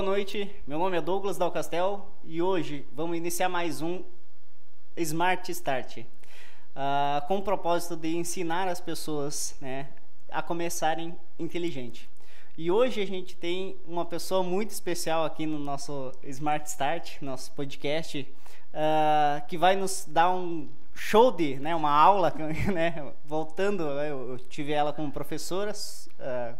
Boa noite, meu nome é Douglas Dal Castel e hoje vamos iniciar mais um Smart Start, uh, com o propósito de ensinar as pessoas né, a começarem inteligente. E hoje a gente tem uma pessoa muito especial aqui no nosso Smart Start, nosso podcast, uh, que vai nos dar um show de, né, uma aula, né, voltando, eu, tive ela como professora, uh,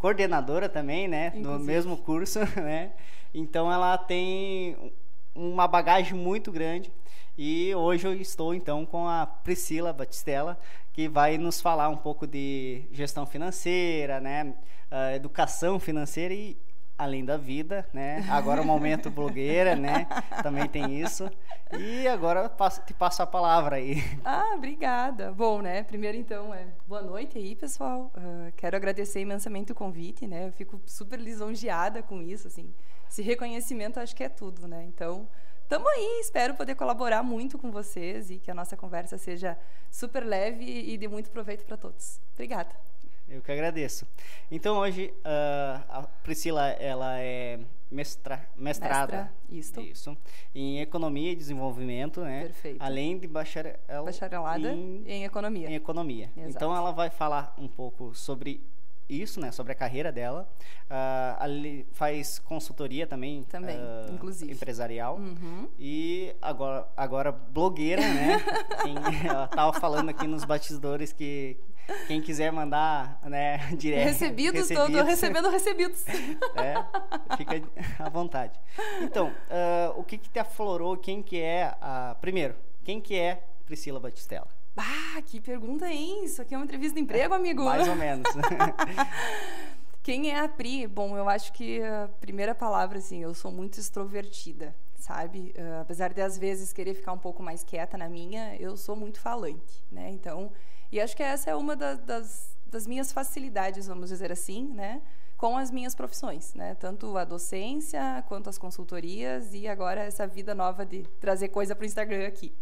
coordenadora também, né, Inclusive. no mesmo curso, né, então ela tem uma bagagem muito grande e hoje eu estou então com a Priscila Batistella, que vai nos falar um pouco de gestão financeira, né, uh, educação financeira e além da vida, né? Agora o momento blogueira, né? Também tem isso. E agora te passo a palavra aí. Ah, obrigada. Bom, né? Primeiro então, é, boa noite aí, pessoal. Uh, quero agradecer imensamente o convite, né? Eu fico super lisonjeada com isso, assim. Esse reconhecimento acho que é tudo, né? Então, Tamo aí, espero poder colaborar muito com vocês e que a nossa conversa seja super leve e de muito proveito para todos. Obrigada. Eu que agradeço. Então hoje uh, a Priscila ela é mestra, mestrada Mestra, isso, em economia e desenvolvimento, né? Perfeito. Além de bacharel, bacharelada em, em economia. Em economia. Exato. Então ela vai falar um pouco sobre isso, né, sobre a carreira dela. Uh, ali faz consultoria também, também uh, inclusive empresarial. Uhum. E agora, agora blogueira, né? Quem, ela estava falando aqui nos batidores que quem quiser mandar, né, direto. Recebidos, estou recebendo recebidos. É, fica à vontade. Então, uh, o que, que te aflorou? Quem que é a. Primeiro, quem que é Priscila Batistella? Ah, que pergunta é isso? Aqui é uma entrevista de emprego, amigo? Mais ou menos. Quem é a Pri? Bom, eu acho que a primeira palavra, assim, eu sou muito extrovertida, sabe? Uh, apesar de às vezes querer ficar um pouco mais quieta na minha, eu sou muito falante, né? Então, e acho que essa é uma da, das, das minhas facilidades, vamos dizer assim, né? Com as minhas profissões, né? Tanto a docência quanto as consultorias e agora essa vida nova de trazer coisa para o Instagram aqui.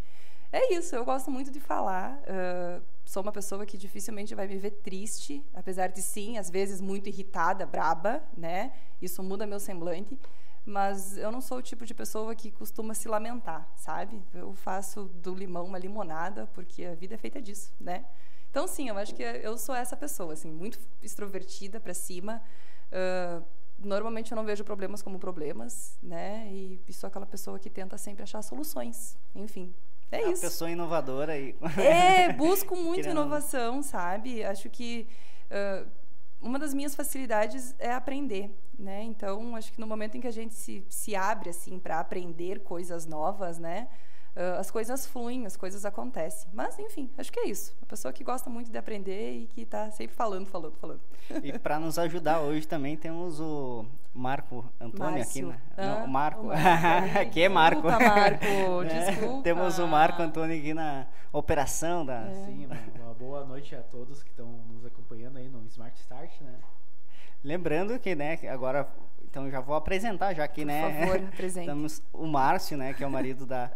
É isso, eu gosto muito de falar. Uh, sou uma pessoa que dificilmente vai me ver triste, apesar de sim, às vezes muito irritada, braba, né? Isso muda meu semblante. Mas eu não sou o tipo de pessoa que costuma se lamentar, sabe? Eu faço do limão uma limonada, porque a vida é feita disso, né? Então, sim, eu acho que eu sou essa pessoa, assim, muito extrovertida para cima. Uh, normalmente eu não vejo problemas como problemas, né? E sou aquela pessoa que tenta sempre achar soluções. Enfim, é a isso. pessoa inovadora aí. É, busco muito inovação, sabe? Acho que uh, uma das minhas facilidades é aprender, né? Então, acho que no momento em que a gente se, se abre assim para aprender coisas novas, né? Uh, as coisas fluem, as coisas acontecem. Mas, enfim, acho que é isso. Uma pessoa que gosta muito de aprender e que está sempre falando, falando, falando. E para nos ajudar hoje também temos o Marco Antônio Márcio. aqui. Né? Não, o Marco. Marco. aqui é Marco. Desculpa, Marco. É. Desculpa. Temos o Marco Antônio aqui na operação da. É. Sim, uma boa noite a todos que estão nos acompanhando aí no Smart Start, né? Lembrando que, né, agora então já vou apresentar já aqui, Por né? Por favor, apresente. Estamos o Márcio, né, que é o marido da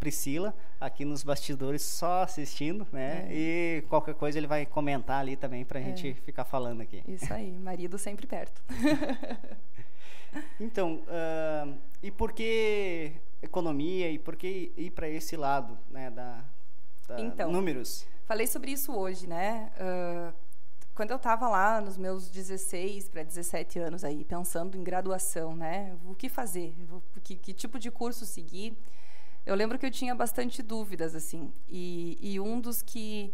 Priscila, aqui nos bastidores só assistindo, né? É. E qualquer coisa ele vai comentar ali também para a é. gente ficar falando aqui. Isso aí, marido sempre perto. então, uh, e por que economia e por que ir para esse lado, né, da, da então, números? Falei sobre isso hoje, né? Uh, quando eu estava lá nos meus 16 para 17 anos aí, pensando em graduação, né? O que fazer? Que, que, tipo de curso seguir? Eu lembro que eu tinha bastante dúvidas, assim. E, e um dos que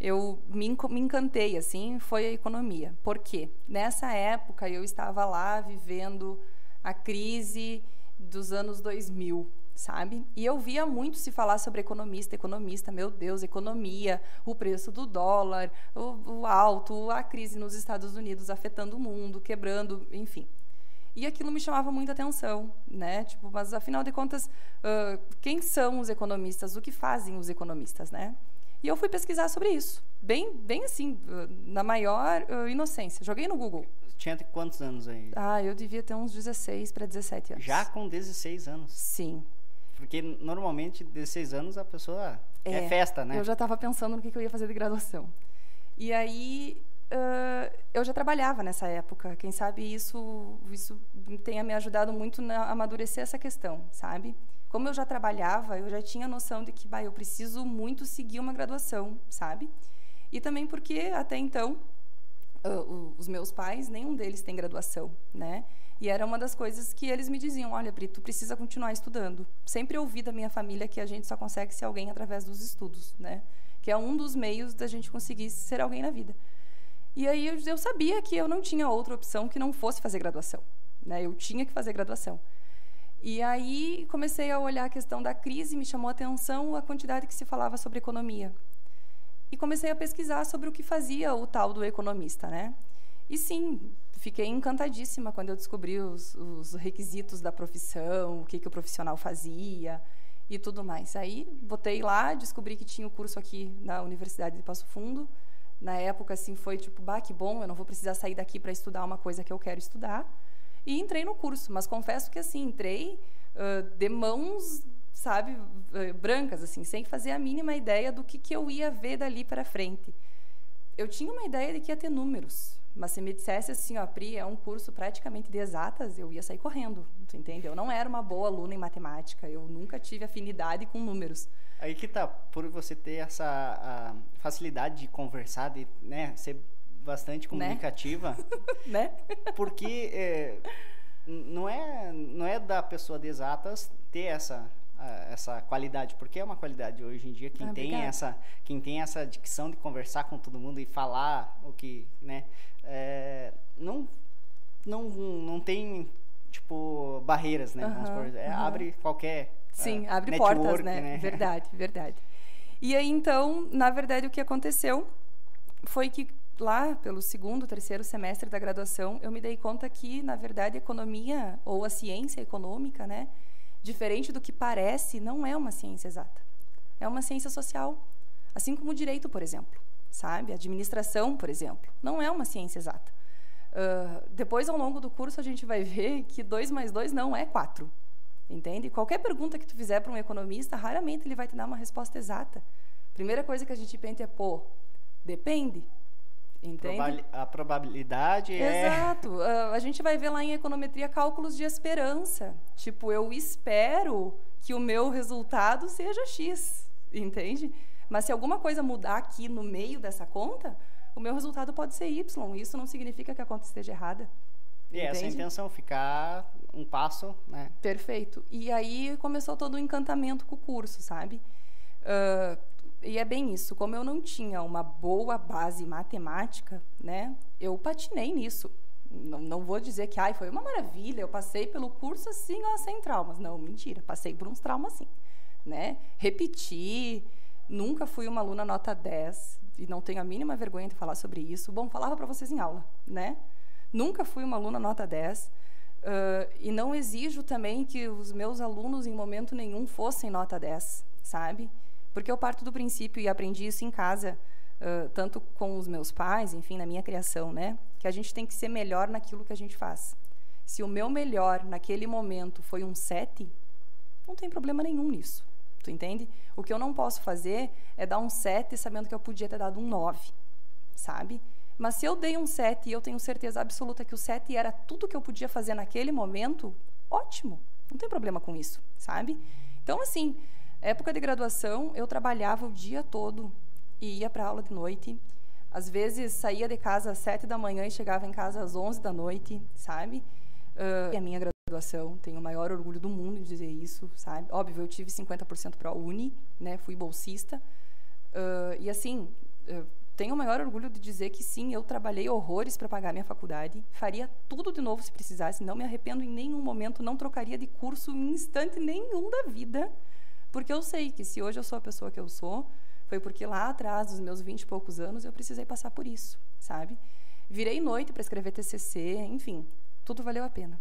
eu me, me encantei, assim, foi a economia. Por quê? Nessa época, eu estava lá vivendo a crise dos anos 2000, sabe? E eu via muito se falar sobre economista, economista, meu Deus, economia, o preço do dólar, o, o alto, a crise nos Estados Unidos afetando o mundo, quebrando, enfim. E aquilo me chamava muita atenção, né? Tipo, mas afinal de contas, uh, quem são os economistas? O que fazem os economistas, né? E eu fui pesquisar sobre isso, bem, bem assim, na maior uh, inocência. Joguei no Google. Tinha quantos anos aí? Ah, eu devia ter uns 16 para 17 anos. Já com 16 anos? Sim. Porque normalmente, 16 anos, a pessoa é, é festa, né? Eu já estava pensando no que, que, eu ia fazer de graduação. E aí, uh, eu já trabalhava nessa época. Quem sabe isso, isso tenha me ajudado muito a amadurecer essa questão, sabe? Como eu já trabalhava, eu já tinha noção de que, bah, eu preciso muito seguir uma graduação, sabe? E também porque, até então, uh, os meus pais, nenhum deles tem graduação, né? E era uma das coisas que eles me diziam: olha, Pri, tu precisa continuar estudando. Sempre ouvi da minha família que a gente só consegue ser alguém através dos estudos, né? Que é um dos meios da gente conseguir ser alguém na vida. E aí eu, eu sabia que eu não tinha outra opção que não fosse fazer graduação, né? Eu tinha que fazer graduação. E aí comecei a olhar a questão da crise, me chamou a atenção a quantidade que se falava sobre economia. E comecei a pesquisar sobre o que fazia o tal do economista, né? E sim, fiquei encantadíssima quando eu descobri os, os requisitos da profissão, o que, que o profissional fazia e tudo mais. Aí botei lá, descobri que tinha o um curso aqui na Universidade de Passo Fundo. Na época, assim, foi tipo, bah, que bom, eu não vou precisar sair daqui para estudar uma coisa que eu quero estudar. E entrei no curso, mas confesso que, assim, entrei uh, de mãos, sabe, uh, brancas, assim, sem fazer a mínima ideia do que, que eu ia ver dali para frente. Eu tinha uma ideia de que ia ter números, mas se me dissesse assim, ó, Pri, é um curso praticamente de exatas, eu ia sair correndo, tu entende? Eu não era uma boa aluna em matemática, eu nunca tive afinidade com números. Aí que tá, por você ter essa facilidade de conversar, de né, ser bastante né? comunicativa, né? porque é, não é não é da pessoa de exatas ter essa essa qualidade, porque é uma qualidade hoje em dia quem ah, tem essa quem tem essa dicção de conversar com todo mundo e falar o que, né? é, não, não, não tem, tipo, barreiras, né? Uhum, por, é, uhum. Abre qualquer Sim, uh, abre portas, né? né? Verdade, verdade. E aí, então, na verdade, o que aconteceu foi que lá pelo segundo, terceiro semestre da graduação, eu me dei conta que, na verdade, a economia ou a ciência econômica, né, diferente do que parece, não é uma ciência exata. É uma ciência social, assim como o direito, por exemplo sabe? Administração, por exemplo, não é uma ciência exata. Uh, depois, ao longo do curso, a gente vai ver que 2 mais 2 não é 4. Entende? Qualquer pergunta que tu fizer para um economista, raramente ele vai te dar uma resposta exata. Primeira coisa que a gente pensa é, pô, depende. Entende? a probabilidade é. Exato. A gente vai ver lá em econometria cálculos de esperança. Tipo, eu espero que o meu resultado seja X. Entende? Mas se alguma coisa mudar aqui no meio dessa conta, o meu resultado pode ser Y. Isso não significa que a conta esteja errada. E entende? essa é a intenção, ficar um passo, né? Perfeito. E aí começou todo o encantamento com o curso, sabe? Uh, e é bem isso. Como eu não tinha uma boa base matemática, né? Eu patinei nisso. Não, não vou dizer que ai, foi uma maravilha, eu passei pelo curso assim, ó, sem traumas. Não, mentira. Passei por uns traumas assim, né? Repeti, Nunca fui uma aluna nota 10 e não tenho a mínima vergonha de falar sobre isso. Bom, falava para vocês em aula, né? Nunca fui uma aluna nota 10 uh, e não exijo também que os meus alunos, em momento nenhum, fossem nota 10, sabe? Porque eu parto do princípio e aprendi isso em casa, uh, tanto com os meus pais, enfim, na minha criação, né? Que a gente tem que ser melhor naquilo que a gente faz. Se o meu melhor naquele momento foi um 7, não tem problema nenhum nisso. Tu entende? O que eu não posso fazer é dar um 7 sabendo que eu podia ter dado um 9, sabe? Mas se eu dei um 7 e eu tenho certeza absoluta que o 7 era tudo que eu podia fazer naquele momento, ótimo. Não tem problema com isso, sabe? Então, assim, época de graduação, eu trabalhava o dia todo e ia para aula de noite. Às vezes saía de casa às 7 da manhã e chegava em casa às 11 da noite, sabe? Uh, a minha graduação, tenho o maior orgulho do mundo de dizer isso, sabe? Óbvio, eu tive 50% para a Uni, né? Fui bolsista. Uh, e assim, tenho o maior orgulho de dizer que sim, eu trabalhei horrores para pagar minha faculdade, faria tudo de novo se precisasse, não me arrependo em nenhum momento, não trocaria de curso em instante nenhum da vida, porque eu sei que se hoje eu sou a pessoa que eu sou, foi porque lá atrás, dos meus 20 e poucos anos, eu precisei passar por isso, sabe? Virei noite para escrever TCC, enfim, tudo valeu a pena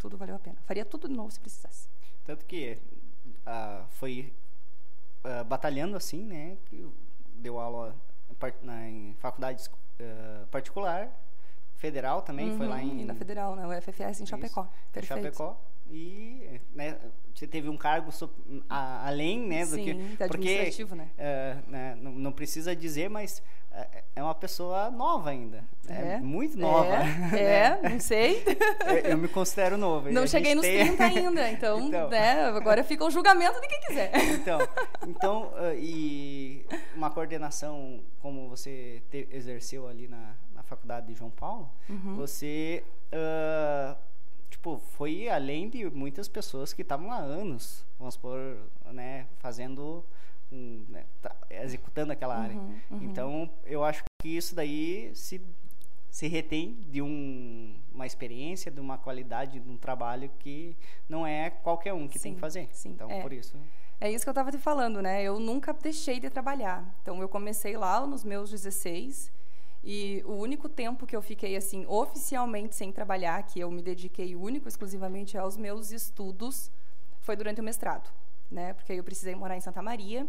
tudo valeu a pena. Faria tudo de novo se precisasse. Tanto que uh, foi uh, batalhando assim, né? Deu aula na, em faculdade uh, particular, federal também, uhum, foi lá uhum, em... na federal, na UFFS em Chapecó. Isso, Perfeito. Chapecó. E né, você teve um cargo so, a, além, né? Sim, do que, porque, administrativo, né? né não, não, precisa dizer, mas é, é uma pessoa nova ainda. É, É, muito nova. É, é, não sei. Eu, eu me considero novo. Não cheguei nos tem- 30 ainda, então, Então. né, agora fica o julgamento de quem quiser. Então, então ah, e uma coordenação como você te- exerceu ali na, na faculdade de João Paulo, Uhum. você tipo foi além de muitas pessoas que estavam há anos, vamos supor, né, fazendo um, né, tá- executando aquela área. Uhum, uhum. Então, eu acho que isso daí se se retém de um, uma experiência, de uma qualidade, de um trabalho que não é qualquer um que tem Sim, que fazer. sim, então, é. por isso. É isso que eu estava te falando, né? Eu nunca deixei de trabalhar. Então, eu comecei lá nos meus 16 e o único tempo que eu fiquei, assim, oficialmente sem trabalhar, que eu me dediquei único, exclusivamente aos meus estudos, foi durante o mestrado, né? Porque aí eu precisei morar em Santa Maria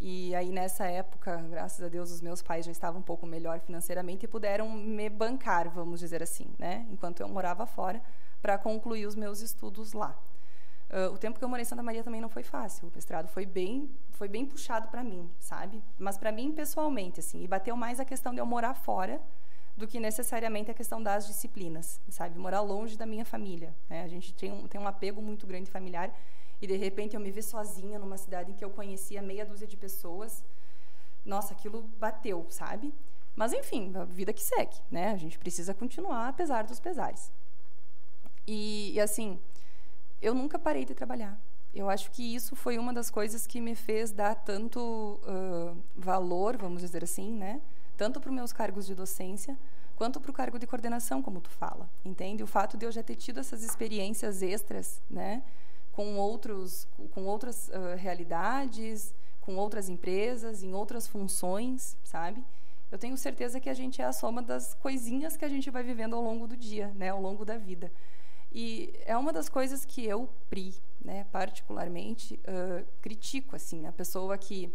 e aí, nessa época, graças a Deus, os meus pais já estavam um pouco melhor financeiramente e puderam me bancar, vamos dizer assim, né? Enquanto eu morava fora, para concluir os meus estudos lá. Ah, o tempo que eu morei em Santa Maria também não foi fácil. O mestrado foi bem, foi bem puxado para mim, sabe? Mas para mim pessoalmente, assim, e bateu mais a questão de eu morar fora do que necessariamente a questão das disciplinas, sabe? Morar longe da minha família. Né? A gente tem um, tem um apego muito grande familiar e de repente eu me ver sozinha numa cidade em que eu conhecia meia dúzia de pessoas. Nossa, aquilo bateu, sabe? Mas enfim, a vida que segue, né? A gente precisa continuar apesar dos pesares. E, e assim, eu nunca parei de trabalhar. Eu acho que isso foi uma das coisas que me fez dar tanto ah, valor, vamos dizer assim, né? Tanto para os meus cargos de docência, quanto para o cargo de coordenação, como tu fala, entende? O fato de eu já ter tido essas experiências extras, né? Com outros, com outras ah, realidades, com outras empresas, em outras funções, sabe? Eu tenho certeza que a gente é a soma das coisinhas que a gente vai vivendo ao longo do dia, né? Ao longo da vida. E é uma das coisas que eu, Pri, né, particularmente, ah, critico, assim, a pessoa que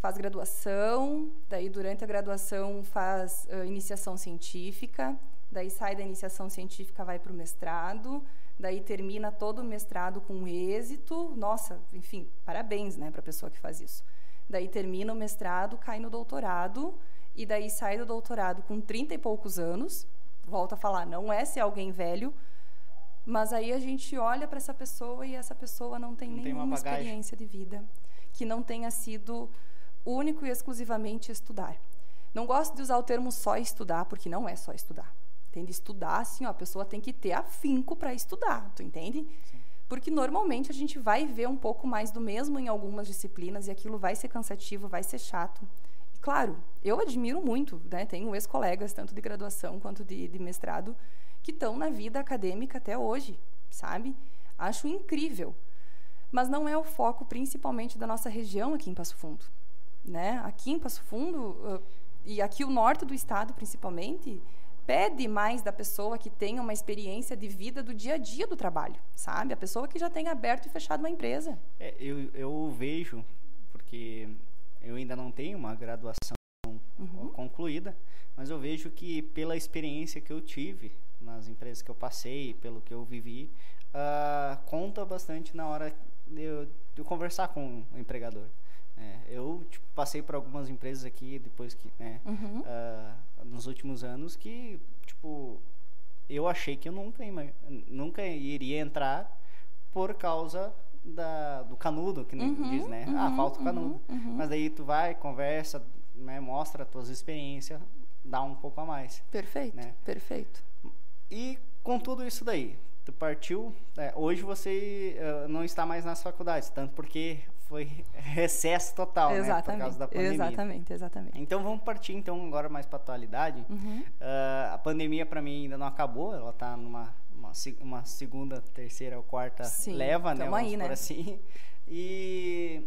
faz graduação, daí durante a graduação faz ah, iniciação científica, daí sai da iniciação científica, vai para o mestrado, daí termina todo o mestrado com êxito, nossa, enfim, parabéns, né, para a pessoa que faz isso. Daí termina o mestrado, cai no doutorado, e daí sai do doutorado com 30 e poucos anos, volta a falar, não é ser alguém velho, mas aí a gente olha para essa pessoa e essa pessoa não tem Não tem uma nenhuma bagagem. experiência de vida que não tenha sido único e exclusivamente estudar. Não gosto de usar o termo só estudar, porque não é só estudar. Entende? Estudar, assim, ó, a pessoa tem que ter afinco para estudar, tu entende? Porque normalmente a gente vai ver um pouco mais do mesmo em algumas disciplinas e aquilo vai ser cansativo, vai ser chato. E, claro, eu admiro muito, né? Tenho ex-colegas, tanto de graduação quanto de, de mestrado, que estão na vida acadêmica até hoje, sabe? Acho incrível. Mas não é o foco principalmente da nossa região aqui em Passo Fundo, né? Aqui em Passo Fundo e aqui o norte do estado principalmente pede mais da pessoa que tenha uma experiência de vida do dia a dia do trabalho, sabe? A pessoa que já tenha aberto e fechado uma empresa. É, eu, eu vejo, porque eu ainda não tenho uma graduação Uhum. concluída, mas eu vejo que pela experiência que eu tive nas empresas que eu passei, pelo que eu vivi, ah, conta bastante na hora de eu, de eu conversar com o empregador. É, eu tipo, passei por algumas empresas aqui depois que, né, Uhum. ah, nos últimos anos que, tipo, eu achei que eu nunca, nunca iria entrar por causa da, do canudo, que nem Uhum, diz, né? ah, uhum, falta o uhum, canudo. uhum. Mas daí tu vai, conversa, né, mostra as tuas experiências, dá um pouco a mais. Perfeito, né? perfeito. E com tudo isso daí, tu partiu, é, hoje você eh, não está mais nas faculdades, tanto porque foi recesso total, né, por exatamente, causa da pandemia. exatamente, exatamente. Então vamos partir então agora mais para atualidade. Uhum. Ah, a pandemia para mim ainda não acabou, ela está numa uma, uma segunda, terceira ou quarta Sim, leva, né? Vamos aí, né? assim. E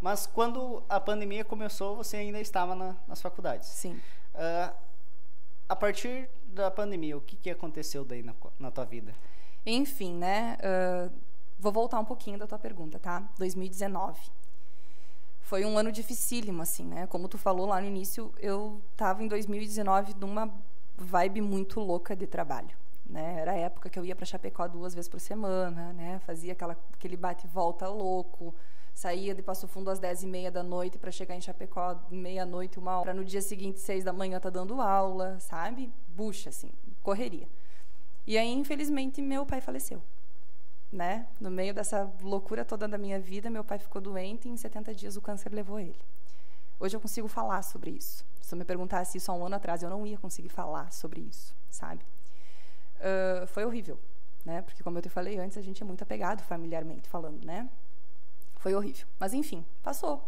mas quando a pandemia começou, você ainda estava na- nas faculdades. Sim. Ah, a partir da pandemia, o que, que aconteceu daí na, na tua vida? Enfim, né? ah, vou voltar um pouquinho da tua pergunta, tá? 2019. Foi um ano dificílimo, assim, né? Como tu falou lá no início, eu estava em 2019 numa vibe muito louca de trabalho. Né? Era a época que eu ia para Chapecó duas vezes por semana, né? Fazia aquela, aquele bate e volta louco, Saía de Passo Fundo às 10 e meia da noite para chegar em Chapecó meia-noite, uma hora. Pra no dia seguinte, seis da manhã, tá dando aula, sabe? Bucha, assim, correria. E aí, infelizmente, meu pai faleceu. Né? No meio dessa loucura toda da minha vida, meu pai ficou doente e em 70 dias o câncer levou ele. Hoje eu consigo falar sobre isso. Se eu me perguntasse isso há um ano atrás, eu não ia conseguir falar sobre isso, sabe? Uh, foi horrível, né? Porque como eu te falei antes, a gente é muito apegado familiarmente falando, né? Foi horrível. Mas enfim, passou.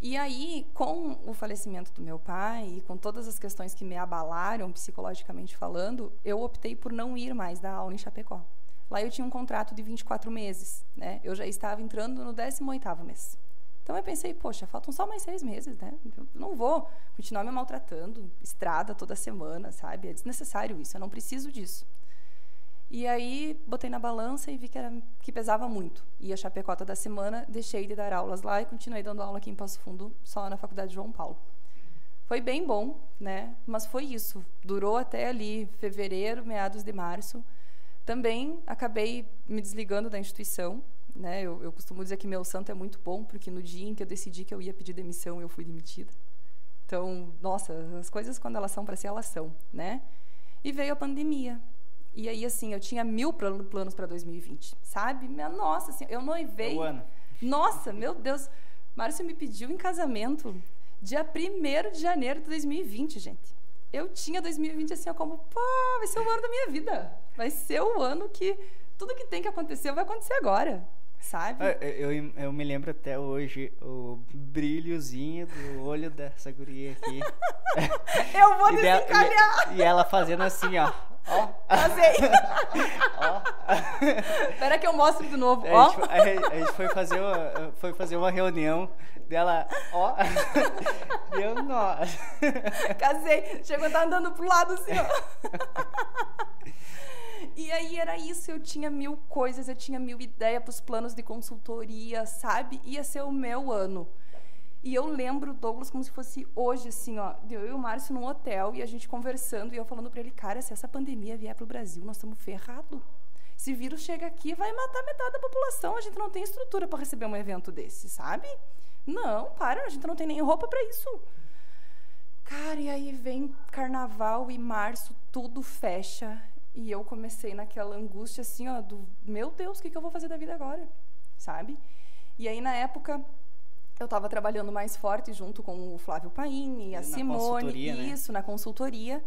E aí, com o falecimento do meu pai e com todas as questões que me abalaram psicologicamente falando, eu optei por não ir mais dar aula em Chapecó. Lá eu tinha um contrato de 24 meses, né? Eu já estava entrando no 18º mês. Então eu pensei, poxa, faltam só mais seis meses, né? Eu não vou continuar me maltratando, estrada toda semana, sabe? É desnecessário isso, eu não preciso disso. E aí botei na balança e vi que, era, que pesava muito. Ia Chapecó toda semana, deixei de dar aulas lá e continuei dando aula aqui em Passo Fundo, só na Faculdade João Paulo. Foi bem bom, né? Mas foi isso. Durou até ali fevereiro, meados de março. Também acabei me desligando da instituição, né? Eu, eu costumo dizer que meu santo é muito bom, porque no dia em que eu decidi que eu ia pedir demissão, eu fui demitida. Então, nossa, as coisas quando elas são para ser, elas são, né? E veio a pandemia. E aí, assim, eu tinha mil planos para 2020, sabe? Minha, nossa, assim, eu noivei. O ano. Nossa, meu Deus. Márcio me pediu em casamento dia 1 de janeiro de 2020, gente. Eu tinha 2020 assim, ó, como, pô, vai ser o ano da minha vida. Vai ser o ano que tudo que tem que acontecer vai acontecer agora, sabe? Eu, eu, eu, me lembro até hoje o brilhozinho do olho dessa guria aqui. eu vou desencalhar! E, e, ela fazendo assim, ó. Ó. Casei. ó. Espera que eu mostro de novo. A, ó. Gente, a, a gente foi fazer uma, foi fazer uma reunião dela, ó. Deu nó. Casei. Chegou a estar andando pro lado assim, ó. E aí era isso, eu tinha mil coisas, eu tinha mil ideias para os planos de consultoria, sabe? Ia ser o meu ano. E eu lembro Douglas como se fosse hoje, assim, ó, eu e o Márcio num hotel e a gente conversando e eu falando para ele, cara, se essa pandemia vier para o Brasil, nós estamos ferrados. Se vírus chega aqui, vai matar metade da população. A gente não tem estrutura para receber um evento desse, sabe? Não, para, a gente não tem nem roupa para isso. Cara, e aí vem carnaval e março, tudo fecha. E eu comecei naquela angústia assim, ó, do meu Deus, o que, que eu vou fazer da vida agora? Sabe? E aí, na época, eu estava trabalhando mais forte junto com o Flávio Paim e a na Simone, né? isso, né? na consultoria.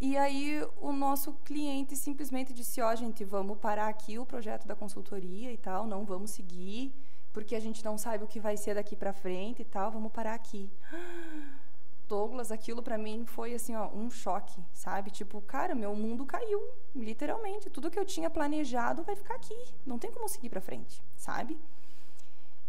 E aí o nosso cliente simplesmente disse: "Ó, oh, gente, vamos parar aqui o projeto da consultoria e tal, não vamos seguir, porque a gente não sabe o que vai ser daqui para frente e tal, vamos parar aqui". Douglas, aquilo para mim foi assim, ó, um choque, sabe? Tipo, cara, meu mundo caiu, literalmente. Tudo que eu tinha planejado vai ficar aqui, não tem como seguir para frente, sabe?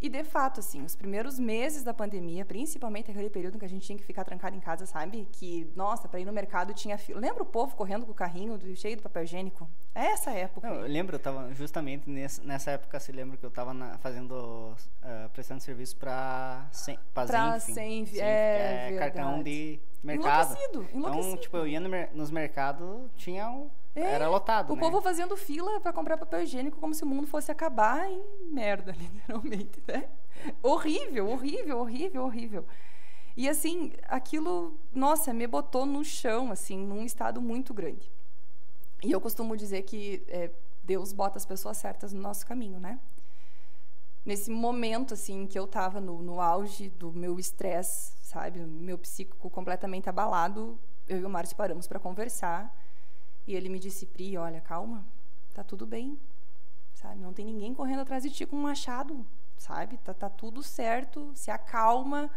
E de fato, assim, os primeiros meses da pandemia, principalmente aquele período que a gente tinha que ficar trancado em casa, sabe? Que, nossa, para ir no mercado tinha fila. Lembra o povo correndo com o carrinho cheio de papel higiênico? É essa época. Não, eu lembro, eu tava justamente nessa, nessa época, se lembra que eu estava fazendo, uh, prestando serviço para Para Senf, é, é cartão de mercado. Enlouquecido, enlouquecido. Então, tipo, eu ia no, nos mercados, tinha um é, Era lotado, O né? povo fazendo fila para comprar papel higiênico como se o mundo fosse acabar em merda, literalmente, né? horrível, horrível, horrível, horrível. E assim, aquilo, nossa, me botou no chão, assim, num estado muito grande. E eu costumo dizer que é, Deus bota as pessoas certas no nosso caminho, né? Nesse momento, assim, que eu estava no, no auge do meu estresse, sabe? Meu psíquico completamente abalado, eu e o Márcio paramos para conversar. E ele me disse, Pri, olha, calma, tá tudo bem, sabe? Não tem ninguém correndo atrás de ti com um machado, sabe? Tá, tá tudo certo, se acalma.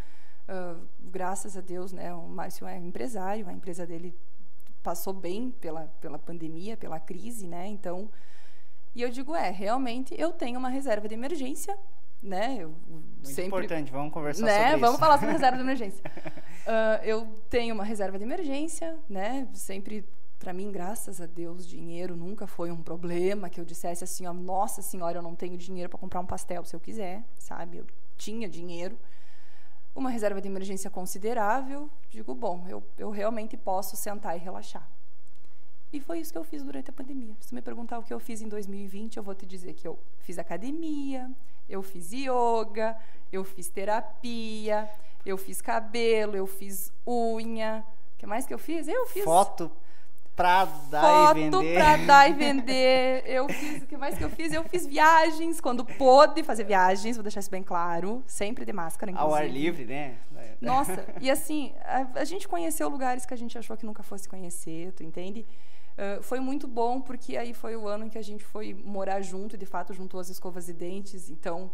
Uh, graças a Deus, né? O Márcio é empresário, a empresa dele passou bem pela, pela pandemia, pela crise, né? Então, e eu digo, é, realmente eu tenho uma reserva de emergência, né? Eu Muito sempre, importante, vamos conversar né? sobre vamos isso. falar sobre reserva de emergência. Uh, eu tenho uma reserva de emergência, né? Sempre para mim, graças a Deus, dinheiro nunca foi um problema que eu dissesse assim, ó, nossa senhora, eu não tenho dinheiro para comprar um pastel se eu quiser, sabe? Eu tinha dinheiro. Uma reserva de emergência considerável, digo, bom, eu, eu realmente posso sentar e relaxar. E foi isso que eu fiz durante a pandemia. Se tu me perguntar o que eu fiz em 2020, eu vou te dizer que eu fiz academia, eu fiz yoga, eu fiz terapia, eu fiz cabelo, eu fiz unha. O que mais que eu fiz? Eu fiz. Foto pra dar Foto e vender. pra dar e vender. Eu fiz. O que mais que eu fiz? Eu fiz viagens, quando pôde fazer viagens, vou deixar isso bem claro. Sempre de máscara, inclusive. Ao ar livre, né? Nossa, e assim, a, a, gente conheceu lugares que a gente achou que nunca fosse conhecer, tu entende? Uh, foi muito bom porque aí foi o ano em que a gente foi morar junto e de fato juntou as escovas e dentes. Então,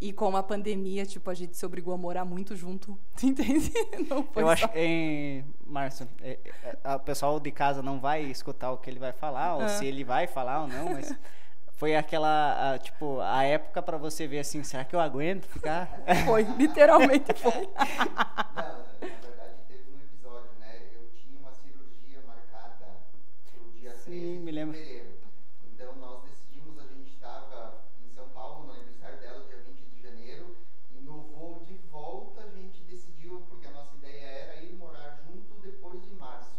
e com a pandemia, tipo, a gente se obrigou a morar muito junto, entende? Eu acho, em Márcio, é, é, o pessoal de casa não vai escutar o que ele vai falar, ou ah. se ele vai falar ou não, mas foi aquela, a, tipo, a época para você ver assim, será que eu aguento ficar? Foi, literalmente foi. Sim, me lembro. Então nós decidimos, a gente estava em São Paulo, no aniversário dela, dia 20 de janeiro, e no voo de volta a gente decidiu, porque a nossa ideia era ir morar junto depois de março.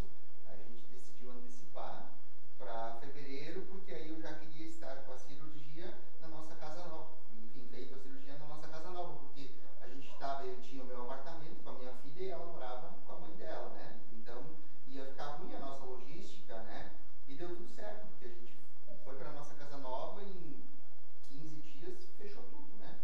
A gente decidiu antecipar para fevereiro, porque aí eu já queria estar com a cirurgia na nossa casa nova. Enfim, feito a cirurgia na nossa casa nova, porque a gente estava, eu tinha o meu apartamento com a minha filha e ela morava com a mãe dela, né? Então ia ficar ruim a nossa logística, né? E deu tudo certo, porque a gente foi para nossa casa nova e em 15 dias fechou tudo, né?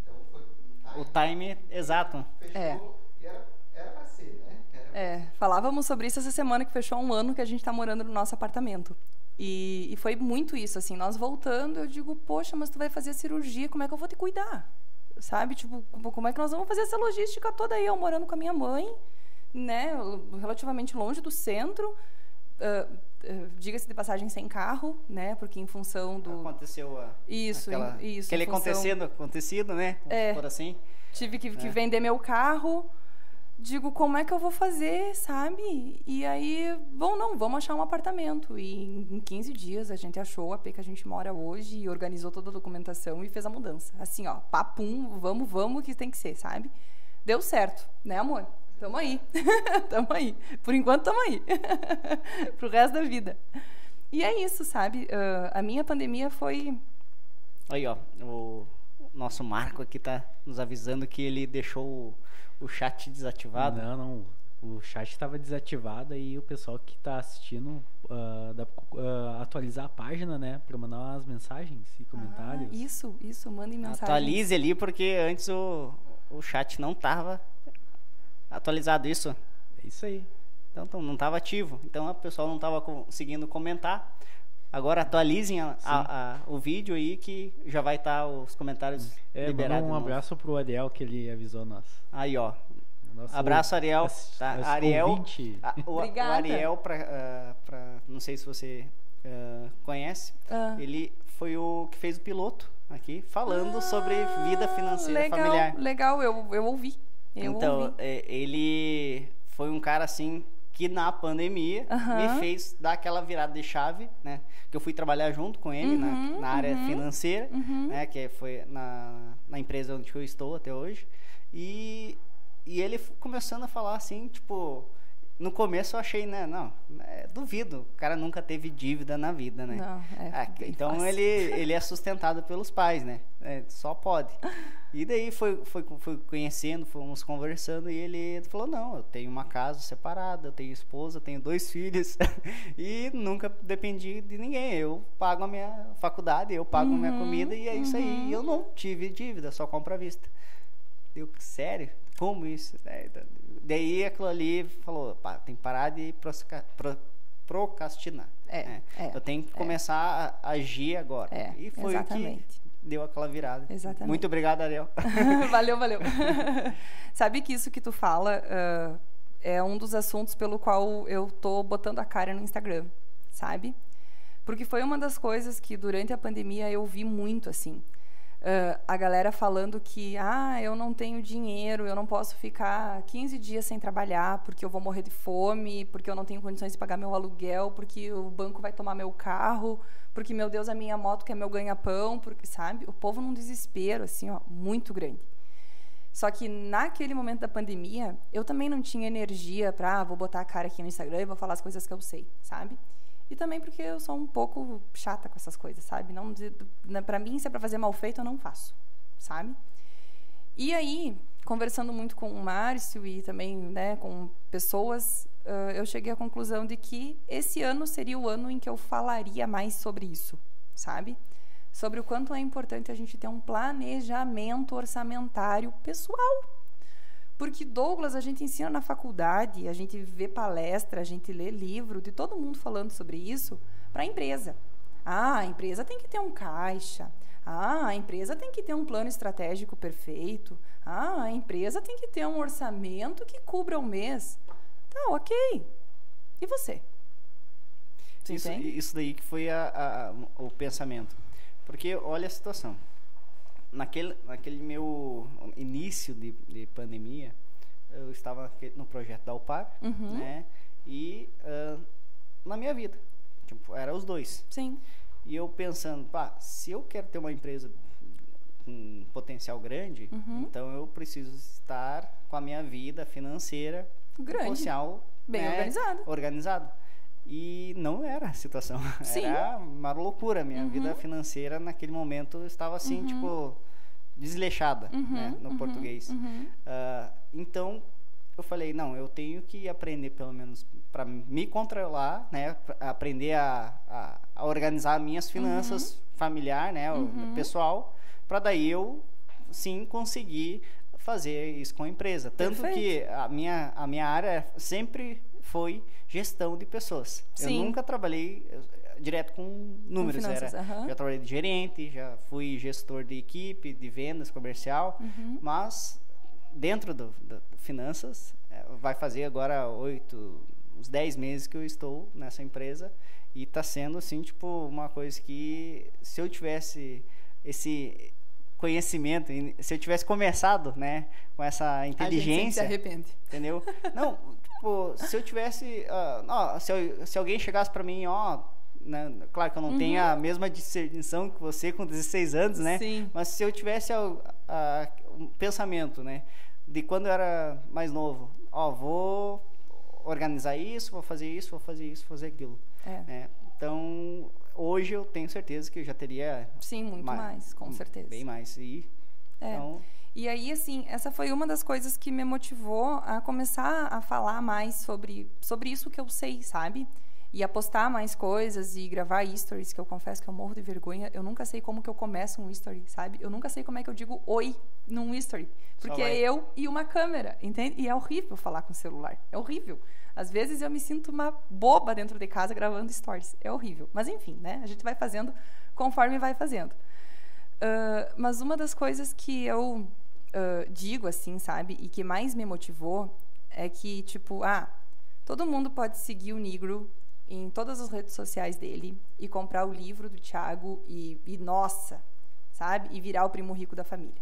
Então foi um O time exato. Fechou É. e era era para ser, né? Era pra É, falávamos sobre isso essa semana que fechou um ano que a gente está morando no nosso apartamento. E, e foi muito isso, assim, nós voltando, eu digo, poxa, mas tu vai fazer a cirurgia, como é que eu vou te cuidar? Sabe, tipo, como é que nós vamos fazer essa logística toda aí, eu morando com a minha mãe, né, relativamente longe do centro, ah, diga-se de passagem sem carro, né, porque em função do... Aconteceu a, Isso, aquela, isso, aquele função- acontecido, acontecido, né? É. Por assim. Tive que, que É. vender meu carro. Digo, como é que eu vou fazer, sabe? E aí, bom, não, vamos achar um apartamento. E em em 15 dias a gente achou o AP que a gente mora hoje e organizou toda a documentação e fez a mudança. Assim, ó, papum, vamos, vamos que tem que ser, sabe? Deu certo, né, amor? Tamo aí. tamo aí. Por enquanto, tamo aí. Pro resto da vida. E é isso, sabe? Ah, a minha pandemia foi. Aí, ó, o nosso Marco aqui tá nos avisando que ele deixou o, o chat desativado. Não, não. O chat estava desativado e o pessoal que está assistindo ah, dá ah, atualizar a página, né? Para mandar umas mensagens e comentários. Ah, isso, isso, mandem mensagem. Atualize ali, porque antes o, o chat não tava atualizado isso. É isso aí. Então, então, não estava ativo. Então o pessoal não estava conseguindo comentar. Agora atualizem a- a- a- o vídeo aí que já vai estar os comentários É, liberados. um novo. abraço pro Ariel que ele avisou nós. Aí, ó. Nosso Abraço, Ariel. Tá? Ariel. a- o, o. Ariel, pra, ah, pra- não sei se você ah, conhece, Ah. ele foi o que fez o piloto aqui, falando sobre vida financeira legal, familiar. Legal, eu, eu ouvi. Eu então, ouvi. é, ele foi um cara assim que na pandemia Aham. me fez dar aquela virada de chave, né? Que eu fui trabalhar junto com ele na, Uhum, na área uhum. financeira, Uhum. né? Que foi na, na empresa onde eu estou até hoje. E, e ele começando a falar assim, tipo... No começo eu achei, né? Não, é, duvido. O cara nunca teve dívida na vida, né? Não, é Ah, então fácil. ele, ele é sustentado pelos pais, né? É, só pode. E daí foi, foi, foi conhecendo, fomos conversando e ele falou, não, eu tenho uma casa separada, eu tenho esposa, tenho dois filhos e nunca dependi de ninguém. Eu pago a minha faculdade, eu pago a minha Uhum, comida e é isso aí. uhum. E eu não tive dívida, só compro à vista. Eu, sério? Como isso? É, da- daí aquilo ali falou, pá, tem que parar de procrastinar. É, né? é, Eu tenho que começar a agir agora. É, e foi o exatamente. que deu aquela virada. Exatamente. Muito obrigado, Ariel. valeu, valeu. Sabe que isso que tu fala ah, é um dos assuntos pelo qual eu tô botando a cara no Instagram, sabe? Porque foi uma das coisas que durante a pandemia eu vi muito assim. Ah, a galera falando que, ah, eu não tenho dinheiro, eu não posso ficar 15 dias sem trabalhar porque eu vou morrer de fome, porque eu não tenho condições de pagar meu aluguel, porque o banco vai tomar meu carro, porque, meu Deus, a minha moto que é meu ganha-pão, porque, sabe? O povo num desespero, assim, ó, muito grande. Só que naquele momento da pandemia, eu também não tinha energia para, ah, vou botar a cara aqui no Instagram e vou falar as coisas que eu sei, sabe? E também porque eu sou um pouco chata com essas coisas, sabe? Não, né, para mim, se é para fazer mal feito, eu não faço, sabe? E aí, conversando muito com o Márcio e também né, com pessoas, uh, eu cheguei à conclusão de que esse ano seria o ano em que eu falaria mais sobre isso, sabe? Sobre o quanto é importante a gente ter um planejamento orçamentário pessoal. Porque Douglas a gente ensina na faculdade, a gente vê palestra, a gente lê livro de todo mundo falando sobre isso para a empresa. Ah, a empresa tem que ter um caixa. Ah, a empresa tem que ter um plano estratégico perfeito. Ah, a empresa tem que ter um orçamento que cubra o mês. Tá, ok. E você? você isso, isso daí que foi a, a, o pensamento. Porque olha a situação. Naquele, naquele meu início de, de pandemia, eu estava no projeto da UPAR, uhum. né? E uh, na minha vida. Tipo, era os dois. Sim. E eu pensando, pá, se eu quero ter uma empresa com potencial grande, uhum. então eu preciso estar com a minha vida financeira grande. potencial bem né, organizado. organizado. E não era a situação. Sim. Era uma loucura. Minha uhum. vida financeira naquele momento estava assim, uhum. tipo, desleixada, uhum. né, no uhum. português. Uh, então, eu falei, não, eu tenho que aprender pelo menos para me controlar, né, aprender a, a, a, organizar minhas finanças uhum. familiar, né, pessoal, para daí eu sim conseguir fazer isso com a empresa. Tanto Perfeito. que a minha, a minha área sempre foi gestão de pessoas. Sim. Eu nunca trabalhei direto com números. Com finanças, era, Já trabalhei de gerente, já fui gestor de equipe, de vendas, comercial, uhum. mas dentro do, do finanças, é, vai fazer agora oito, uns dez meses que eu estou nessa empresa e está sendo assim tipo uma coisa que se eu tivesse esse conhecimento se eu tivesse começado né com essa inteligência a gente se arrepende entendeu não tipo se eu tivesse uh, ó, se, eu, se alguém chegasse para mim ó né? Claro que eu não uhum. tenho a mesma discernição que você com 16 anos, né? Sim. Mas se eu tivesse a, a, um pensamento, né? De quando eu era mais novo, ó, vou organizar isso, vou fazer isso, vou fazer isso, vou fazer aquilo. É. Né? Então, hoje eu tenho certeza que eu já teria... Sim, muito mais, mais com certeza. Bem mais. E, é. Então, e aí, assim, essa foi uma das coisas que me motivou a começar a falar mais sobre, sobre isso que eu sei, sabe? e a postar mais coisas e gravar stories, que eu confesso que eu morro de vergonha. Eu nunca sei como que eu começo um story, sabe? Eu nunca sei como é que eu digo oi num story. Porque é eu e uma câmera, entende? E é horrível falar com o celular. É horrível. Às vezes eu me sinto uma boba dentro de casa gravando stories. É horrível. Mas enfim, né? A gente vai fazendo conforme vai fazendo. Uh, mas uma das coisas que eu digo, assim, sabe? E que mais me motivou é que, tipo, ah, todo mundo pode seguir o Negro em todas as redes sociais dele e comprar o livro do Tiago e, e, nossa, sabe? E virar o primo rico da família.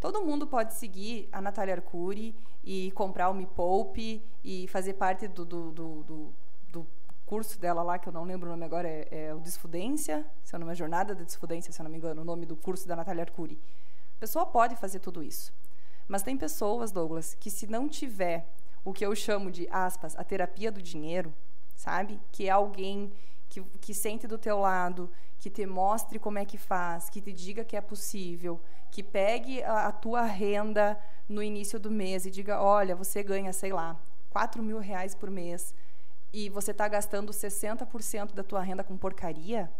Todo mundo pode seguir a Natália Arcuri e comprar o Me Poupe e fazer parte do, do, do, do, do curso dela lá, que eu não lembro o nome agora, é, é o Desfudência, se não é Jornada da Desfudência, se eu não me engano, o nome do curso da Natália Arcuri. A pessoa pode fazer tudo isso. Mas tem pessoas, Douglas, que se não tiver o que eu chamo de, aspas, a terapia do dinheiro, sabe? Que é alguém que, que sente do teu lado, que te mostre como é que faz, que te diga que é possível, que pegue a, a tua renda no início do mês e diga, olha, você ganha, sei lá, 4 mil reais por mês e você está gastando 60% da tua renda com porcaria,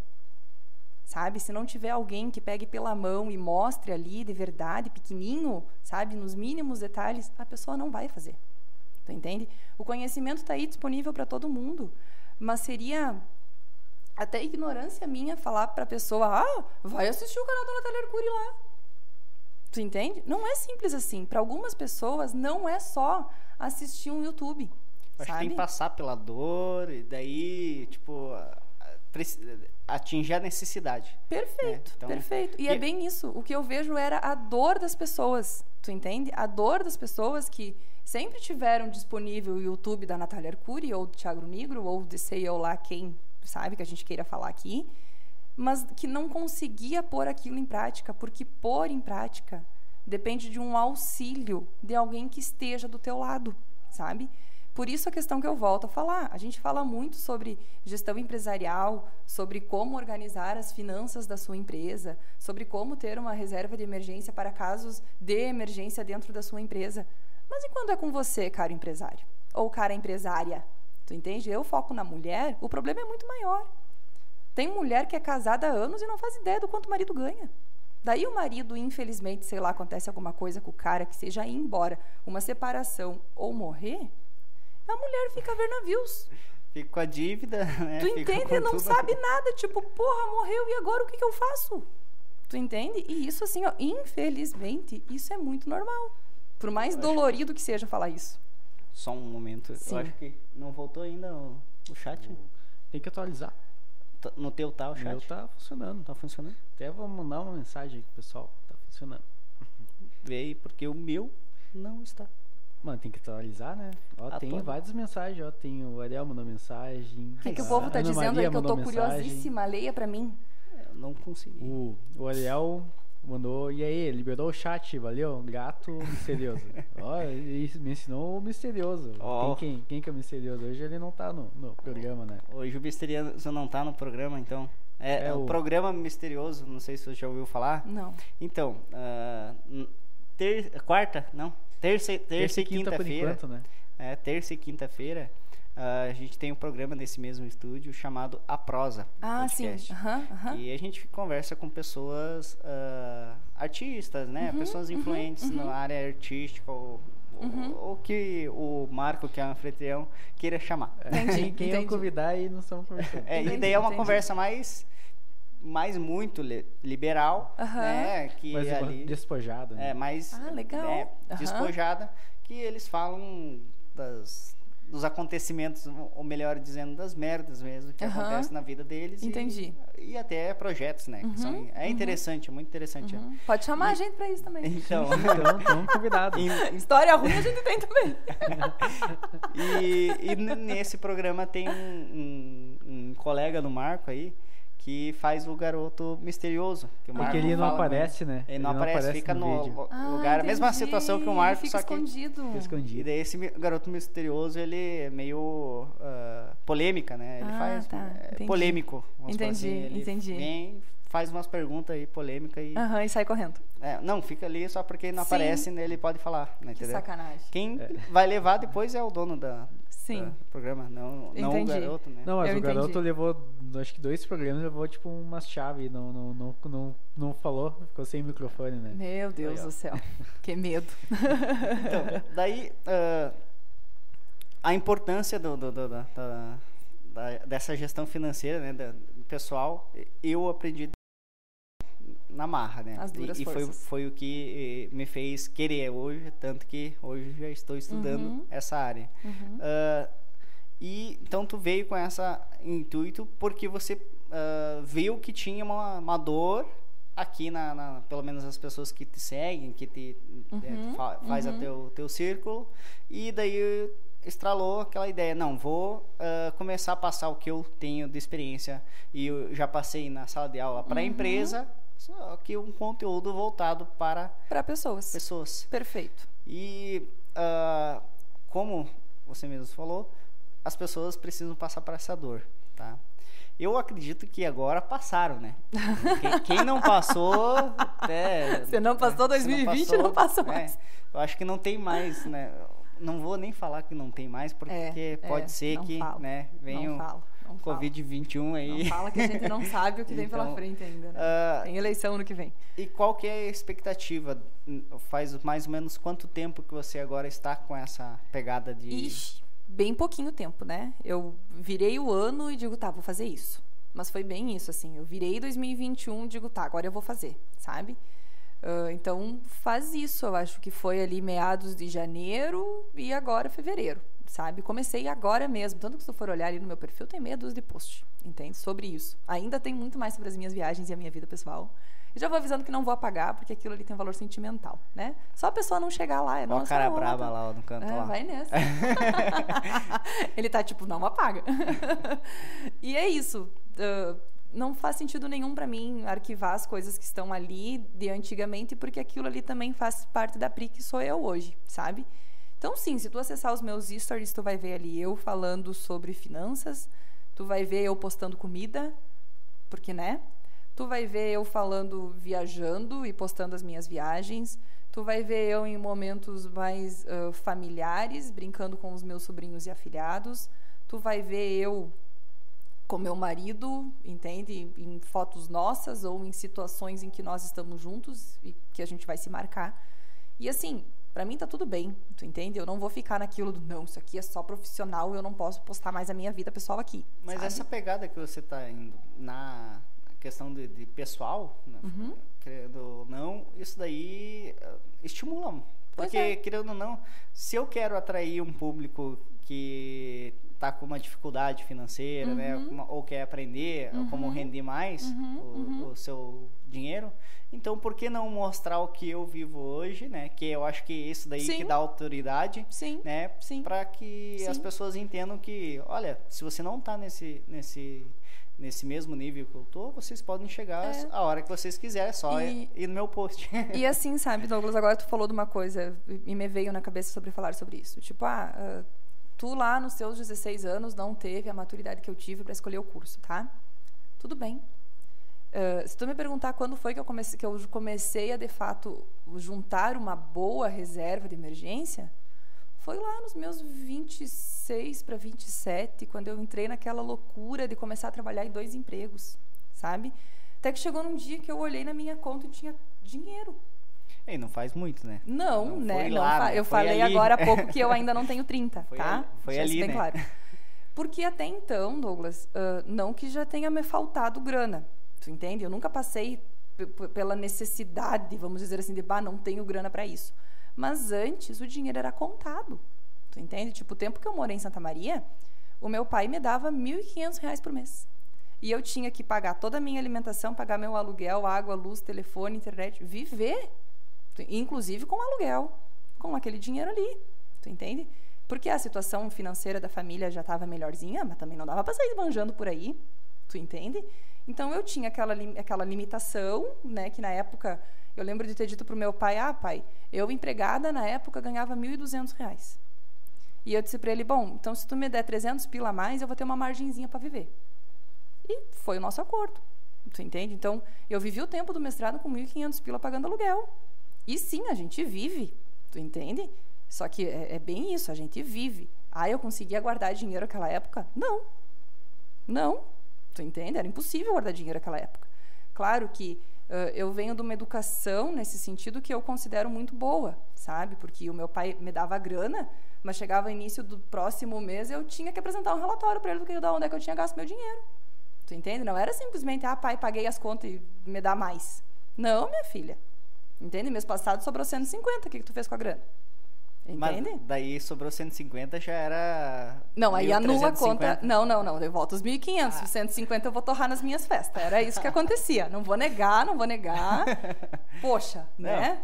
sabe? Se não tiver alguém que pegue pela mão e mostre ali de verdade, pequenininho, sabe, nos mínimos detalhes, a pessoa não vai fazer. Tu entende? O conhecimento está aí disponível para todo mundo, mas seria até ignorância minha falar para a pessoa: ah, vai assistir o canal da Natália Arcuri lá. Tu entende? Não é simples assim. Para algumas pessoas, não é só assistir um YouTube. Acho sabe? que tem que passar pela dor e daí, tipo, atingir a necessidade. Perfeito, né? então, perfeito. E é bem isso. O que eu vejo era a dor das pessoas. Tu entende? A dor das pessoas que sempre tiveram disponível o YouTube da Natália Arcuri ou do Thiago Negro ou de sei eu lá quem sabe que a gente queira falar aqui, mas que não conseguia pôr aquilo em prática, porque pôr em prática depende de um auxílio de alguém que esteja do teu lado, sabe? Por isso a questão que eu volto a falar. A gente fala muito sobre gestão empresarial, sobre como organizar as finanças da sua empresa, sobre como ter uma reserva de emergência para casos de emergência dentro da sua empresa. Mas e quando é com você, cara empresário? Ou cara empresária? Tu entende? Eu foco na mulher, o problema é muito maior. Tem mulher que é casada há anos e não faz ideia do quanto o marido ganha. Daí o marido, infelizmente, sei lá, acontece alguma coisa com o cara que seja ir embora, uma separação ou morrer, a mulher fica a ver navios. Fica com a dívida, né? Tu entende? Não tudo. sabe nada, tipo, porra, morreu e agora o que, que eu faço? Tu entende? E isso, assim, ó, infelizmente, isso é muito normal. Por mais Eu acho- dolorido que seja falar isso. Só um momento. Sim. Eu acho que não voltou ainda o, o chat. Tem que atualizar. Tá- No teu tá o chat? meu tá funcionando. Tá funcionando? Até vou mandar uma mensagem aí pro pessoal. Tá funcionando. Vê aí, porque o meu não está. Mano, tem que atualizar, né? Ó, tem Atualiza. várias mensagens, ó. Tem o Ariel mandou mensagem. O que, que o povo tá Ana dizendo Maria aí que eu tô mensagem. curiosíssima? Leia pra mim. Eu não consegui. O, o Ariel mandou, e aí, liberou o chat, valeu? Gato misterioso. Ó, ele me ensinou o misterioso. Ó. Quem, quem, quem que é o misterioso? Hoje ele não tá no, no programa, né? Hoje o Misterioso não tá no programa, então. É, É o o- programa Misterioso, não sei se você já ouviu falar. Não. Então, ah, n- ter, quarta? Não. Terça, terça, e por quinta-feira. enquanto, né? É, terça e quinta-feira, ah, a gente tem um programa nesse mesmo estúdio chamado A Prosa. Ah, Podcast. sim. Aham, aham. E a gente conversa com pessoas ah, artistas, né? Uhum, pessoas influentes na área artística ou, Uhum. ou, ou que o Marco, que é o anfitrião, queira chamar. Entendi, quem quem eu entendi. convidar aí não estamos conversando. É, e Entendi, daí é uma entendi. conversa mais, mais muito li- liberal, Aham. né? Que Mas ali despojado, né? é mais Ah, legal. né, despojada, que eles falam das, dos acontecimentos, ou melhor dizendo, das merdas mesmo que Aham. acontecem na vida deles. e- Entendi. E, até projetos, né? que são- Uhum, é uhum. interessante, é muito interessante. Uhum. Pode chamar a gente pra isso também. Então, Então, estamos convidados. em- História ruim a gente tem também. E, e nesse programa tem um, um- um colega do Marco aí que faz o garoto misterioso. Que o Marco Porque ele não aparece, né? Ele não aparece, fica no, lo- Ah, lugar, a mesma situação que o Marco, Ele fica só que escondido. Fica e escondido. daí esse garoto misterioso ele é meio ah, polêmica, né? Ele Ah, faz tá, é, polêmico. Entendi, assim. Ele entendi. Vem, faz umas perguntas aí polêmicas e Aham, e sai correndo. é, não fica ali só porque não Sim. aparece, né, ele pode falar, né, Que entendeu? sacanagem. Quem É. vai levar depois é o dono da, Sim. do programa, não, não o garoto, né? Não, mas Eu o garoto entendi. levou, acho que dois programas, levou tipo umas chaves, não, não, não, não, não falou, ficou sem microfone, né? Meu Deus Aí, do céu. Que medo. Então, daí ah, a importância do, do- do- da, da- dessa gestão financeira, né, da- pessoal, eu aprendi na marra, né? As duras e, e foi, foi o que eh, me fez querer hoje, tanto que hoje já estou estudando Uhum. essa área. Uhum. Ah, e então tu veio com essa intuito porque você ah, viu que tinha uma, uma dor aqui na, na- pelo menos as pessoas que te seguem, que te eh, Uhum, fa- faz uhum. a teu teu círculo e daí estralou aquela ideia, não vou ah, começar a passar o que eu tenho de experiência e eu já passei na sala de aula para a Uhum. empresa, só que um conteúdo voltado para... Para pessoas. Pessoas. Perfeito. E uh, como você mesmo falou, as pessoas precisam passar por essa dor, tá? Eu acredito que agora passaram, né? Quem, não passou, até, Você não passou né? 2020, não passou, não passou é. mais. Eu acho que não tem mais, né? Não vou nem falar que não tem mais, é, porque é, pode é, ser que, falo, né, venham Covid-21 aí. Não fala que a gente não sabe o que vem pela então, frente ainda. Né? Uh, Tem eleição no que vem. E qual que é a expectativa? Faz mais ou menos quanto tempo que você agora está com essa pegada de... Ixi, bem pouquinho tempo, né? Eu virei o ano e digo, tá, vou fazer isso. Mas foi bem isso, assim. Eu virei 2021 e digo, tá, agora eu vou fazer, sabe? Uh, então, faz isso. Eu acho que foi ali meados de janeiro e agora fevereiro sabe? Comecei agora mesmo. Tanto que se for olhar ali no meu perfil, tem meia dúzia de post, entende? Sobre isso. Ainda tem muito mais sobre as minhas viagens e a minha vida pessoal. E já vou avisando que não vou apagar, porque aquilo ali tem um valor sentimental, né? Só a pessoa não chegar lá. É, Ó a "Nossa, cara braba tá- lá no canto é, lá. vai nessa. Ele tá tipo, não apaga. e é isso. Ah, não faz sentido nenhum para mim arquivar as coisas que estão ali de antigamente, porque aquilo ali também faz parte da PRI que sou eu hoje, sabe? Então, sim, se tu acessar os meus stories, tu vai ver ali eu falando sobre finanças, tu vai ver eu postando comida, porque, né? Tu vai ver eu falando viajando e postando as minhas viagens. Tu vai ver eu em momentos mais uh, familiares, brincando com os meus sobrinhos e afilhados. Tu vai ver eu com meu marido, entende? Em fotos nossas ou em situações em que nós estamos juntos e que a gente vai se marcar. E assim, para mim tá tudo bem, tu entende? Eu não vou ficar naquilo do não, isso aqui é só profissional, eu não posso postar mais a minha vida pessoal aqui. Mas sabe? essa pegada que você está indo na questão de, de pessoal, né, Uhum. querendo ou não, isso daí eh, estimula. Porque, é. querendo ou não, se eu quero atrair um público que está com uma dificuldade financeira, né, Uhum. uma- ou quer aprender como Uhum. render mais Uhum, o, uhum. o seu dinheiro, então por que não mostrar o que eu vivo hoje, né? Que eu acho que isso daí que Sim. dá autoridade, Sim. né? Sim. Para que as Sim. pessoas entendam que, olha, se você não tá nesse nesse nesse mesmo nível que eu tô, vocês podem chegar É. a hora que vocês quiserem, é só E- ir no meu post. E assim, sabe, Douglas, agora tu falou de uma coisa e me veio na cabeça sobre falar sobre isso. Tipo, ah, ah, tu lá nos seus 16 anos não teve a maturidade que eu tive para escolher o curso, tá? Tudo bem. Ah, se tu me perguntar quando foi que eu, comecei, que eu comecei a, de fato, juntar uma boa reserva de emergência, foi lá nos meus 26 para 27, quando eu entrei naquela loucura de começar a trabalhar em dois empregos, sabe? Até que chegou num dia que eu olhei na minha conta e tinha dinheiro. E não faz muito, né? Não, Não né? não lá, né? Eu falei ali. agora há pouco que eu ainda não tenho 30, Foi tá? ali- foi Deixa ali, bem né? claro. Porque até então, Douglas, ah, não que já tenha me faltado grana, tu entende? Eu nunca passei pela necessidade, vamos dizer assim, de, bah, não tenho grana para isso. Mas antes, o dinheiro era contado, tu entende? Tipo, o tempo que eu morei em Santa Maria, o meu pai me dava 1.500 reais por mês. E eu tinha que pagar toda a minha alimentação, pagar meu aluguel, água, luz, telefone, internet, viver. Inclusive com aluguel, com aquele dinheiro ali. Tu entende? Porque a situação financeira da família já estava melhorzinha, mas também não dava para sair manjando por aí. Tu entende? Então eu tinha aquela, aquela limitação, né? Que na época eu lembro de ter dito pro meu pai: Ah, pai, eu empregada na época ganhava 1.200 reais. E eu disse para ele: Bom, então se tu me der 300 pila a mais, eu vou ter uma margenzinha para viver. E foi o nosso acordo. Tu entende? Então, eu vivi o tempo do mestrado com 1.500 pila pagando aluguel. E sim, a gente vive. Tu entende? Só que é, é bem isso, a gente vive. Ah, eu conseguia guardar dinheiro naquela época? Não. Não. Tu entende? Era impossível guardar dinheiro naquela época. Claro que ãh, eu venho de uma educação nesse sentido que eu considero muito boa, sabe? Porque o meu pai me dava grana, mas chegava início do próximo mês eu tinha que apresentar um relatório para ele do que da onde é que eu tinha gasto meu dinheiro. Tu entende? Não era simplesmente, ah, pai, paguei as contas e me dá mais. Não, minha filha. Entende? Mês passado sobrou 150, o que, que tu fez com a grana? Entende? Mas daí sobrou 150, já era. Não, aí anula a conta. 1.350. Não, não, não. Eu volto os 1.500. Os 150 eu vou torrar nas minhas festas. Era isso que acontecia. Não vou negar, não vou negar. Poxa, Não. né?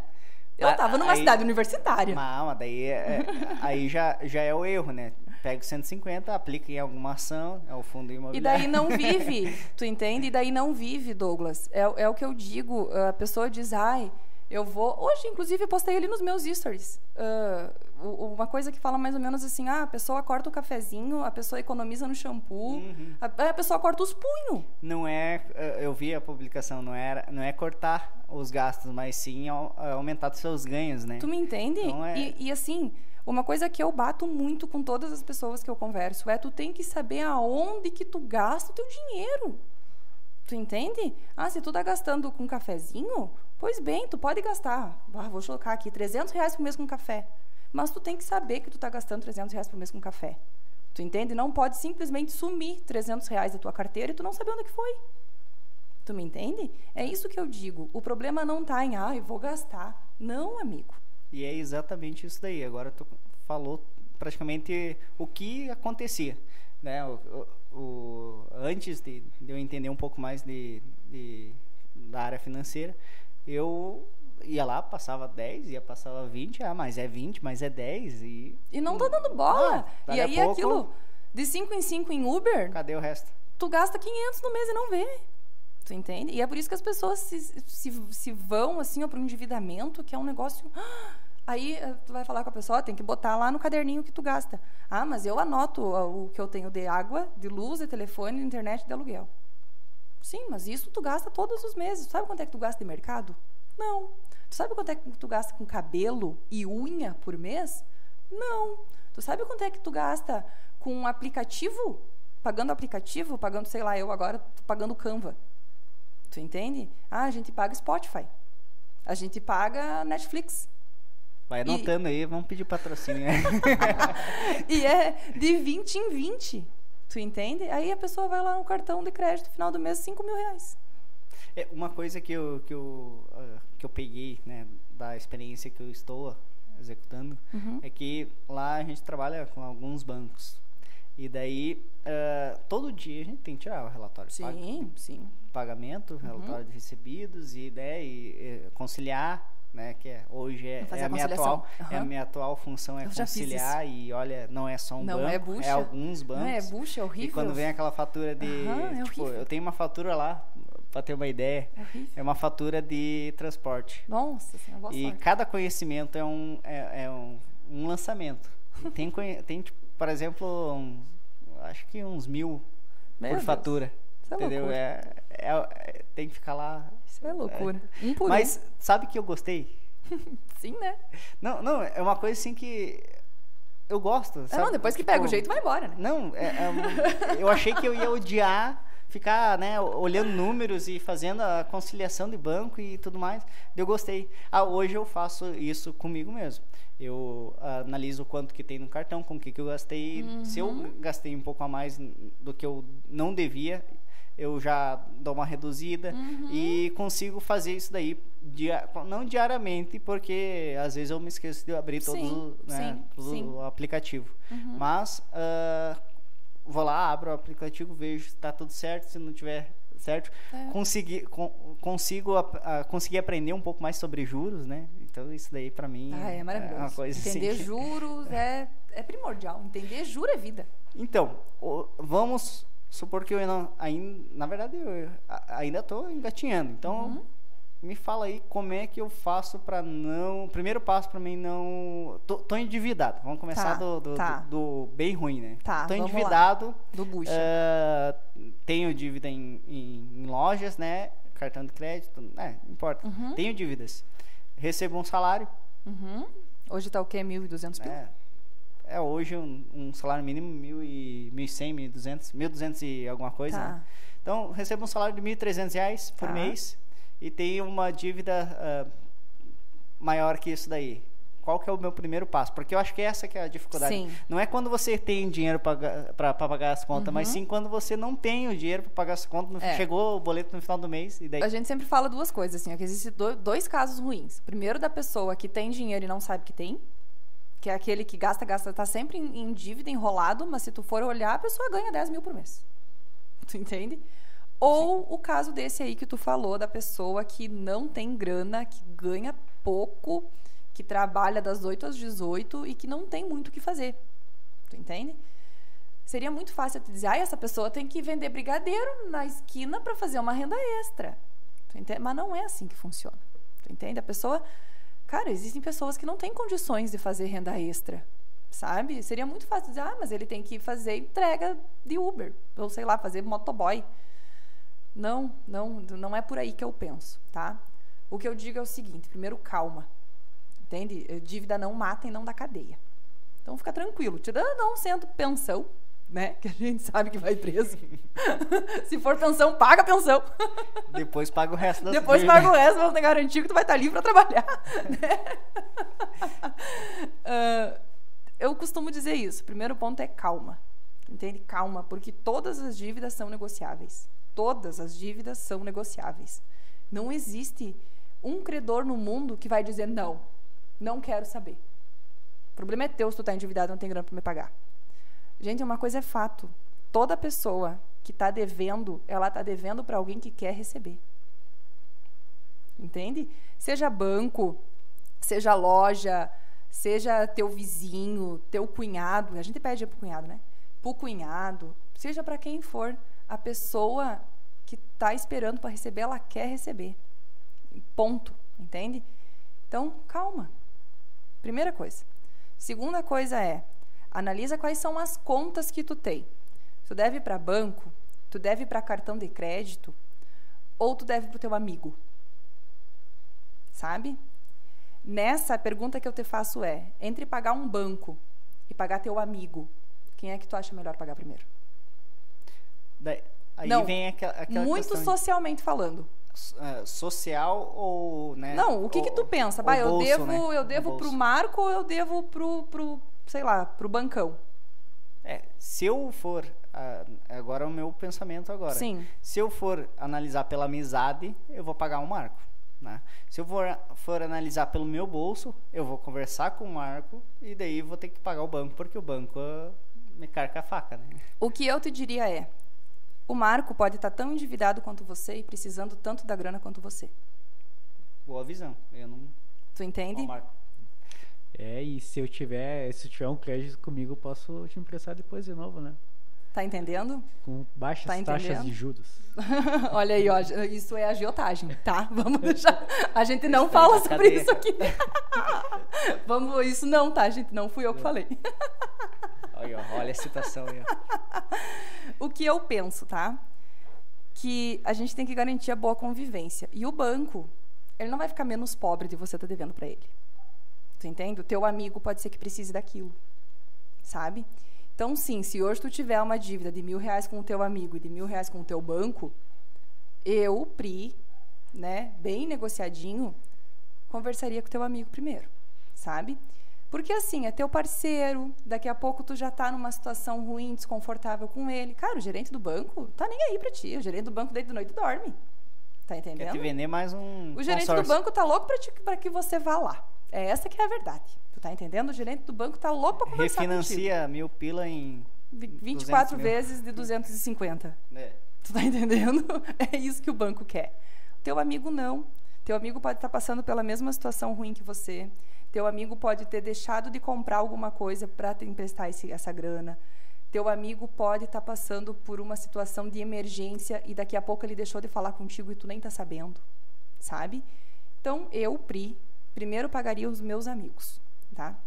Eu Mas tava numa aí- cidade universitária. Não, mas daí é- é- aí já, já é o erro, né? Pega os 150, aplica em alguma ação, é o fundo E imobiliário. daí não vive, tu entende? E daí não vive, Douglas. É, é o que eu digo. A pessoa diz, ai, eu vou. Hoje, inclusive, eu postei ali nos meus stories. ah, u- uma coisa que fala mais ou menos assim: ah, a pessoa corta o cafezinho, a pessoa economiza no shampoo, Uhum. a, a pessoa corta os punhos. Não é, eh, eu vi a publicação, não era, não é cortar os gastos, mas sim au- aumentar os seus ganhos, né? Tu me entende? Então é- e, e, assim, uma coisa que eu bato muito com todas as pessoas que eu converso é tu tem que saber aonde que tu gasta o teu dinheiro. Tu entende? Ah, se tu tá gastando com cafezinho, pois bem, tu pode gastar. Ah, vou colocar aqui 300 reais por mês com café. Mas tu tem que saber que tu tá gastando 300 reais por mês com café. Tu entende? Não pode simplesmente sumir 300 reais da tua carteira e tu não saber onde é que foi. Tu me entende? É isso que eu digo. O problema não tá em, ah, eu vou gastar. Não, amigo. E é exatamente isso daí. Agora tu falou praticamente o que acontecia, né? O, o- antes de, de eu entender um pouco mais de, de- da área financeira, eu ia lá, passava 10, ia passava 20, ah, mas é 20, mas é 10 e E não tá dando bola. Ah, e aí pouco- aquilo, de 5 em 5 em Uber, cadê o resto? tu gasta 500 no mês e não vê. Tu entende? E é por isso que as pessoas se, se, se vão assim para o endividamento, que é um negócio. Aí eh, tu vai falar com a pessoa, tem que botar lá no caderninho que tu gasta. Ah, mas eu anoto o que eu tenho de água, de luz, de telefone, de internet, de aluguel. Sim, mas isso tu gasta todos os meses. Sabe quanto é que tu gasta de mercado? Não. Tu sabe quanto é que tu gasta com cabelo e unha por mês? Não. Tu sabe quanto é que tu gasta com um aplicativo? Pagando aplicativo, pagando, sei lá, eu agora tô pagando Canva. Tu entende? Ah, a gente paga Spotify. A gente paga Netflix. Vai anotando e... aí, vamos pedir patrocínio. E é de 20 em 20. Tu entende? Aí a pessoa vai lá no cartão de crédito, final do mês, 5 mil reais. É, uma coisa que eu, que, eu, uh, que eu peguei né, da experiência que eu estou executando uhum. é que lá a gente trabalha com alguns bancos. E daí, uh, todo dia a gente tem que tirar o relatório. Sim, pago, sim. Pagamento, relatório uhum. de recebidos e, né, e, e conciliar né? Que é, hoje é, é a, minha atual, uhum. é a minha atual função é conciliar e olha, não é só um não banco, é, bucha. é alguns bancos. Não é bucha, é horrível. E quando vem aquela fatura de, uhum, é tipo, eu tenho uma fatura lá para ter uma ideia, é, é, uma fatura de transporte. Nossa, é boa E sorte. cada conhecimento é um é, é um, um lançamento. tem tem tipo, por exemplo, um, acho que uns mil Meu por Deus. fatura. Isso entendeu? É, é, tem que ficar lá é loucura. É. Um por Mas um. sabe que eu gostei? Sim, né? Não, não, é uma coisa assim que eu gosto. É, não, depois que tipo, pega o jeito, vai embora, né? Não, é, é, eu achei que eu ia odiar ficar, né, olhando números e fazendo a conciliação de banco e tudo mais. Eu gostei. Ah, hoje eu faço isso comigo mesmo. Eu analiso o quanto que tem no cartão, com o que, que eu gastei. Uhum. Se eu gastei um pouco a mais do que eu não devia, eu já dou uma reduzida uhum. e consigo fazer isso daí não diariamente porque às vezes eu me esqueço de abrir todo, sim, né, sim, todo sim. o aplicativo uhum. mas uh, vou lá abro o aplicativo vejo se está tudo certo se não tiver certo é. consegui, con, consigo a, a, conseguir aprender um pouco mais sobre juros né então isso daí para mim ah, é, maravilhoso. é uma coisa entender assim, juros é, é primordial entender juro é vida então o, vamos supor que eu ainda, ainda na verdade, eu ainda estou engatinhando. Então, uhum. me fala aí como é que eu faço para não. Primeiro passo para mim não. Tô, tô, endividado. Vamos começar tá, do, do, tá. do, do, bem ruim, né? Tá, tô endividado. Lá. Do bucha. Uh, tenho dívida em, em, em, lojas, né? Cartão de crédito, é, importa. Uhum. Tenho dívidas. Recebo um salário. Uhum. Hoje está o quê? 1.200 mil? É é hoje um, um salário mínimo mil e mil cem, mil duzentos, mil duzentos e alguma coisa. Tá. Né? Então recebo um salário de mil trezentos reais por tá. mês e tenho uma dívida uh, maior que isso daí. Qual que é o meu primeiro passo? Porque eu acho que essa que é a dificuldade. Sim. Não é quando você tem dinheiro para pagar as contas, uhum. mas sim quando você não tem o dinheiro para pagar as contas. É. Chegou o boleto no final do mês e daí... A gente sempre fala duas coisas, assim, que existem dois casos ruins. Primeiro da pessoa que tem dinheiro e não sabe que tem, que é aquele que gasta, gasta, tá sempre em, em, dívida, enrolado, mas se tu for olhar, a pessoa ganha 10 mil por mês. Tu entende? Ou Sim. o caso desse aí que tu falou, da pessoa que não tem grana, que ganha pouco, que trabalha das 8 às 18 e que não tem muito o que fazer. Tu entende? Seria muito fácil tu dizer, ah, essa pessoa tem que vender brigadeiro na esquina para fazer uma renda extra. Tu entende? Mas não é assim que funciona. Tu entende? A pessoa Cara, existem pessoas que não têm condições de fazer renda extra, sabe? Seria muito fácil dizer, ah, mas ele tem que fazer entrega de Uber, ou sei lá, fazer motoboy. Não, não, não é por aí que eu penso, tá? O que eu digo é o seguinte: primeiro, calma, entende? Dívida não mata e não dá cadeia. Então fica tranquilo, tirando um cento pensão, né? Que a gente sabe que vai preso. Se for pensão, paga a pensão. Depois paga o resto da Depois paga o resto, vamos garantir que tu vai estar livre para trabalhar. Né? Uh, eu costumo dizer isso. O primeiro ponto é calma. Entende? Calma, porque todas as dívidas são negociáveis. Todas as dívidas são negociáveis. Não existe um credor no mundo que vai dizer não, não quero saber. O problema é teu se tu está endividado e não tem grana para me pagar. Gente, uma coisa é fato. Toda pessoa que está devendo, ela está devendo para alguém que quer receber. Entende? Seja banco, seja loja, seja teu vizinho, teu cunhado. A gente pede para o cunhado, né? Para o cunhado, seja para quem for. A pessoa que está esperando para receber, ela quer receber. Ponto. Entende? Então, calma. Primeira coisa. Segunda coisa é, analisa quais são as contas que tu tem. Tu deve para banco, tu deve para cartão de crédito ou tu deve para o teu amigo. Sabe? Nessa a pergunta que eu te faço é: entre pagar um banco e pagar teu amigo, quem é que tu acha melhor pagar primeiro? Daí, aí Não, vem aquela, aquela Muito socialmente falando. de, eh, social ou, né? Não, o que que tu ou- pensa? ou Bah, eu bolso, devo, né? eu devo pro. Marco ou eu devo pro, pro, sei lá, pro bancão? É, se eu for ah, agora é o meu pensamento agora. Sim. Se eu for analisar pela amizade, eu vou pagar um marco. Né? Se eu for, for analisar pelo meu bolso, eu vou conversar com o Marco e daí vou ter que pagar o banco, porque o banco ah, me carca a faca, né? O que eu te diria é: o Marco pode estar tão endividado quanto você e precisando tanto da grana quanto você. Boa visão. Eu não. Tu entende? Ó, Marco. É, e se eu tiver, se tiver um crédito comigo, eu posso te emprestar depois de novo, né? Tá entendendo? Com baixas Tá taxas entendendo? de juros. Olha aí, ó, isso é agiotagem, tá? Vamos deixar. A gente não Isso fala sobre cadeia. isso aqui. Vamos, isso não, tá, gente? Não fui eu que falei. Olha, olha a citação aí. O que eu penso, tá? Que a gente tem que garantir a boa convivência. E o banco, ele não vai ficar menos pobre de você estar devendo para ele. Tu entende? O teu amigo pode ser que precise daquilo, sabe? Então, sim, se hoje tu tiver uma dívida de mil reais com o teu amigo e de mil reais com o teu banco, eu, Pri, né, bem negociadinho, conversaria com o teu amigo primeiro, sabe? Porque assim, é teu parceiro, daqui a pouco tu já tá numa situação ruim, desconfortável com ele. Cara, o gerente do banco tá nem aí pra ti. O gerente do banco desde de noite dorme. Tá Quer entendendo? te vender mais um. O gerente do consórcio. banco tá louco pra, ti, pra que você vá lá. É essa que é a verdade. Tu tá entendendo? O gerente do banco tá louco pra conversar Refinancia mil pila em. contigo. Vi- 200 24 mil. vezes de 250. né? Tu tá entendendo? É isso que o banco quer. Teu amigo não. Teu amigo pode estar passando pela mesma situação ruim que você. Teu amigo pode ter deixado de comprar alguma coisa para te emprestar esse, essa grana. Teu amigo pode estar passando por uma situação de emergência e daqui a pouco ele deixou de falar contigo e tu nem tá sabendo, sabe? Então, eu, Pri, primeiro pagaria os meus amigos, tá?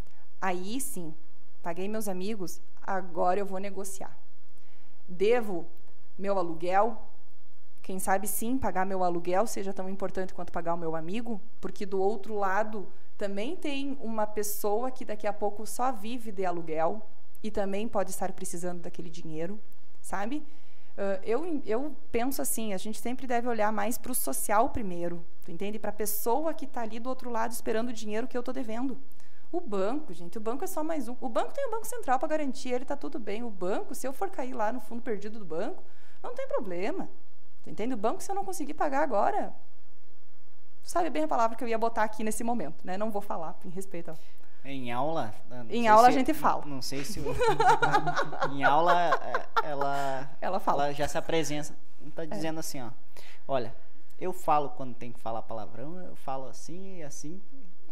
Aí sim, paguei meus amigos, agora eu vou negociar. Devo meu aluguel, quem sabe sim pagar meu aluguel seja tão importante quanto pagar o meu amigo, porque do outro lado também tem uma pessoa que daqui a pouco só vive de aluguel e também pode estar precisando daquele dinheiro, sabe? Ah, eu, eu penso assim, a gente sempre deve olhar mais para o social primeiro, tu entende? Para a pessoa que está ali do outro lado esperando o dinheiro que eu estou devendo. O banco, gente, o banco é só mais um. O banco tem o Banco Central para garantir, ele está tudo bem. O banco, se eu for cair lá no fundo perdido do banco, não tem problema. Tu entende? O banco, se eu não conseguir pagar agora, tu sabe bem a palavra que eu ia botar aqui nesse momento, né? Não vou falar, em respeito. ao- Em aula. não Em aula a gente fala. Não sei se. o- em aula, é, ela. Ela fala. Ela já se apresenta. Tá dizendo assim, ó. Olha, eu falo quando tem que falar palavrão, eu falo assim e assim.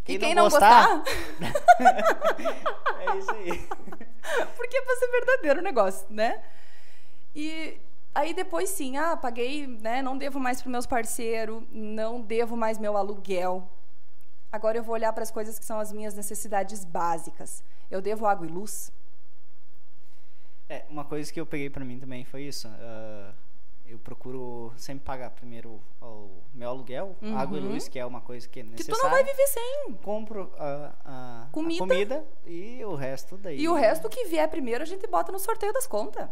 e quem não gostar, é isso aí. porque é pra ser verdadeiro o negócio, né? E aí depois sim, ah, paguei, né? Não devo mais para meus parceiros, não devo mais meu aluguel. Agora eu vou olhar para as coisas que são as minhas necessidades básicas. Eu devo água e luz? É, uma coisa que eu peguei pra mim também foi isso. ah, eu procuro sempre pagar primeiro o meu aluguel, água e Uhum. luz, que é uma coisa que é Que necessária. tu não vai viver sem. Compro a, a- a Comida. comida e o resto daí. E o resto que vier primeiro a gente bota no sorteio das contas.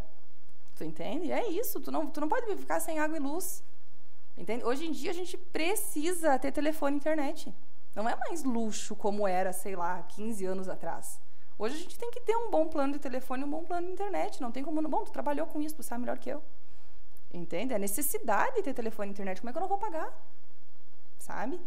Tu entende? É isso. Tu não, tu não pode ficar sem água e luz. Entende? Hoje em dia a gente precisa ter telefone e internet. Não é mais luxo como era, sei lá, 15 anos atrás. Hoje a gente tem que ter um bom plano de telefone um bom plano de internet. Não tem como. Bom, tu trabalhou com isso, tu sabe melhor que eu. Entende? É necessidade de ter telefone e internet. Como é que eu não vou pagar? Sabe?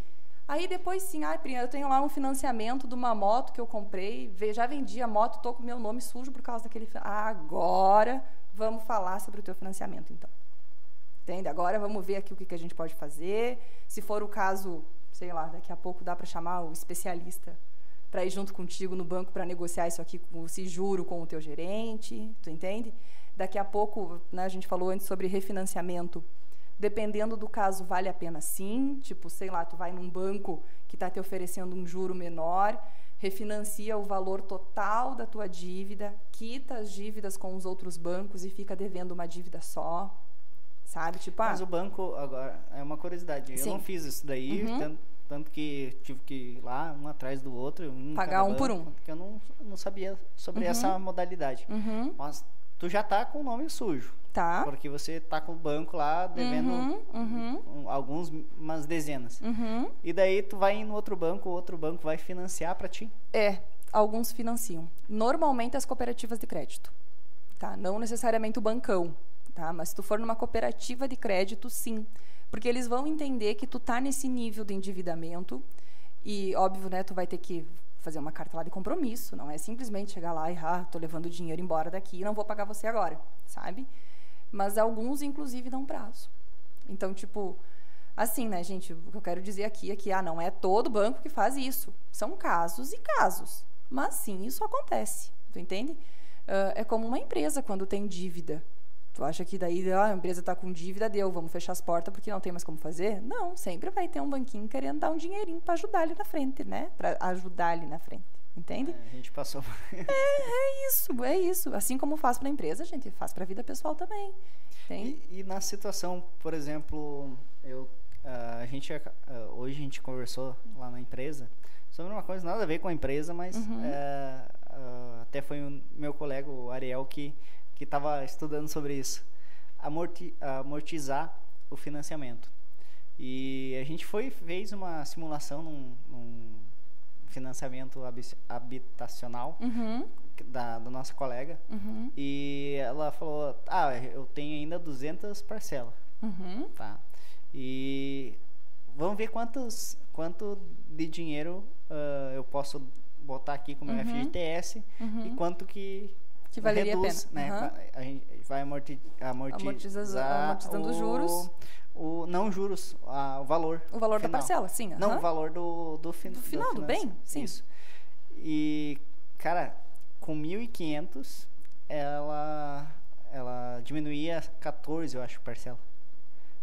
Aí depois sim, ai, Pri, eu tenho lá um financiamento de uma moto que eu comprei, já vendi a moto, tô com meu nome sujo por causa daquele. fi- Agora vamos falar sobre o teu financiamento, então. Entende? Agora vamos ver aqui o que a gente pode fazer. Se for o caso, sei lá, daqui a pouco dá para chamar o especialista para ir junto contigo no banco para negociar isso aqui com esse juro com o teu gerente, tu entende? Daqui a pouco, né, a gente falou antes sobre refinanciamento. Dependendo do caso, vale a pena sim. Tipo, sei lá, tu vai num banco que está te oferecendo um juro menor. refinancia o valor total da tua dívida, quita as dívidas com os outros bancos e fica devendo uma dívida só. Sabe? Tipo, ah, Mas o banco, agora, é uma curiosidade. Eu Sim. não fiz isso daí, Uhum. tanto, tanto que tive que ir lá, um atrás do outro. Um Pagar um por banco, um. Porque eu não, não sabia sobre Uhum. essa modalidade. uhum, Mas tu já tá com o nome sujo. tá. Porque você tá com o banco lá devendo Uhum, uhum, um- alguns, umas dezenas. uhum. E daí tu vai no outro banco, o outro banco vai financiar para ti. É, alguns financiam. Normalmente as cooperativas de crédito, tá? Não necessariamente o bancão, tá? Mas se tu for numa cooperativa de crédito, sim, porque eles vão entender que tu tá nesse nível de endividamento e óbvio, né, tu vai ter que fazer uma carta lá de compromisso, não é simplesmente chegar lá e ah, tô levando dinheiro embora daqui, não vou pagar você agora, sabe? Mas alguns inclusive dão prazo. Então, tipo, Assim, né, gente? O que eu quero dizer aqui é que ah, não é todo banco que faz isso. São casos e casos. Mas sim, isso acontece. Tu entende? Ah, é como uma empresa quando tem dívida. Tu acha que daí ah, a empresa está com dívida, deu, vamos fechar as portas porque não tem mais como fazer? Não, sempre vai ter um banquinho querendo dar um dinheirinho para ajudar ali na frente, né? Para ajudar ali na frente. Entende? É, a gente passou. É isso, é isso. Assim como faz para a empresa, a gente faz para a vida pessoal também. E, e na situação, por exemplo, eu, ah, a gente ah, hoje a gente conversou lá na empresa sobre uma coisa nada a ver com a empresa, mas Uhum. eh, ah, até foi o meu colega o Ariel que que estava estudando sobre isso, Amorti, amortizar o financiamento. E a gente foi fez uma simulação num, num financiamento habi- habitacional Uhum, da, da nossa colega uhum, e ela falou, ah, eu tenho ainda 200 parcelas. uhum. Tá. E vamos ver quantos, quanto de dinheiro ah, eu posso botar aqui com o meu Uhum. FGTS e quanto que, Que valeria a reduz, pena. né? Aham. A gente vai amorti, amortizar Amortiza- amortizando os juros. O, não juros, a- o valor. O valor da final. parcela, sim. Não, aham. o valor do, do, fin, Do final, do finance- bem, sim. Isso. E, cara, com 1.500, ela, ela diminuía 14, eu acho, parcela.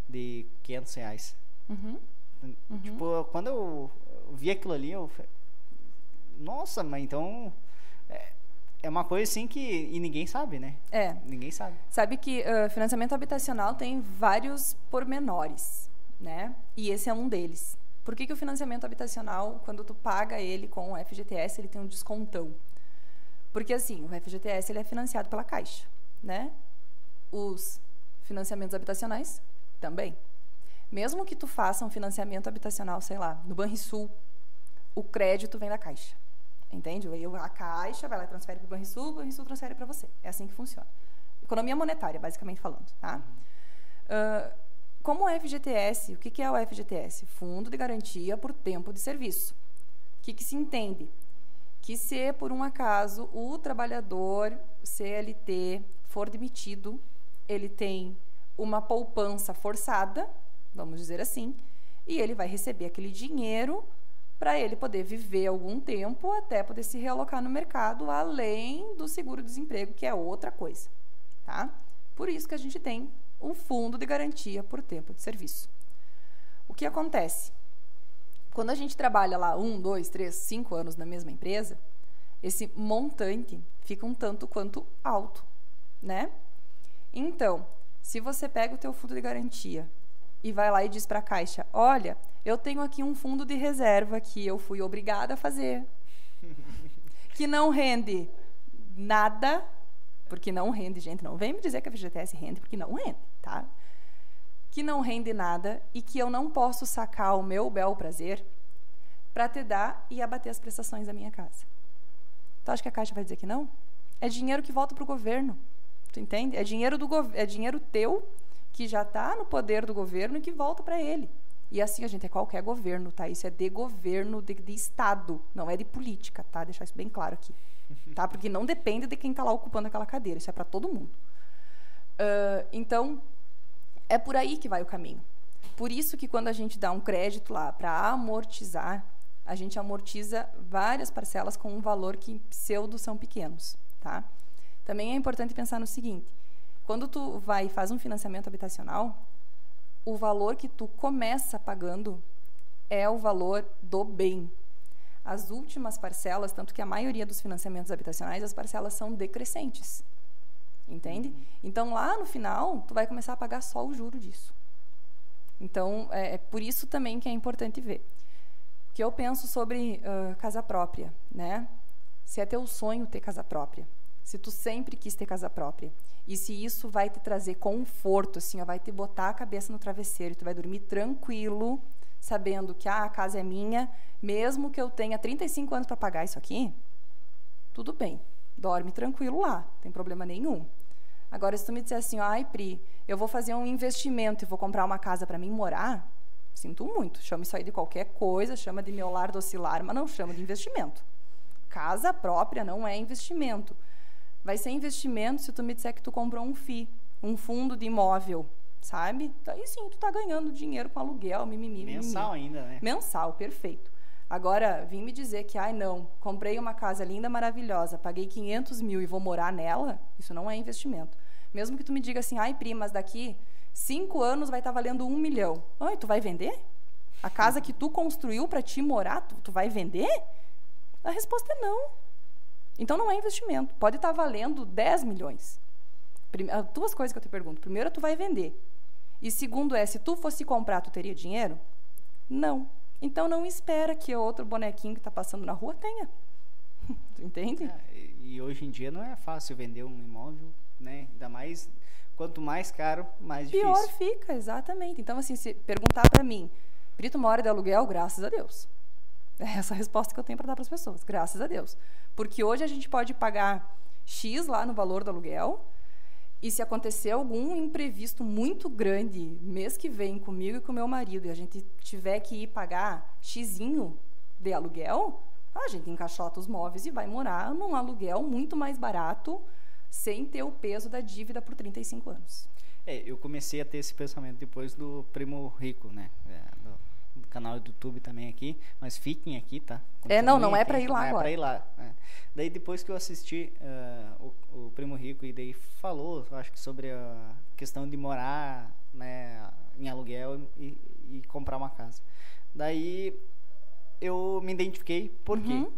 De 500 reais. Uhum. Tipo, quando eu vi aquilo ali, eu falei, nossa, mas então é, é uma coisa assim que e ninguém sabe, né? É. Ninguém sabe. Sabe que ah, financiamento habitacional tem vários pormenores, né? E esse é um deles. Por que, que o financiamento habitacional, quando tu paga ele com o FGTS, ele tem um descontão? Porque assim, o FGTS ele é financiado pela Caixa, né? Os financiamentos habitacionais também. Mesmo que tu faça um financiamento habitacional, sei lá, no Banrisul, o crédito vem da Caixa. Entende? Aí a Caixa vai lá transfere para o Banrisul, o Banrisul transfere para você. É assim que funciona. Economia monetária, basicamente falando, tá? Ah, como o FGTS, o que, que é o FGTS? Fundo de Garantia por Tempo de Serviço. O que, que se entende? Que se por um acaso o trabalhador CLT for demitido, ele tem uma poupança forçada, vamos dizer assim, e ele vai receber aquele dinheiro para ele poder viver algum tempo até poder se realocar no mercado, além do seguro-desemprego, que é outra coisa, tá? Por isso que a gente tem um fundo de garantia por tempo de serviço. O que acontece? Quando a gente trabalha lá um, dois, três, cinco anos na mesma empresa, esse montante fica um tanto quanto alto, né? Então, se você pega o teu fundo de garantia e vai lá e diz para a caixa, olha, eu tenho aqui um fundo de reserva que eu fui obrigada a fazer, que não rende nada, porque não rende, gente, não vem me dizer que a FGTS rende, porque não rende, tá? Que não rende nada e que eu não posso sacar o meu bel prazer para te dar e abater as prestações da minha casa. Tu acha que a Caixa vai dizer que não? É dinheiro que volta para o governo. Tu entende? É dinheiro, do é dinheiro teu que já está no poder do governo e que volta para ele. E assim, a gente é qualquer governo, tá? Isso é de governo, de, de Estado, não é de política, tá? Deixar isso bem claro aqui. Tá? Porque não depende de quem está lá ocupando aquela cadeira, isso é para todo mundo. Uh, então, é por aí que vai o caminho. Por isso que quando a gente dá um crédito lá para amortizar, a gente amortiza várias parcelas com um valor que pseudo são pequenos, tá? Também é importante pensar no seguinte: quando tu vai e faz um financiamento habitacional, o valor que tu começa pagando é o valor do bem. as últimas parcelas, tanto que a maioria dos financiamentos habitacionais, as parcelas são decrescentes. Entende? Uhum. Então, lá no final, tu vai começar a pagar só o juro disso. Então, é, é por isso também que é importante ver. O que eu penso sobre uh, casa própria, né? Se é teu sonho ter casa própria, se tu sempre quis ter casa própria, e se isso vai te trazer conforto, assim, ó, vai te botar a cabeça no travesseiro, tu vai dormir tranquilo, sabendo que ah, a casa é minha, mesmo que eu tenha 35 anos para pagar isso aqui, tudo bem, dorme tranquilo lá, não tem problema nenhum. Agora, se tu me disser assim, ai, Pri, eu vou fazer um investimento e vou comprar uma casa para mim morar, sinto muito, chama isso aí de qualquer coisa, chama de meu lar docilar, mas não chama de investimento. Casa própria não é investimento. Vai ser investimento se tu me disser que tu comprou um FI, um fundo de imóvel, sabe? Aí sim, tu tá ganhando dinheiro com aluguel, mimimi. Mensal mimimi. ainda, né? Mensal, perfeito. Agora, vim me dizer que, ai não, comprei uma casa linda, maravilhosa, paguei 500 mil e vou morar nela, isso não é investimento. Mesmo que tu me diga assim, ai primas, daqui cinco anos vai estar tá valendo um milhão. Ai, tu vai vender? A casa que tu construiu para te morar, tu, tu vai vender? A resposta é não. Então não é investimento. Pode estar valendo 10 milhões. Ah, duas coisas que eu te pergunto. Primeiro, tu vai vender. E segundo é, se tu fosse comprar, tu teria dinheiro? Não. Então não espera que outro bonequinho que está passando na rua tenha. Entende? É, e hoje em dia não é fácil vender um imóvel, né? Ainda mais quanto mais caro, mais Pior difícil. Pior fica, exatamente. Então assim, se perguntar para mim, Brito mora de aluguel, graças a Deus. É essa a resposta que eu tenho para dar para as pessoas, graças a Deus. Porque hoje a gente pode pagar X lá no valor do aluguel, e se acontecer algum imprevisto muito grande mês que vem comigo e com meu marido, e a gente tiver que ir pagar xizinho de aluguel, a gente encaixota os móveis e vai morar num aluguel muito mais barato, sem ter o peso da dívida por 35 anos. É, eu comecei a ter esse pensamento depois do Primo Rico, né? É, canal do YouTube também aqui, mas fiquem aqui, tá? é, não, não é para ir lá não agora. É para ir lá. É. Daí depois que eu assisti uh, o, o, Primo Rico e daí falou, acho que sobre a questão de morar, né, em aluguel e, e comprar uma casa. Daí eu me identifiquei porque uhum.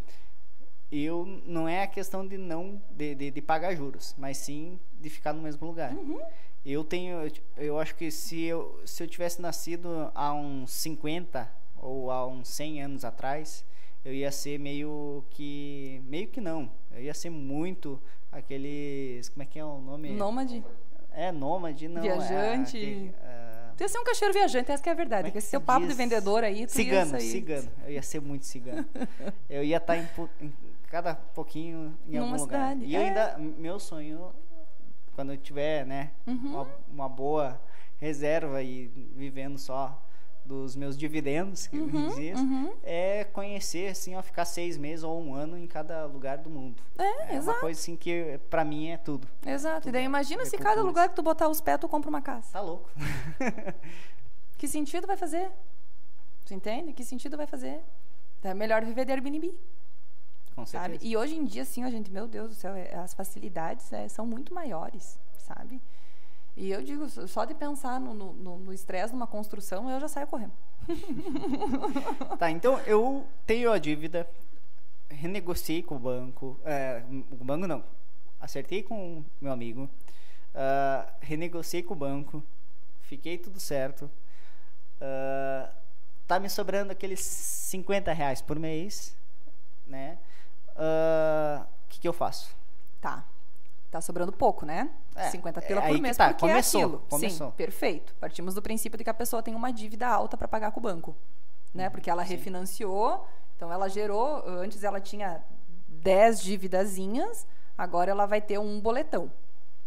eu não é a questão de não de, de, de, pagar juros, mas sim de ficar no mesmo lugar. Uhum. Eu tenho, eu acho que se eu, se eu tivesse nascido há uns 50 ou há uns 100 anos atrás, eu ia ser meio que, meio que não, eu ia ser muito aqueles, como é que é o nome? Nômade. É, nômade, não. Viajante. É, é... Tu ia ser um caixeiro viajante, essa é a verdade. Porque esse seu papo de vendedor aí, tu cigano, ia sair... Cigano, eu ia ser muito cigano. eu ia estar em, em, cada pouquinho em Numa algum lugar. Cidade. E é. ainda, meu sonho quando eu tiver, né, uhum. uma, uma, boa reserva e vivendo só dos meus dividendos, que uhum, diz, uhum. é conhecer, assim, ó, ficar seis meses ou um ano em cada lugar do mundo. É, é exato. uma coisa assim que para mim é tudo. Exato. Tudo e daí imagina é se cada lugar que tu botar os pés tu compra uma casa. Tá louco. que sentido vai fazer? Tu entende? Que sentido vai fazer? Então é melhor viver de Airbnb. Com sabe? E hoje em dia, assim, a gente, meu Deus do céu, é, as facilidades é, são muito maiores, sabe? E eu digo, só de pensar no estresse numa construção, eu já saio correndo. tá, então eu tenho a dívida, renegociei com o banco, é, o banco não, acertei com o meu amigo, uh, renegociei com o banco, fiquei tudo certo, uh, tá me sobrando aqueles 50 reais por mês, né? O uh, ah, que, que eu faço? Tá. Tá sobrando pouco, né? É, 50 pila é por mês, tá. porque começou, é aquilo. Começou. Sim, perfeito. Partimos do princípio de que a pessoa tem uma dívida alta para pagar com o banco, né? Porque ela Sim. refinanciou, então ela gerou, antes ela tinha 10 dívidazinhas, agora ela vai ter um boletão,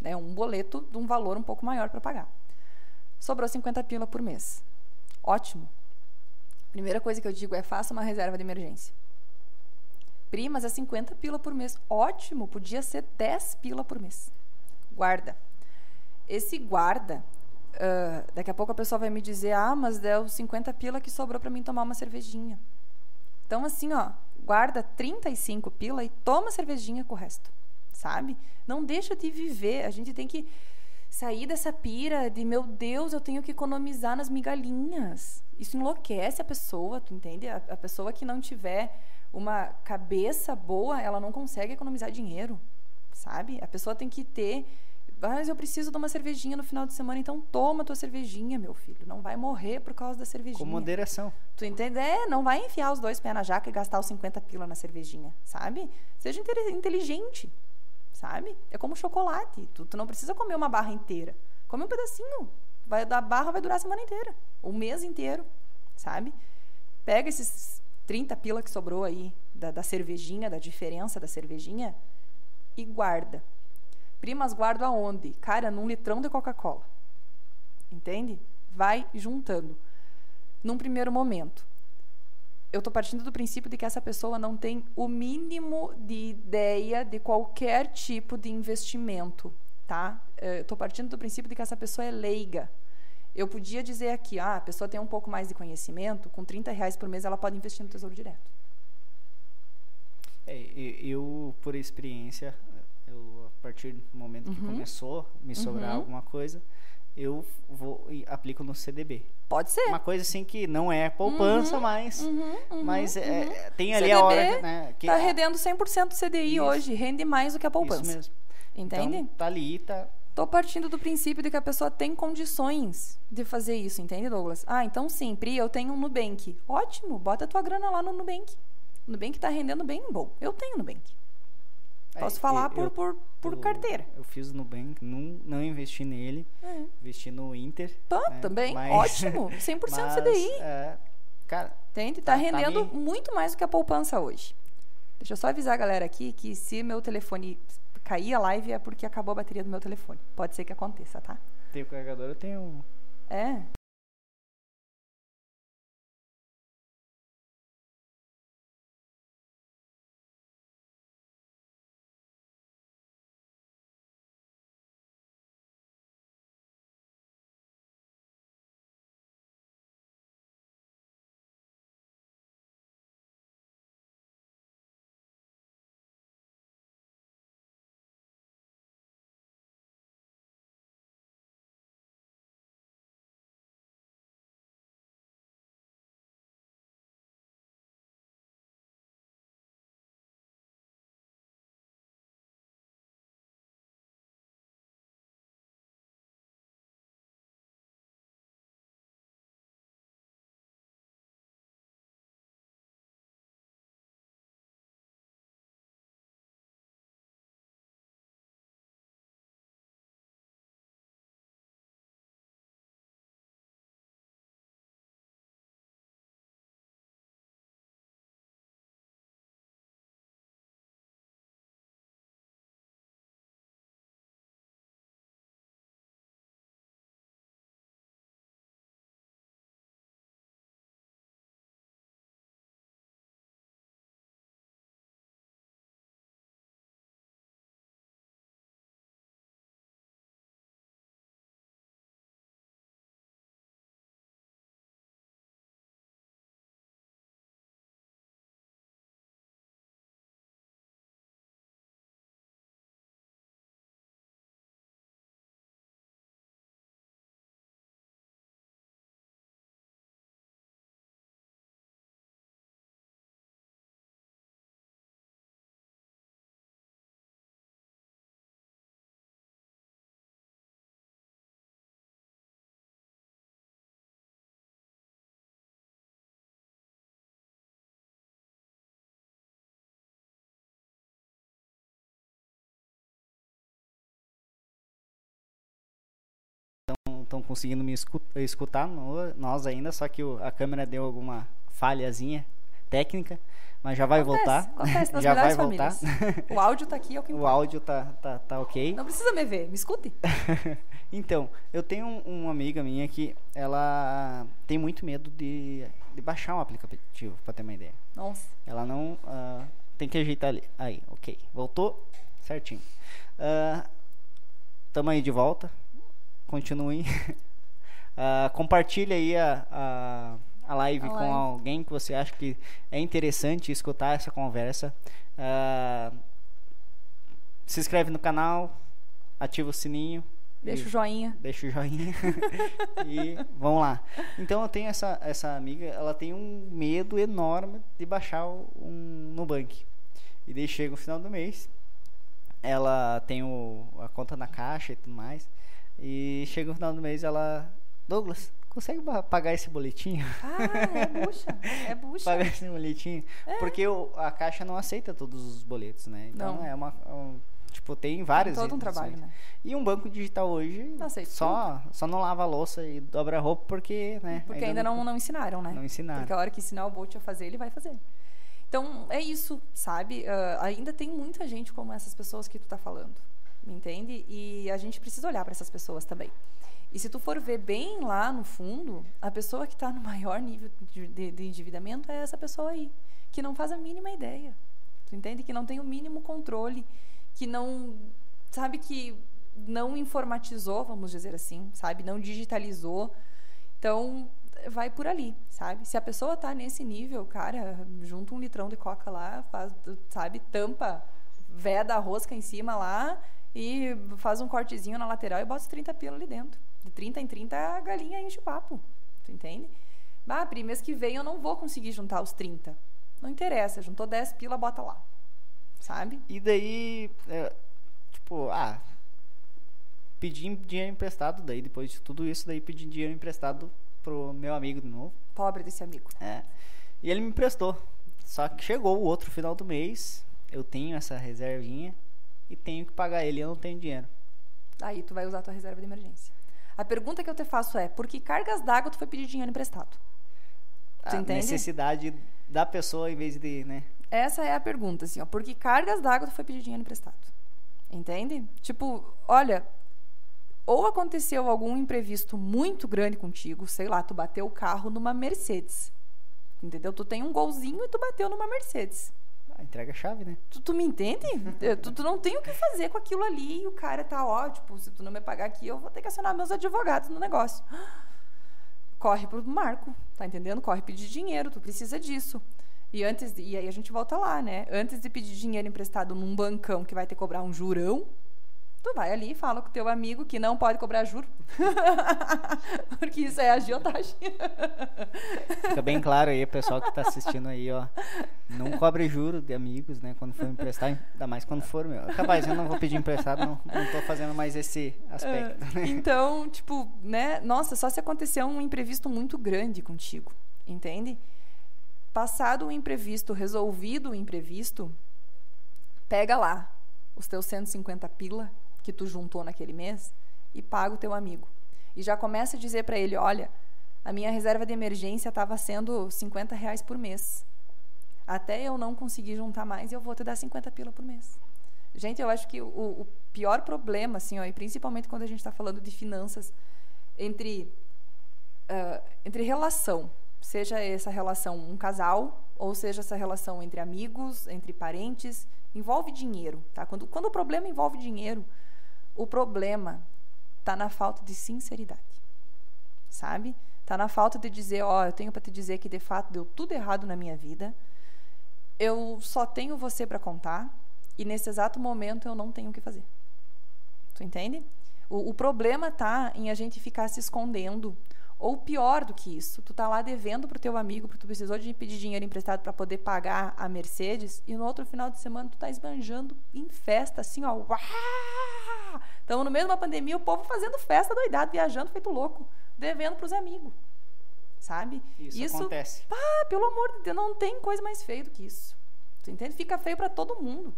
né? Um boleto de um valor um pouco maior para pagar. Sobrou 50 pila por mês. Ótimo. Primeira coisa que eu digo é faça uma reserva de emergência. Primas é 50 pila por mês. Ótimo, podia ser 10 pila por mês. Guarda. Esse guarda, uh, daqui a pouco a pessoa vai me dizer, ah, mas deu 50 pila que sobrou para mim tomar uma cervejinha. Então, assim, ó, guarda 35 pila e toma cervejinha com o resto, sabe? Não deixa de viver. A gente tem que Sair dessa pira de, meu Deus, eu tenho que economizar nas migalhinhas. Isso enlouquece a pessoa, tu entende? A, a pessoa que não tiver uma cabeça boa, ela não consegue economizar dinheiro, sabe? A pessoa tem que ter mas eu preciso de uma cervejinha no final de semana, então toma tua cervejinha, meu filho. Não vai morrer por causa da cervejinha. Com moderação. Tu entende? É, não vai enfiar os dois pés na jaca e gastar os 50 pila na cervejinha, sabe? Seja inteligente, sabe? É como chocolate. Tu, tu não precisa comer uma barra inteira. Come um pedacinho. Vai, da barra vai durar a semana inteira. O mês inteiro, sabe? Pega esses 30 pila que sobrou aí da, da cervejinha, da diferença da cervejinha e guarda Primas guardo aonde? Cara, num litrão de Coca-Cola. Entende? Vai juntando. Num primeiro momento. Eu estou partindo do princípio de que essa pessoa não tem o mínimo de ideia de qualquer tipo de investimento, tá? Estou partindo do princípio de que essa pessoa é leiga. Eu podia dizer aqui, ah, a pessoa tem um pouco mais de conhecimento, com 30 reais por mês ela pode investir no Tesouro Direto. É, eu, por experiência, eu, a partir do momento que uhum. começou me sobrar uhum. alguma coisa, eu vou e aplico no CDB. Pode ser. Uma coisa assim que não é poupança, uhum, mas, uhum, uhum, mas é, uhum. é tem ali CDB a hora. Né, que tá rendendo 100% do CDI isso, hoje, rende mais do que a poupança. Isso mesmo. Entende? Então, tá ali, tá. Tô partindo do princípio de que a pessoa tem condições de fazer isso, entende, Douglas? Ah, então sim, Pri, eu tenho um Nubank. Ótimo, bota a tua grana lá no Nubank. O Nubank tá rendendo bem bom. Eu tenho Nubank. Posso é, falar eu, por, por, por eu, carteira. Eu fiz no Nubank, não, não investi nele, é. investi no Inter. Pô, né? também, mas, ótimo, 100% mas, CDI. É, cara, Entende? Tá, tá rendendo tá muito mais do que a poupança hoje. Deixa eu só avisar a galera aqui que se meu telefone cair a live é porque acabou a bateria do meu telefone. Pode ser que aconteça, tá? Tem o carregador, eu tenho... É, estão conseguindo me escutar, nós ainda, só que a câmera deu alguma falhazinha técnica, mas já vai acontece, voltar. Acontece nas já vai famílias. voltar. O áudio tá aqui, é o que importa. O áudio tá, tá, tá ok. Não precisa me ver, me escute. então, eu tenho um, uma amiga minha que ela tem muito medo de, de baixar um aplicativo, para ter uma ideia. Nossa. Ela não. Uh, tem que ajeitar ali. Aí, ok. Voltou certinho. Uh, tamo aí de volta continuem. uh, compartilhe aí a, a, a live a com live. alguém que você acha que é interessante escutar essa conversa. Uh, se inscreve no canal, ativa o sininho Deixa o joinha. Deixa o joinha. e vamos lá. Então eu tenho essa, essa amiga, ela tem um medo enorme de baixar um Nubank. E daí chega o final do mês, ela tem o, a conta na caixa e tudo mais. E chega o final do mês, ela. Douglas, consegue pagar esse boletim? Ah, é bucha. É bucha. pagar esse boletim? Porque o- a caixa não aceita todos os boletos, né? Então Não. é uma. um- tipo, tem várias. Todo um trabalho, né? E um banco digital hoje Não aceita só, só não lava a louça e dobra a roupa porque, né? Porque ainda não, não ensinaram, né? não ensinaram. Porque a hora que ensinar o Bolt a fazer, ele vai fazer. Então, é isso, sabe? Ah, ainda tem muita gente como essas pessoas que tu tá falando, entende? E a gente precisa olhar para essas pessoas também. E se tu for ver bem lá no fundo, a pessoa que está no maior nível de, de- de endividamento é essa pessoa aí, que não faz a mínima ideia. Tu entende? Que não tem o mínimo controle, que não, sabe, que não informatizou, vamos dizer assim, sabe? Não digitalizou. Então, vai por ali, sabe? Se a pessoa tá nesse nível, cara, junta um litrão de coca lá, faz, sabe, tampa, veda a rosca em cima lá e faz um cortezinho na lateral e bota os 30 pila ali dentro. De 30 em 30 a galinha enche o papo. Tu entende? Ah, Pri, mês que vem eu não vou conseguir juntar os 30. Não interessa, juntou 10 pila, bota lá. Sabe? E daí, é, tipo, ah, pedi dinheiro emprestado, daí depois de tudo isso, daí pedi dinheiro emprestado pro meu amigo de novo. Pobre desse amigo. É. E ele me emprestou. Só que chegou o outro final do mês, eu tenho essa reservinha e tenho que pagar ele, eu não tenho dinheiro. Aí tu vai usar a tua reserva de emergência. A pergunta que eu te faço é: por que cargas d'água tu foi pedir dinheiro emprestado? Tu a entende? necessidade da pessoa em vez de, né? Essa é a pergunta, assim, ó. Por que cargas d'água tu foi pedir dinheiro emprestado? Entende? Tipo, olha, ou aconteceu algum imprevisto muito grande contigo, sei lá, tu bateu o carro numa Mercedes. Entendeu? Tu tem um golzinho e tu bateu numa Mercedes. Entrega a chave, né? Tu, tu me entende? Tu, tu não tem o que fazer com aquilo ali e o cara tá, ó, tipo, se tu não me pagar aqui, eu vou ter que acionar meus advogados no negócio. Corre pro Marco, tá entendendo? Corre pedir dinheiro, tu precisa disso. E antes de- e aí a gente volta lá, né? Antes de pedir dinheiro emprestado num bancão que vai ter que cobrar um jurão, tu vai ali e fala com o teu amigo que não pode cobrar juro. Porque isso é agiotagem. Fica bem claro aí, pessoal que tá assistindo aí, ó. Não cobre juro de amigos, né? Quando for emprestar, ainda mais quando for meu. Capaz, eu não vou pedir emprestado, não, não tô fazendo mais esse aspecto. É, então, tipo, né? Nossa, só se acontecer um imprevisto muito grande contigo, entende? Passado o imprevisto, resolvido o imprevisto, pega lá os teus 150 pila que tu juntou naquele mês e paga o teu amigo. E já começa a dizer para ele, olha, a minha reserva de emergência estava sendo 50 reais por mês. Até eu não conseguir juntar mais, eu vou te dar 50 pila por mês. Gente, eu acho que o, o pior problema, assim, ó, e principalmente quando a gente está falando de finanças, entre, ah, entre relação, seja essa relação um casal, ou seja essa relação entre amigos, entre parentes, envolve dinheiro, tá? Quando, quando o problema envolve dinheiro, o problema está na falta de sinceridade, sabe? Está na falta de dizer, ó, eu tenho para te dizer que de fato deu tudo errado na minha vida, eu só tenho você para contar e nesse exato momento eu não tenho o que fazer. Tu entende? O, o problema tá em a gente ficar se escondendo. Ou pior do que isso, tu tá lá devendo pro teu amigo, porque tu precisou de pedir dinheiro emprestado para poder pagar a Mercedes, e no outro final de semana tu tá esbanjando em festa, assim, ó. Estamos no meio de uma pandemia, o povo fazendo festa doidado, viajando feito louco, devendo pros amigos. Sabe? Isso, acontece. Ah, pelo amor de Deus, não tem coisa mais feia do que isso. Tu entende? Fica feio para todo mundo.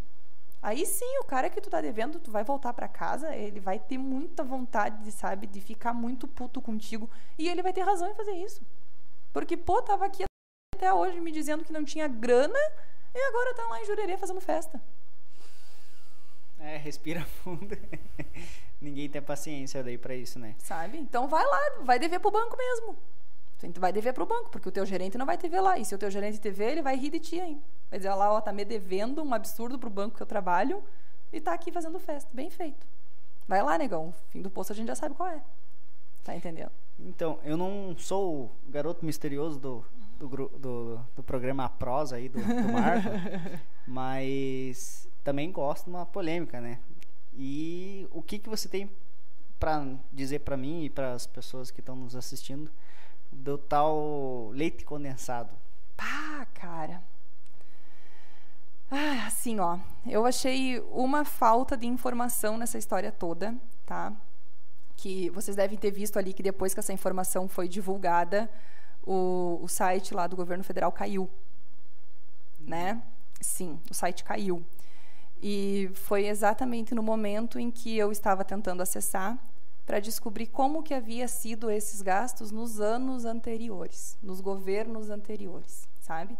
Aí sim, o cara que tu tá devendo, tu vai voltar para casa, ele vai ter muita vontade de, sabe, de ficar muito puto contigo. E ele vai ter razão em fazer isso. Porque, pô, tava aqui até hoje me dizendo que não tinha grana e agora tá lá em Jurerê fazendo festa. É, respira fundo. Ninguém tem paciência daí pra isso, né? Sabe? Então vai lá, vai dever pro banco mesmo. Tu vai dever pro banco, porque o teu gerente não vai te ver lá. E se o teu gerente te ver, ele vai rir de ti, hein? Vai dizer, ó lá, ó, tá me devendo um absurdo pro banco que eu trabalho e tá aqui fazendo festa. Bem feito. Vai lá, negão. O fim do poço a gente já sabe qual é. Tá entendendo? Então, eu não sou o garoto misterioso do, do, do, do programa Prosa aí, do, do Marco, mas também gosto de uma polêmica, né? E o que, que você tem para dizer para mim e para as pessoas que estão nos assistindo do tal leite condensado? Pá, cara. Ah, assim, ó. Eu achei uma falta de informação nessa história toda, tá? Que vocês devem ter visto ali que depois que essa informação foi divulgada, o, o site lá do governo federal caiu. Né? Sim, o site caiu. E foi exatamente no momento em que eu estava tentando acessar para descobrir como que havia sido esses gastos nos anos anteriores, nos governos anteriores, sabe?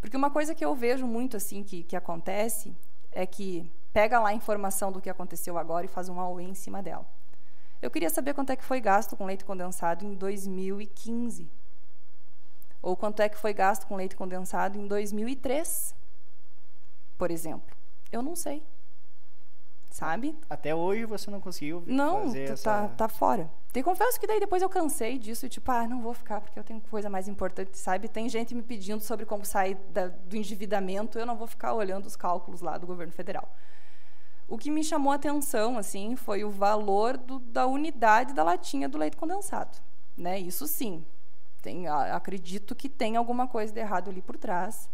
Porque uma coisa que eu vejo muito assim que, que acontece é que pega lá a informação do que aconteceu agora e faz um AUE em cima dela. Eu queria saber quanto é que foi gasto com leite condensado em 2015. Ou quanto é que foi gasto com leite condensado em 2003, por exemplo. Eu não sei. Sabe? Até hoje você não conseguiu não, fazer tá, essa... tá, tá fora. E confesso que daí depois eu cansei disso, tipo, ah, não vou ficar porque eu tenho coisa mais importante, sabe? Tem gente me pedindo sobre como sair da, do endividamento, eu não vou ficar olhando os cálculos lá do governo federal. O que me chamou a atenção, assim, foi o valor do, da unidade da latinha do leite condensado, né? Isso sim, tem, acredito que tem alguma coisa de errado ali por trás.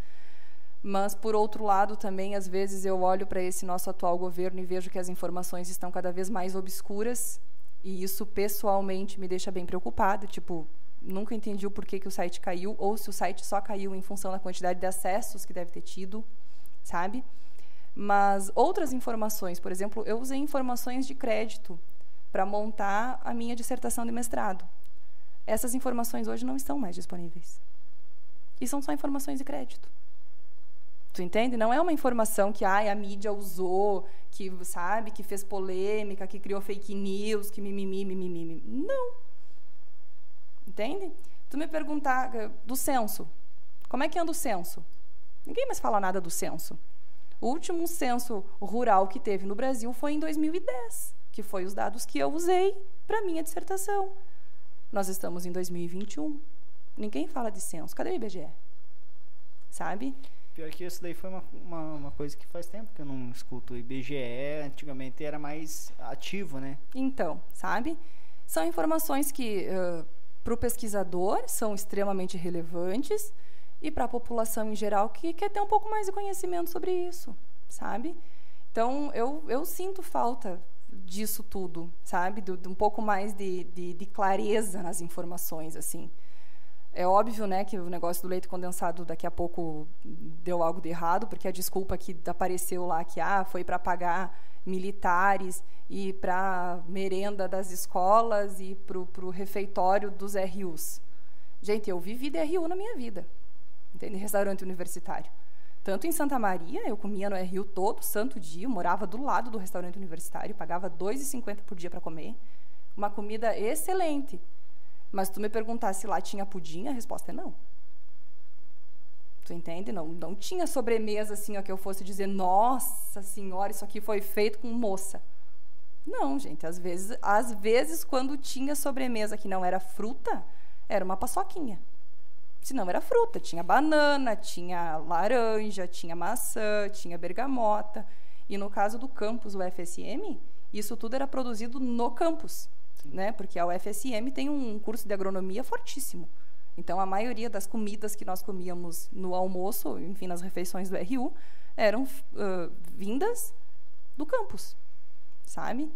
Mas, por outro lado, também, às vezes, eu olho para esse nosso atual governo e vejo que as informações estão cada vez mais obscuras, e isso, pessoalmente, me deixa bem preocupada. Tipo, nunca entendi o porquê que o site caiu, ou se o site só caiu em função da quantidade de acessos que deve ter tido, sabe? Mas outras informações, por exemplo, eu usei informações de crédito para montar a minha dissertação de mestrado. Essas informações hoje não estão mais disponíveis. E são só informações de crédito. Tu entende? Não é uma informação que ai, a mídia usou, que sabe, que fez polêmica, que criou fake news, que mimimi, mimimi. Não. Entende? Tu me perguntar eh, do censo. Como é que anda o censo? Ninguém mais fala nada do censo. O último censo rural que teve no Brasil foi em 2010, que foi os dados que eu usei para minha dissertação. Nós estamos em 2021. Ninguém fala de censo. Cadê o IBGE? Sabe? Pior que isso daí foi uma, uma, uma, coisa que faz tempo que eu não escuto. O IBGE antigamente era mais ativo, né? Então, sabe? São informações que, uh, para o pesquisador, são extremamente relevantes e para a população em geral que quer ter um pouco mais de conhecimento sobre isso, sabe? Então, eu, eu sinto falta disso tudo, sabe? De, um pouco mais de, de, de clareza nas informações, assim. É óbvio, né, que o negócio do leite condensado daqui a pouco deu algo de errado, porque a desculpa que apareceu lá que ah, foi para pagar militares e para merenda das escolas e para o refeitório dos RUs. Gente, eu vivi de RU na minha vida, entende? Restaurante universitário. Tanto em Santa Maria, eu comia no RU todo santo dia, morava do lado do restaurante universitário, pagava R$ 2,50 por dia para comer. Uma comida excelente. Mas tu me perguntar se lá tinha pudim, a resposta é não. Tu entende? Não, não tinha sobremesa assim, ó, que eu fosse dizer, nossa senhora, isso aqui foi feito com moça. Não, gente, às vezes, às vezes quando tinha sobremesa que não era fruta, era uma paçoquinha. Se não era fruta, tinha banana, tinha laranja, tinha maçã, tinha bergamota. E no caso do campus UFSM, isso tudo era produzido no campus né? Porque a UFSM tem um curso de agronomia fortíssimo. Então, a maioria das comidas que nós comíamos no almoço, enfim, nas refeições do RU, eram uh, vindas do campus, sabe?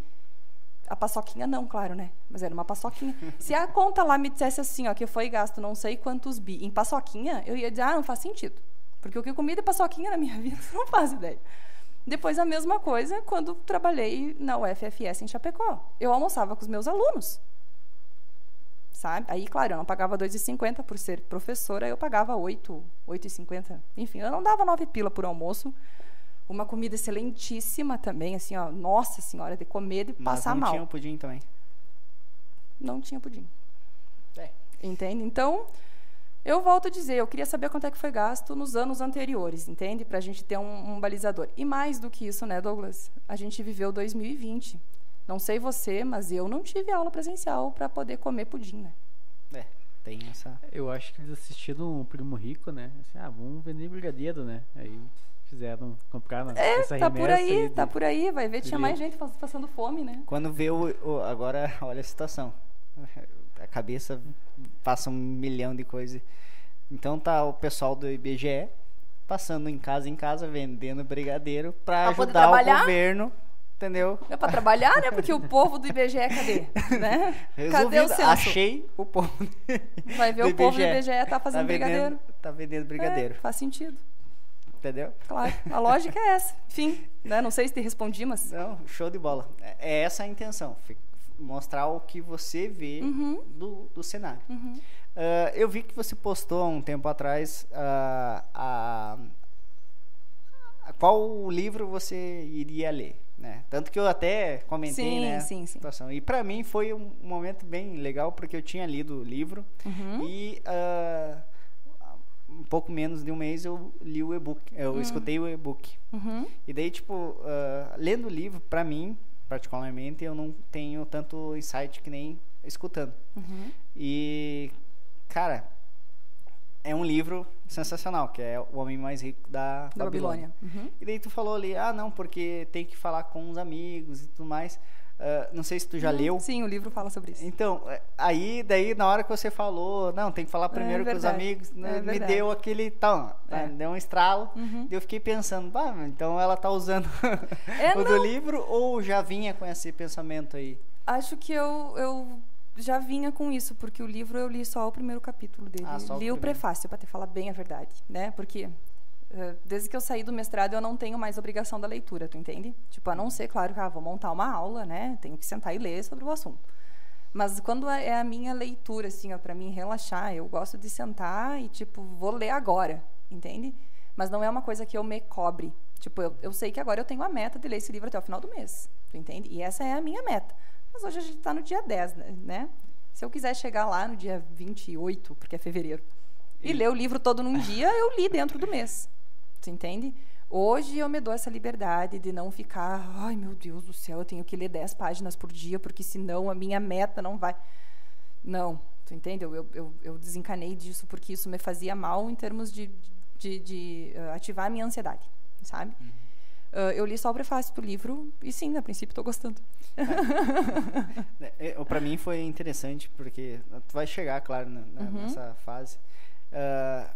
A paçoquinha não, claro, né? Mas era uma paçoquinha. Se a conta lá me dissesse assim, ó, que foi gasto não sei quantos bi em paçoquinha, eu ia dizer, ah, não faz sentido. Porque o que eu comi de paçoquinha na minha vida, você não faz ideia. Depois a mesma coisa quando trabalhei na UFFS em Chapecó. Eu almoçava com os meus alunos. Sabe? Aí, claro, eu não pagava 2,50 por ser professora, eu pagava 8, 8,50. Enfim, eu não dava 9 pila por almoço. Uma comida excelentíssima também, assim, ó, nossa senhora, de comer e passar Mas mal. não tinha pudim também. Não tinha pudim. É. Entende? Então, eu volto a dizer, eu queria saber quanto é que foi gasto nos anos anteriores, entende? Para a gente ter um, um, balizador. E mais do que isso, né, Douglas? A gente viveu 2020. Não sei você, mas eu não tive aula presencial para poder comer pudim, né? É, tem essa. Eu acho que eles assistiram o Primo Rico, né? Assim, ah, vamos vender brigadeiro, né? Aí Fizeram, compraram É, essa tá por aí, e- tá por aí. Vai ver, tinha de- mais gente pass- passando fome, né? Quando vê o, o- Agora, olha a situação. A cabeça passa um milhão de coisas. Então tá o pessoal do IBGE passando em casa em casa, vendendo brigadeiro poder ajudar o governo. Entendeu? É pra trabalhar, né? Porque o povo do IBGE, cadê? Né? Cadê o censo? Achei o povo. Vai ver o povo do IBGE. IBGE tá fazendo vendendo, brigadeiro. Tá vendendo brigadeiro. É, faz sentido, Entendeu? claro. A lógica é essa. Enfim, né? Não sei se te respondi, mas... Não, show de bola. É é essa a intenção. Mostrar o que você vê Uhum. do, do cenário. Uhum. Ah, eu vi que você postou há um tempo atrás ah, a, a- qual livro você iria ler, né? Tanto que eu até comentei, Sim, né? sim, sim. situação. E para mim foi um momento bem legal porque eu tinha lido o livro Uhum. e ah, um pouco menos de um mês eu li o e-book, eu escutei o e-book. Uhum. E daí, tipo, ah, lendo o livro, pra mim, particularmente, eu não tenho tanto insight que nem escutando. Uhum. E, cara, é um livro sensacional, que é O Homem Mais Rico da, Da Babilônia. Uhum. E daí tu falou ali, ah, não, porque tem que falar com os amigos e tudo mais. Ah, não sei se tu já leu. Uhum. Sim, o livro fala sobre isso. Então, é, aí, daí, na hora que você falou, não, tem que falar primeiro com os verdade, amigos, né, é me deu aquele, tá, É. deu um estralo. Uhum. E eu fiquei pensando, bah, então ela tá usando É, o do não. livro ou já vinha com esse pensamento aí? Acho que eu, eu já vinha com isso, porque o livro eu li só o primeiro capítulo dele. Ah, o li o primeiro. prefácio, para te falar bem a verdade, né? Porque desde que eu saí do mestrado eu não tenho mais obrigação da leitura, tu entende? Tipo, a não ser, claro, que ah, vou montar uma aula, né? Tenho que sentar e ler sobre o assunto. Mas quando é é a minha leitura, assim, ó, para mim relaxar, eu gosto de sentar e, tipo, vou ler agora, entende? Mas não é uma coisa que eu me cobre. Tipo, eu, eu sei que agora eu tenho a meta de ler esse livro até o final do mês, tu entende? E essa é a minha meta. Mas hoje a gente está no dia 10, né- né? Se eu quiser chegar lá no dia 28, porque é fevereiro, e, E- ler o livro todo num dia, eu li dentro do mês. Tu entende? Hoje eu me dou essa liberdade de não ficar, ai meu Deus do céu, eu tenho que ler 10 páginas por dia, porque senão a minha meta não vai. Não, tu entende? Eu, eu, eu, desencanei disso porque isso me fazia mal em termos de, de, de, eh, ativar a minha ansiedade, sabe? Ah, eu li só o prefácio pro livro e sim, a princípio estou gostando. É, Para mim foi interessante porque tu vai chegar, claro, na- na- Uhum. nessa fase. Ah,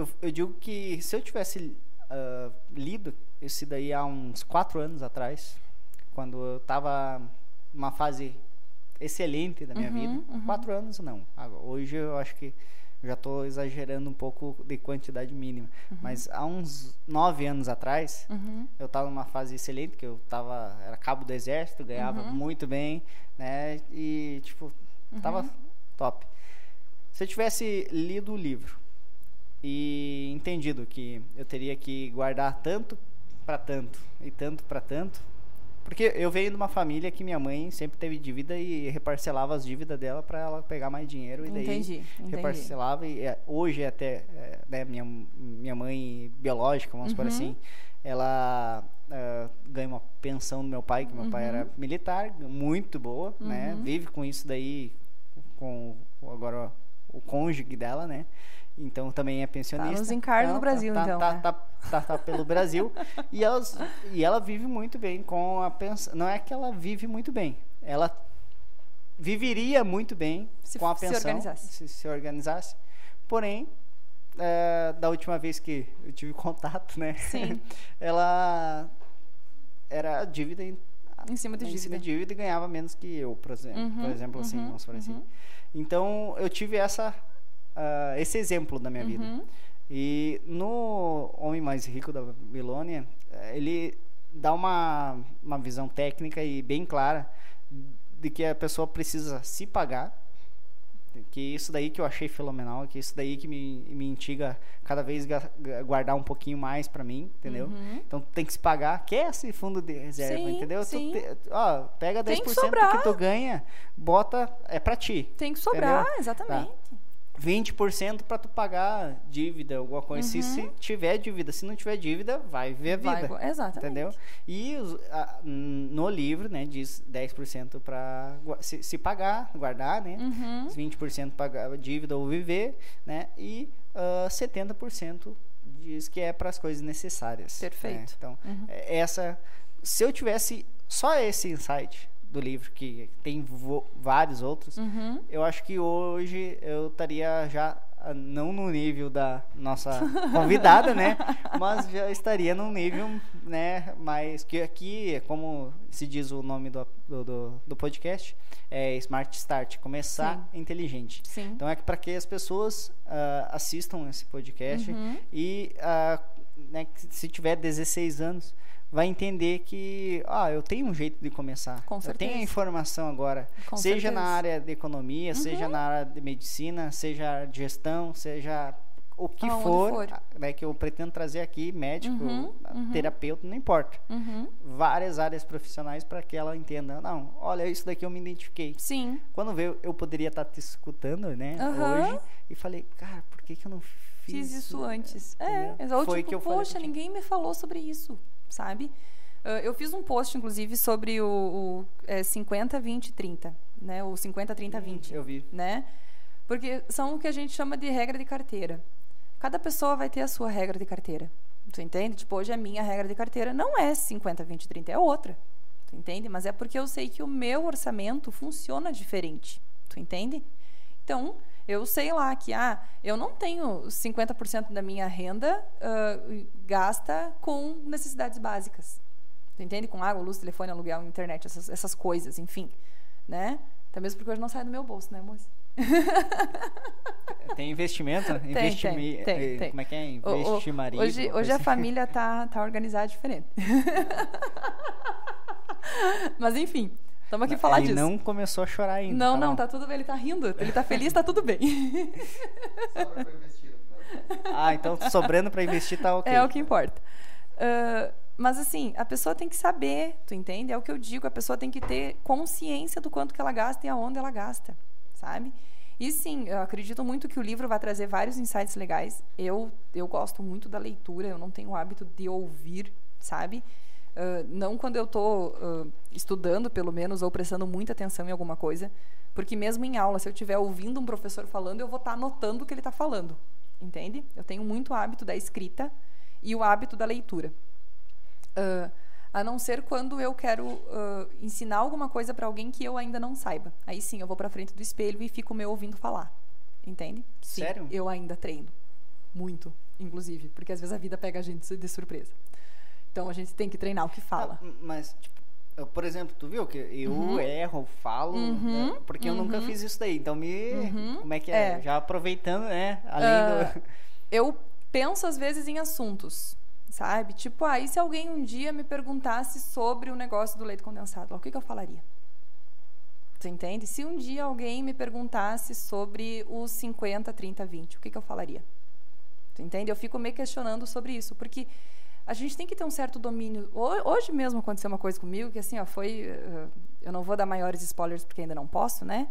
eu, eu digo que se eu tivesse ah, lido esse daí há uns quatro anos atrás, quando eu estava numa fase excelente da minha Uhum, vida, uhum. quatro anos não. Hoje eu acho que já estou exagerando um pouco de quantidade mínima, mas há uns nove anos atrás Uhum. eu estava numa fase excelente, que eu tava, era cabo do exército, ganhava Uhum. muito bem, né? E, tipo, tava top. Se eu tivesse lido o livro e entendido que eu teria que guardar tanto para tanto e tanto para tanto, porque eu venho de uma família que minha mãe sempre teve dívida e reparcelava as dívidas dela para ela pegar mais dinheiro e daí Entendi, entendi. reparcelava e é, hoje até é, né, minha, minha mãe biológica, vamos por Uhum. assim, ela ah, ganha uma pensão do meu pai, que meu pai era militar, muito boa, né? Uhum. Vive com isso daí, com cônjuge dela, né? Então também é pensionista. nos encarna no Brasil, tá, então, Tá, né? tá, tá, tá pelo Brasil. e, elas, e ela vive muito bem com a pensão. Não é que ela vive muito bem, ela viveria muito bem Se com a se pensão organizasse. se, se organizasse. Porém, é, da última vez que eu tive contato, né? Sim. ela era dívida em, cima de em cima dívida. de dívida e ganhava menos que eu, por exemplo, Uhum, por exemplo assim, uhum, vamos falar assim. uhum. Então, eu tive essa ah, esse exemplo na minha vida. Uhum. E no Homem Mais Rico da Babilônia, eh, ele dá uma, uma visão técnica e bem clara de que a pessoa precisa se pagar, que isso daí que eu achei fenomenal, que isso daí que me, me instiga cada vez guardar um pouquinho mais pra mim, entendeu? Uhum. Então tem que se pagar, que é esse fundo de reserva, Sim, entendeu? Tu sim. te- ó, pega 10% Tem que do que tu ganha, bota, é pra ti. Tem que sobrar, Entendeu? exatamente. 20% para tu pagar dívida, alguma coisa. Se, se tiver dívida, se não tiver dívida, vai ver a Uhum. Vai vida. go- exatamente. Entendeu? E os- a- no livro, né, diz 10% para se, se pagar, guardar, né? Uhum. Os 20% pagar dívida ou viver, né? E ah, 70% diz que é para as coisas necessárias. né? Perfeito. Então, Uhum. é- essa. Se eu tivesse só esse insight do livro, que tem vários outros, Uhum. eu acho que hoje eu estaria já ah, não no nível da nossa convidada, né? Mas já estaria num nível, né? Mais que aqui, como se diz o nome do, do, do- podcast, é Smart Start, começar inteligente. Sim. Então é para que as pessoas ah, assistam esse podcast Uhum. e ah, né, se tiver 16 anos vai entender que ah, eu tenho um jeito de começar. Com eu tenho a certeza. informação agora, Com seja certeza. na área de economia, seja Uhum. na área de medicina, seja de gestão, seja o que Aonde for, for. né, que eu pretendo trazer aqui, médico, Uhum, uhum. terapeuta, não importa. Uhum. Várias áreas profissionais para que ela entenda, não, olha, isso daqui eu me identifiquei. Sim. Quando veio, eu poderia estar te escutando, né, hoje, e falei, cara, por que, que eu não fiz, Fiz isso antes. É, Entendeu? exato. Foi tipo, que eu falei poxa, contigo. ninguém me falou sobre isso, sabe? Ah, eu fiz um post, inclusive, sobre o, o é, 50, 20, 30, né? O 50, 30, 20. Eu vi. né? Porque são o que a gente chama de regra de carteira. Cada pessoa vai ter a sua regra de carteira. Tu entende? Tipo, hoje a minha regra de carteira não é 50, 20, 30, é outra. Tu entende? Mas é porque eu sei que o meu orçamento funciona diferente. Tu entende? Então, eu sei lá que ah, eu não tenho 50% da minha renda ah, gasta com necessidades básicas. Tu entende? Com água, luz, telefone, aluguel, internet, essas, essas coisas, enfim. Né? Até mesmo porque hoje não sai do meu bolso, né, moça? Tem investimento? Tem, Investimi- tem, tem, eh, tem. Como é que é? O- o- Investimaria? Hoje, hoje a assim. família tá, tá organizada diferente. Mas enfim, estamos aqui falar Ele disso. não começou a chorar ainda. não, tá não, bom. tá tudo bem, ele tá rindo, ele tá feliz, tá tudo bem. Sobra pra investir final. Ah, então sobrando pra investir tá ok. É o que importa. Ah, mas assim, a pessoa tem que saber, tu entende? É o que eu digo, a pessoa tem que ter consciência do quanto que ela gasta e aonde ela gasta, sabe? E sim, eu acredito muito que o livro vai trazer vários insights legais. Eu, eu gosto muito da leitura, eu não tenho o hábito de ouvir, sabe? Não quando eu estou estudando, pelo menos, ou prestando muita atenção em alguma coisa. Porque mesmo em aula, se eu estiver ouvindo um professor falando, eu vou estar anotando o que ele está falando. Entende? Eu tenho muito hábito da escrita e o hábito da leitura. Ah, a não ser quando eu quero ensinar alguma coisa para alguém que eu ainda não saiba. Aí sim, eu vou para frente do espelho e fico me ouvindo falar. Entende? Sim, Sério? Eu ainda treino. Muito, inclusive. Porque às vezes a vida pega a gente de surpresa. Então a gente tem que treinar o que fala. Ah, mas, tipo, eu, por exemplo, tu viu que eu Uhum. erro, falo, Uhum, né, porque eu nunca uhum. fiz isso daí. Então me. Uhum, Como é que é? é. Já aproveitando, né? Além Ah, do. eu penso às vezes em assuntos, sabe? Tipo, ah, e se alguém um dia me perguntasse sobre o negócio do leite condensado, o que, que eu falaria? Tu entende? Se um dia alguém me perguntasse sobre os 50, 30, 20, o que, que eu falaria? Tu entende? Eu fico me questionando sobre isso, porque a gente tem que ter um certo domínio. Ho- Hoje mesmo aconteceu uma coisa comigo que assim, ó, foi, eh, eu não vou dar maiores spoilers porque ainda não posso, né?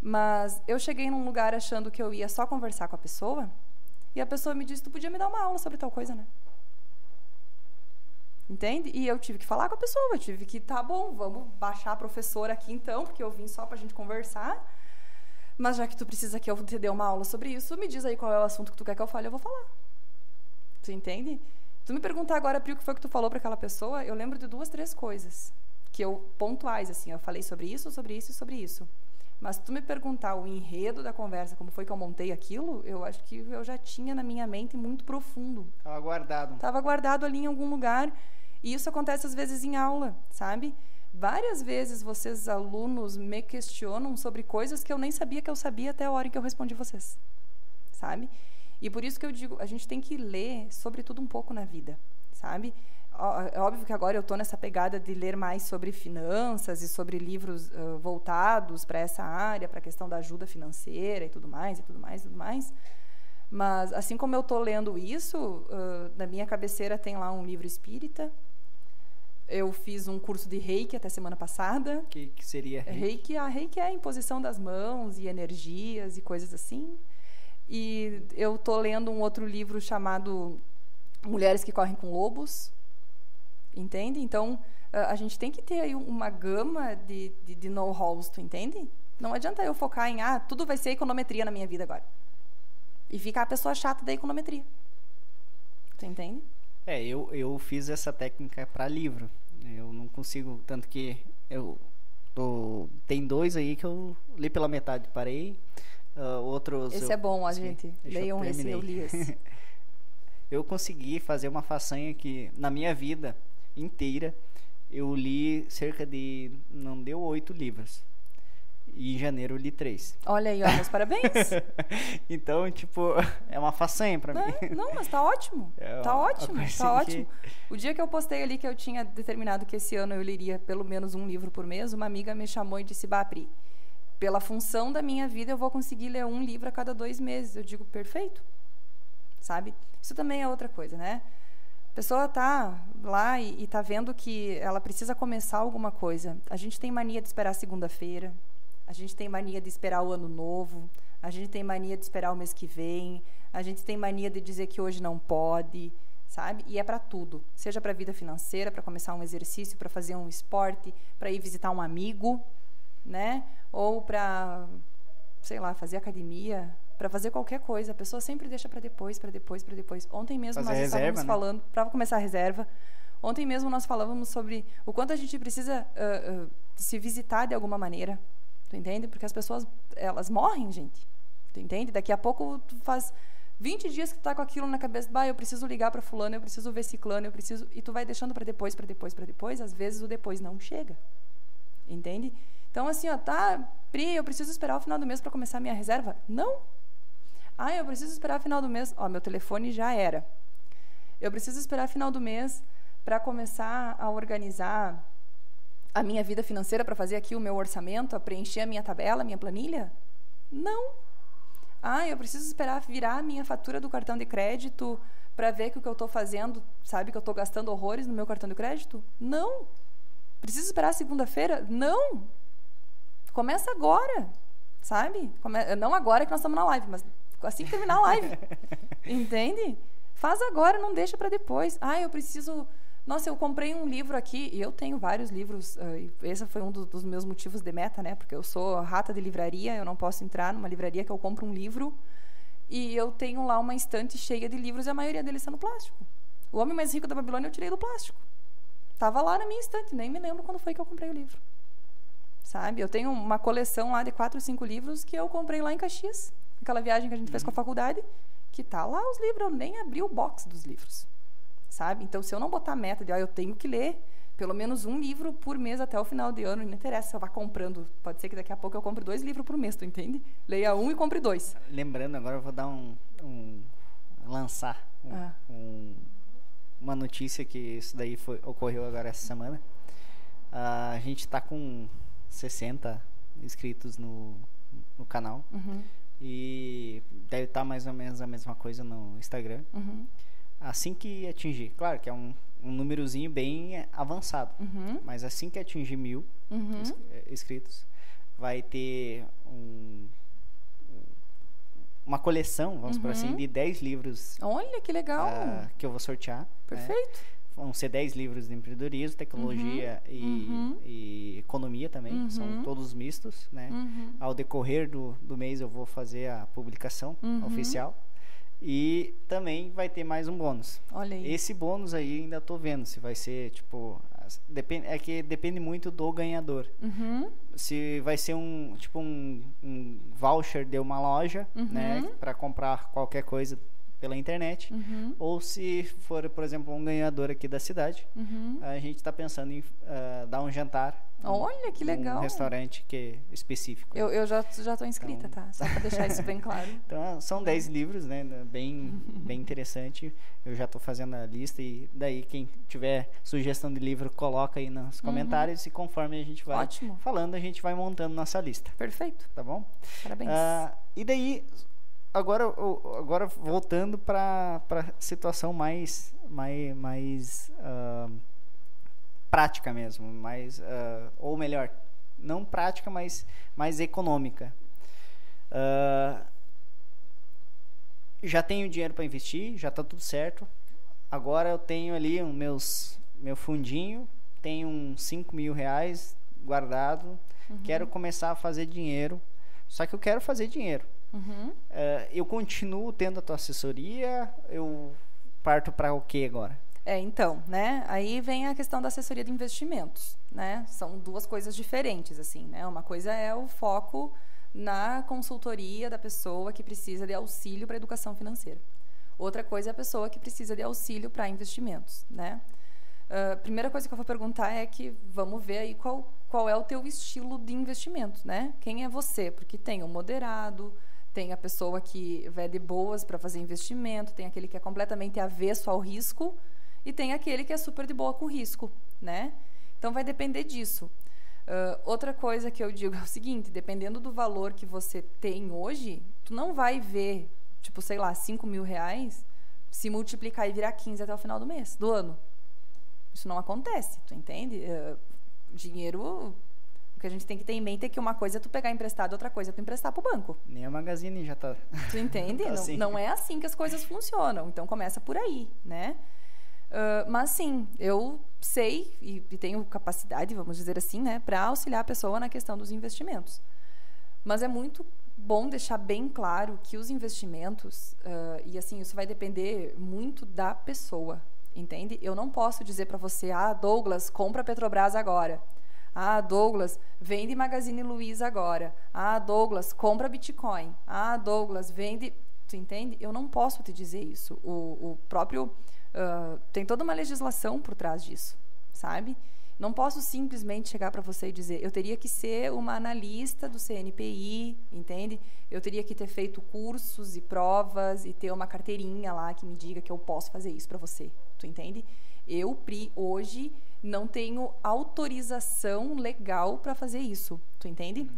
Mas eu cheguei num lugar achando que eu ia só conversar com a pessoa, e a pessoa me disse: Tu podia me dar uma aula sobre tal coisa, né? Entende? E eu tive que falar com a pessoa, eu tive que, tá bom, vamos baixar a professora aqui então, porque eu vim só pra gente conversar. Mas já que tu precisa que eu te dê uma aula sobre isso, me diz aí qual é o assunto que tu quer que eu fale, eu vou falar. Tu entende? Tu me perguntar agora, Pri, o que foi que tu falou para aquela pessoa, eu lembro de duas, três coisas que eu pontuais assim, eu falei sobre isso, sobre isso e sobre isso. Mas tu me perguntar o enredo da conversa, como foi que eu montei aquilo, eu acho que eu já tinha na minha mente muito profundo. Tava guardado. Estava guardado ali em algum lugar. E isso acontece às vezes em aula, sabe? Várias vezes vocês, alunos, me questionam sobre coisas que eu nem sabia que eu sabia até a hora em que eu respondi vocês, sabe? E por isso que eu digo, a gente tem que ler sobre tudo um pouco na vida, sabe? É óbvio que agora eu estou nessa pegada de ler mais sobre finanças e sobre livros ah, voltados para essa área, para a questão da ajuda financeira e tudo mais, e tudo mais, e tudo mais. Mas, assim como eu estou lendo isso, ah, na minha cabeceira tem lá um livro espírita. Eu fiz um curso de reiki até semana passada. Que, que seria. Reiki, a reiki é a imposição das mãos e energias e coisas assim. E eu estou lendo um outro livro chamado Mulheres que Correm com Lobos. Entende? Então, a gente tem que ter aí uma gama de, de, de know-hows, tu entende? Não adianta eu focar em, ah, tudo vai ser econometria na minha vida agora. E ficar a pessoa chata da econometria. Tu entende? É, eu, eu fiz essa técnica para livro. Eu não consigo, tanto que eu tô, tem dois aí que eu li pela metade, parei. Uh, outros. Esse eu, é bom, a sim, gente. eu Leiam esse, eu li esse. eu consegui fazer uma façanha que na minha vida inteira eu li cerca de não deu oito livros e em janeiro eu li três Olha aí, ó, meus parabéns. então tipo é uma façanha para mim Não, não, mas tá ótimo. É tá uma ótimo, coisa tá que- ótimo. O dia que eu postei ali que eu tinha determinado que esse ano eu leria pelo menos um livro por mês, uma amiga me chamou e disse: Bapri, pela função da minha vida eu vou conseguir ler um livro a cada dois meses. Eu digo: perfeito. Sabe? Isso também é outra coisa, né? A pessoa tá lá e, e tá vendo que ela precisa começar alguma coisa. A gente tem mania de esperar segunda-feira, a gente tem mania de esperar o ano novo, a gente tem mania de esperar o mês que vem, a gente tem mania de dizer que hoje não pode, sabe? E é para tudo, seja para a vida financeira, para começar um exercício, para fazer um esporte, para ir visitar um amigo, né? Ou para, sei lá, fazer academia, para fazer qualquer coisa. A pessoa sempre deixa para depois, para depois, para depois. Ontem mesmo Fazer nós reserva, estávamos né? falando para começar a reserva. Ontem mesmo nós falávamos sobre o quanto a gente precisa ah, ah, se visitar de alguma maneira. Tu entende? Porque as pessoas, elas morrem, gente. Tu entende? Daqui a pouco tu faz 20 dias que tu tá com aquilo na cabeça, bah, eu preciso ligar para fulano, eu preciso ver ciclano, eu preciso, e tu vai deixando para depois, para depois, para depois, às vezes o depois não chega. Entende? Então assim, ó, tá, Pri, eu preciso esperar o final do mês para começar a minha reserva? Não. Ah, eu preciso esperar o final do mês. Ó, meu telefone já era. Eu preciso esperar o final do mês para começar a organizar a minha vida financeira, para fazer aqui o meu orçamento, a preencher a minha tabela, a minha planilha? Não. Ah, eu preciso esperar virar a minha fatura do cartão de crédito para ver que o que eu estou fazendo, sabe que eu estou gastando horrores no meu cartão de crédito? Não. Preciso esperar segunda-feira? Não. Começa agora, sabe? Come- Não agora que nós estamos na live, mas assim que terminar a live. Entende? Faz agora, não deixa para depois. Ah, eu preciso. Nossa, eu comprei um livro aqui, e eu tenho vários livros. e esse foi um do- dos meus motivos de meta, né? Porque eu sou rata de livraria, eu não posso entrar numa livraria que eu compro um livro e eu tenho lá uma estante cheia de livros e a maioria deles está no plástico. O Homem Mais Rico da Babilônia eu tirei do plástico. Tava lá na minha estante, nem me lembro quando foi que eu comprei o livro. Sabe? Eu tenho uma coleção lá de quatro, cinco livros que eu comprei lá em Caxias, aquela viagem que a gente fez com a faculdade, que tá lá os livros, eu nem abri o box dos livros. Sabe? Então, se eu não botar meta de, ó, eu tenho que ler pelo menos um livro por mês até o final de ano, não interessa se eu vá comprando. Pode ser que daqui a pouco eu compre dois livros por mês, tu entende? Leia um e compre dois. lembrando agora eu vou dar um, um lançar um- Ah. um- uma notícia que isso daí foi, ocorreu agora essa semana Ah, a gente tá com 60 inscritos no, no canal Uhum, e deve estar mais ou menos a mesma coisa no Instagram uhum, assim que atingir claro que é um, um númerozinho bem avançado uhum, mas assim que atingir mil uhum. eh, inscritos vai ter um uma coleção, vamos por assim, Uhum. de 10 livros Olha que legal. ah, que eu vou sortear. né? Vão ser 10 livros de empreendedorismo, tecnologia e, uhum. e economia também. São Uhum. todos mistos, né? Uhum. Ao decorrer do, do mês eu vou fazer a publicação Uhum. oficial. E também vai ter mais um bônus. Olha aí. Esse bônus aí ainda tô vendo se vai ser, tipo... Depende, é que depende muito do ganhador. Uhum. Se vai ser um, tipo um, um voucher de uma loja, né? Uhum. Para comprar qualquer coisa pela internet. Uhum. Ou se for, por exemplo, um ganhador aqui da cidade, Uhum. a gente está pensando em ah, dar um jantar. Olha que legal. restaurante que é específico. Eu, eu já, já tô inscrita, Então- tá? Só para deixar isso bem claro. Então, são 10 livros, né? Bem, bem interessante. Eu já estou fazendo a lista e daí quem tiver sugestão de livro, coloca aí nos comentários e conforme a gente vai Uhum. Ótimo. falando, a gente vai montando nossa lista, Perfeito. tá bom? Parabéns. Ah, e daí, agora, o- agora voltando para a situação mais, mais, mais ah, prática mesmo, mais, ah, ou melhor, não prática, mas mais econômica. Ah, já tenho dinheiro para investir, já está tudo certo. Agora eu tenho ali um meus, meu fundinho, tenho uns 5 mil reais guardado, quero começar a fazer dinheiro. Só que eu quero fazer dinheiro. Uhum. Eh, eu continuo tendo a tua assessoria, eu parto para o que agora? É, então, né? Aí vem a questão da assessoria de investimentos, né? São duas coisas diferentes, assim, né? Uma coisa é o foco na consultoria da pessoa que precisa de auxílio para educação financeira. Outra coisa é a pessoa que precisa de auxílio para investimentos, né? Uh, primeira coisa que eu vou perguntar é que vamos ver aí qual, qual é o teu estilo de investimento, né? Quem é você? Porque tem o moderado, tem a pessoa que vai de boas para fazer investimento, tem aquele que é completamente avesso ao risco e tem aquele que é super de boa com risco, né? Então vai depender disso. Uh, outra coisa que eu digo é o seguinte: dependendo do valor que você tem hoje, tu não vai ver, tipo, sei lá, 5 mil reais se multiplicar e virar 15 até o final do mês, do ano. Isso não acontece, tu entende? Uh, dinheiro que a gente tem que ter em mente é que uma coisa é tu pegar emprestado, outra coisa é tu emprestar pro banco. Nem a Magazine já tá. Tu entende? tá assim. não, não, é assim que as coisas funcionam. Então começa por aí, né? Uh, mas sim, eu sei e, e, tenho capacidade, vamos dizer assim, né, para auxiliar a pessoa na questão dos investimentos. Mas é muito bom deixar bem claro que os investimentos, uh, e assim, isso vai depender muito da pessoa, entende? Eu não posso dizer para você, ah, Douglas, compra Petrobras agora. Ah, Douglas, vende Magazine Luiza agora. Ah, Douglas, compra Bitcoin. Ah, Douglas, vende. Tu entende? Eu não posso te dizer isso. O, o próprio. Uh, tem toda uma legislação por trás disso, sabe? Não posso simplesmente chegar para você e dizer, eu teria que ser uma analista do CNPI, entende? Eu teria que ter feito cursos e provas e ter uma carteirinha lá que me diga que eu posso fazer isso para você. Tu entende? Eu, Pri, hoje não tenho autorização legal para fazer isso. Tu entende?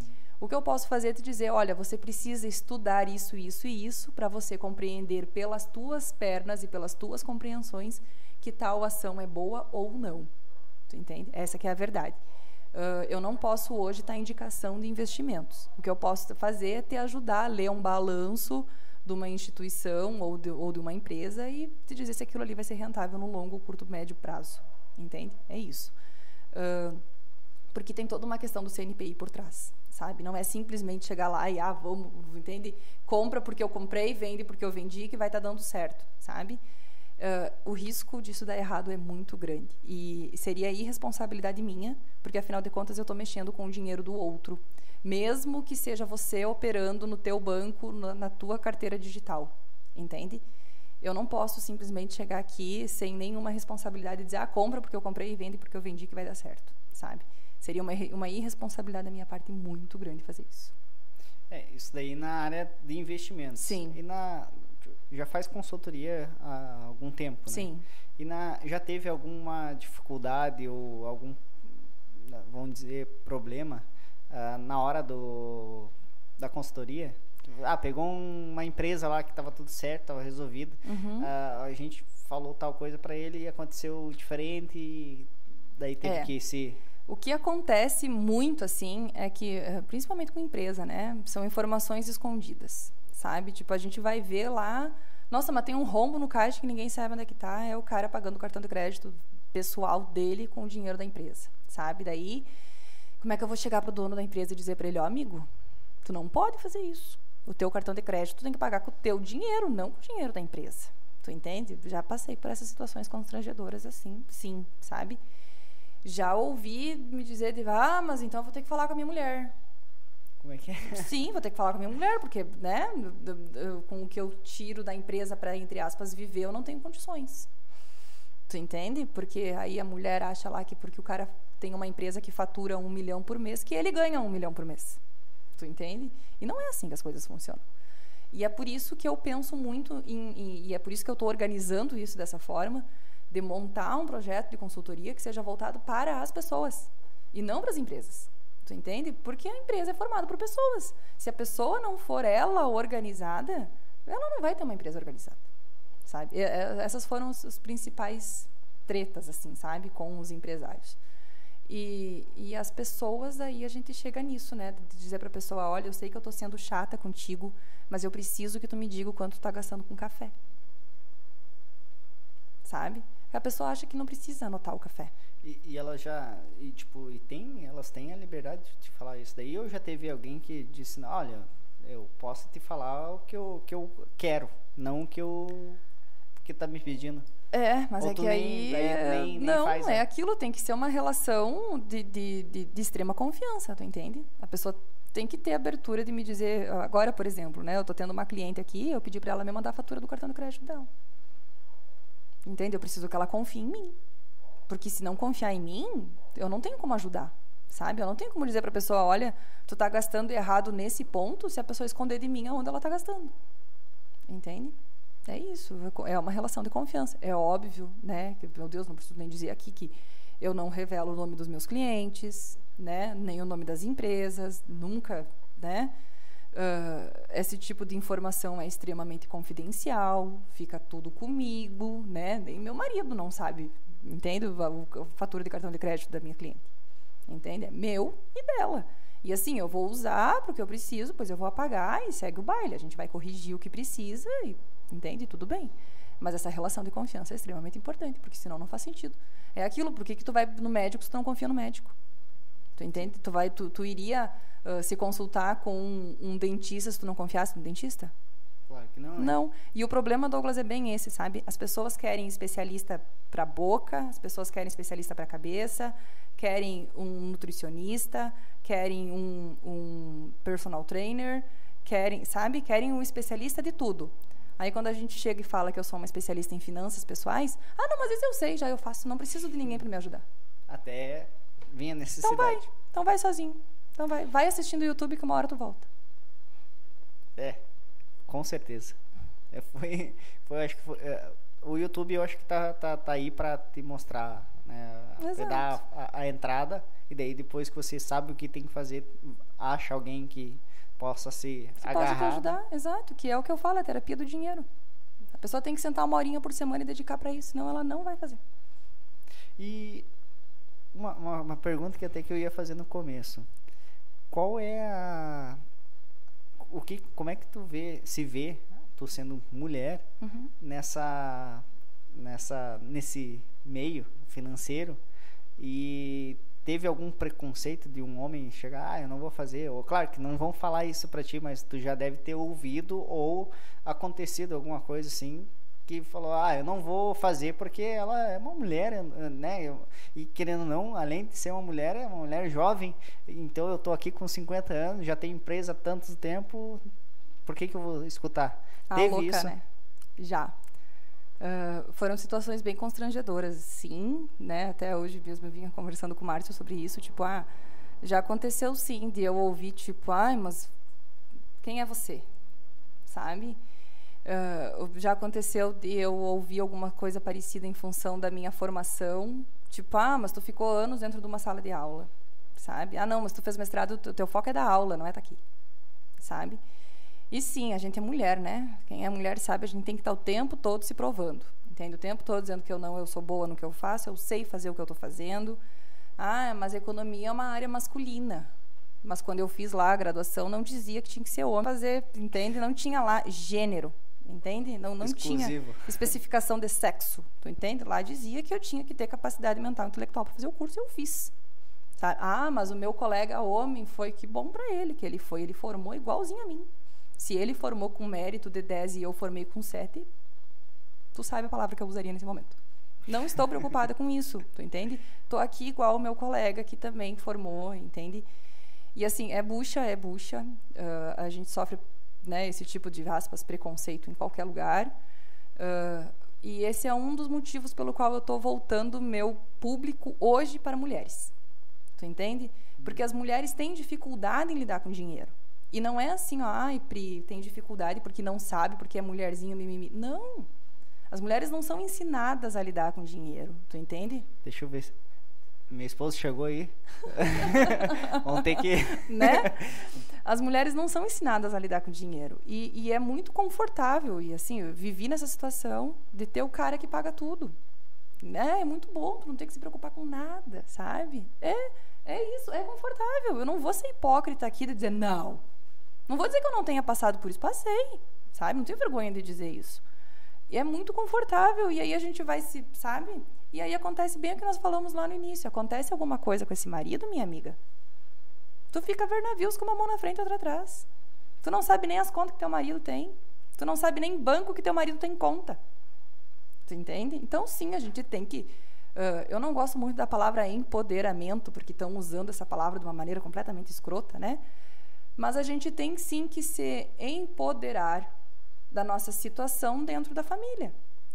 O que eu posso fazer é te dizer, olha, você precisa estudar isso, isso e isso para você compreender pelas tuas pernas e pelas tuas compreensões que tal ação é boa ou não. Tu entende? Essa que é a verdade. Uh, eu não posso hoje estar indicação de investimentos. O que eu posso fazer é te ajudar a ler um balanço de uma instituição ou de, ou de uma empresa e te dizer se aquilo ali vai ser rentável no longo, curto, médio prazo. Entende? É isso. Uh, porque tem toda uma questão do CNPI por trás, sabe? Não é simplesmente chegar lá e, ah, vamos, entende? Compra porque eu comprei, vende porque eu vendi, que vai estar tá dando certo, sabe? Uh, o risco disso dar errado é muito grande. E seria irresponsabilidade minha, porque afinal de contas eu estou mexendo com o dinheiro do outro. Mesmo que seja você operando no teu banco, na, na tua carteira digital. Entende? Eu não posso simplesmente chegar aqui sem nenhuma responsabilidade e dizer, ah, compra porque eu comprei e vende porque eu vendi que vai dar certo, sabe? Seria uma, uma irresponsabilidade da minha parte muito grande fazer isso. É, isso daí na área de investimentos. Sim. E na já faz consultoria há algum tempo, né? Sim. E na já teve alguma dificuldade ou algum vamos dizer problema uh, na hora do da consultoria? Ah, pegou uma empresa lá que estava tudo certo, estava resolvido. Uhum. Uh, a gente falou tal coisa para ele e aconteceu diferente e daí teve é. que se o que acontece muito assim é que, eh, principalmente com empresa, né, são informações escondidas, sabe? Tipo, a gente vai ver lá, nossa, mas tem um rombo no caixa que ninguém sabe onde é que tá, é o cara pagando o cartão de crédito pessoal dele com o dinheiro da empresa, sabe? Daí, como é que eu vou chegar pro dono da empresa e dizer para ele, ó, oh, amigo, tu não pode fazer isso. O teu cartão de crédito tu tem que pagar com o teu dinheiro, não com o dinheiro da empresa. Tu entende? Já passei por essas situações constrangedoras assim, sim, sabe? Já ouvi me dizer, de, ah, mas então eu vou ter que falar com a minha mulher. Como é que é? Sim, vou ter que falar com a minha mulher, porque, né, com o que eu tiro da empresa para, entre aspas, viver, eu não tenho condições. Tu entende? Porque aí a mulher acha lá que porque o cara tem uma empresa que fatura um milhão por mês, que ele ganha um milhão por mês. Tu entende? E não é assim que as coisas funcionam. E é por isso que eu penso muito em, em, e é por isso que eu estou organizando isso dessa forma, de montar um projeto de consultoria que seja voltado para as pessoas e não para as empresas. Tu entende? Porque a empresa é formada por pessoas. Se a pessoa não for ela organizada, ela não vai ter uma empresa organizada, sabe? E, essas foram os principais tretas, assim, sabe, com os empresários. E, e as pessoas, aí a gente chega nisso, né? De dizer para a pessoa: olha, eu sei que eu estou sendo chata contigo, mas eu preciso que tu me diga o quanto tu está gastando com café. Sabe? a pessoa acha que não precisa anotar o café. E, e ela já, e tipo, e tem, elas têm a liberdade de falar isso daí. Eu já teve alguém que disse: olha, eu posso te falar o que eu, que eu quero, não o que eu que tá me pedindo. É, mas Ou é que nem- aí. é, nem- nem não, faz, é né? aquilo, tem que ser uma relação de, de, de, de extrema confiança, tu entende? A pessoa tem que ter abertura de me dizer. Agora, por exemplo, né? Eu tô tendo uma cliente aqui, eu pedi para ela me mandar a fatura do cartão de crédito dela. Entende? Eu preciso que ela confie em mim. Porque se não confiar em mim, eu não tenho como ajudar. Sabe? Eu não tenho como dizer para a pessoa, olha, tu tá gastando errado nesse ponto, se a pessoa esconder de mim aonde ela tá gastando. Entende? É isso, é uma relação de confiança. É óbvio, né? Que, meu Deus, não preciso nem dizer aqui que eu não revelo o nome dos meus clientes, né? Nem o nome das empresas, nunca, né? Ah, esse tipo de informação é extremamente confidencial, fica tudo comigo, né? Nem meu marido não sabe, entende? A fatura de cartão de crédito da minha cliente, entende? É meu e dela. E assim, eu vou usar porque eu preciso, pois eu vou apagar e segue o baile. A gente vai corrigir o que precisa e, entende? Tudo bem. Mas essa relação de confiança é extremamente importante, porque senão não faz sentido. É aquilo, por que que tu vai no médico se tu não confia no médico? Tu entende? Tu, vai, tu, tu iria ah, se consultar com um, um dentista se tu não confiasse no dentista? Claro que não. né? Não. E o problema, Douglas, é bem esse, sabe? As pessoas querem especialista para boca, as pessoas querem especialista para cabeça, querem um nutricionista, querem um, um personal trainer, querem, sabe? Querem um especialista de tudo. Aí quando a gente chega e fala que eu sou uma especialista em finanças pessoais, ah, não, mas isso eu sei, já eu faço, não preciso de ninguém para me ajudar. Até vinha Então necessidade. vai, então vai sozinho. Então vai, vai assistindo o YouTube que uma hora tu volta. É, com certeza. É, foi, foi, acho que foi, é, o YouTube eu acho que tá, tá, tá aí para te mostrar, né, Exato. dar a, a entrada e daí depois que você sabe o que tem que fazer, acha alguém que possa se, Que pode te agarrar. né? ajudar, exato, que é o que eu falo, a terapia do dinheiro. A pessoa tem que sentar uma horinha por semana e dedicar para isso, senão ela não vai fazer. E uma, uma, uma pergunta que até que eu ia fazer no começo. Qual é a o que como é que tu vê, se vê tu sendo mulher Uhum. nessa nessa nesse meio financeiro e teve algum preconceito de um homem chegar, ah, eu não vou fazer, ou claro que não vão falar isso pra ti, mas tu já deve ter ouvido ou acontecido alguma coisa assim que falou, ah, eu não vou fazer porque ela é uma mulher, né? E querendo ou não, além de ser uma mulher, é uma mulher jovem, então eu tô aqui com 50 anos, já tenho empresa há tanto tempo, por que que eu vou escutar? Ah, Teve louca, isso? né? Já. Ah, foram situações bem constrangedoras, sim, né? Até hoje mesmo eu vinha conversando com o Márcio sobre isso, tipo, ah, já aconteceu sim de eu ouvir, tipo, ai, mas quem é você? Sabe? Ah, já aconteceu de eu ouvir alguma coisa parecida em função da minha formação, tipo, ah, mas tu ficou anos dentro de uma sala de aula, sabe? Ah, não, mas tu fez mestrado, o teu foco é da aula, não é estar aqui, sabe? E sim, a gente é mulher, né? Quem é mulher sabe, a gente tem que estar o tempo todo se provando. Entende? O tempo todo dizendo que eu não, eu sou boa no que eu faço, eu sei fazer o que eu estou fazendo. Ah, mas a economia é uma área masculina. Mas quando eu fiz lá a graduação, não dizia que tinha que ser homem fazer, entende? Não tinha lá gênero, entende? Não, não tinha especificação de sexo, tu entende? Lá dizia que eu tinha que ter capacidade mental e intelectual para fazer o curso e eu fiz. Sabe? Ah, mas o meu colega homem foi que bom para ele, que ele foi, ele formou igualzinho a mim. Se ele formou com mérito de 10 e eu formei com 7, tu sabe a palavra que eu usaria nesse momento. Não estou preocupada com isso, tu entende? Estou aqui igual o meu colega que também formou, entende? E assim, é bucha, é bucha. ah, a gente sofre né, esse tipo de aspas, preconceito em qualquer lugar. Ah, e esse é um dos motivos pelo qual eu estou voltando meu público hoje para mulheres. Tu entende? Porque as mulheres têm dificuldade em lidar com dinheiro. E não é assim, ó, ai, Pri, tem dificuldade porque não sabe, porque é mulherzinha, mimimi. Não. As mulheres não são ensinadas a lidar com dinheiro. Tu entende? Deixa eu ver. se- Minha esposa chegou aí. Vamos ter que. né? As mulheres não são ensinadas a lidar com dinheiro. E, e é muito confortável. E assim, eu vivi nessa situação de ter o cara que paga tudo. Né? É muito bom, tu não tem que se preocupar com nada, sabe? É, é isso, é confortável. Eu não vou ser hipócrita aqui de dizer não. Não vou dizer que eu não tenha passado por isso. Passei, sabe? Não tenho vergonha de dizer isso. E é muito confortável. E aí a gente vai se, sabe? E aí acontece bem o que nós falamos lá no início. Acontece alguma coisa com esse marido, minha amiga? Tu fica a ver navios com uma mão na frente e outra atrás. Tu não sabe nem as contas que teu marido tem. Tu não sabe nem banco que teu marido tem conta. Tu entende? Então, sim, a gente tem que. Uh, eu não gosto muito da palavra empoderamento, porque estão usando essa palavra de uma maneira completamente escrota, né? Mas a gente tem sim que se empoderar da nossa situação dentro da família.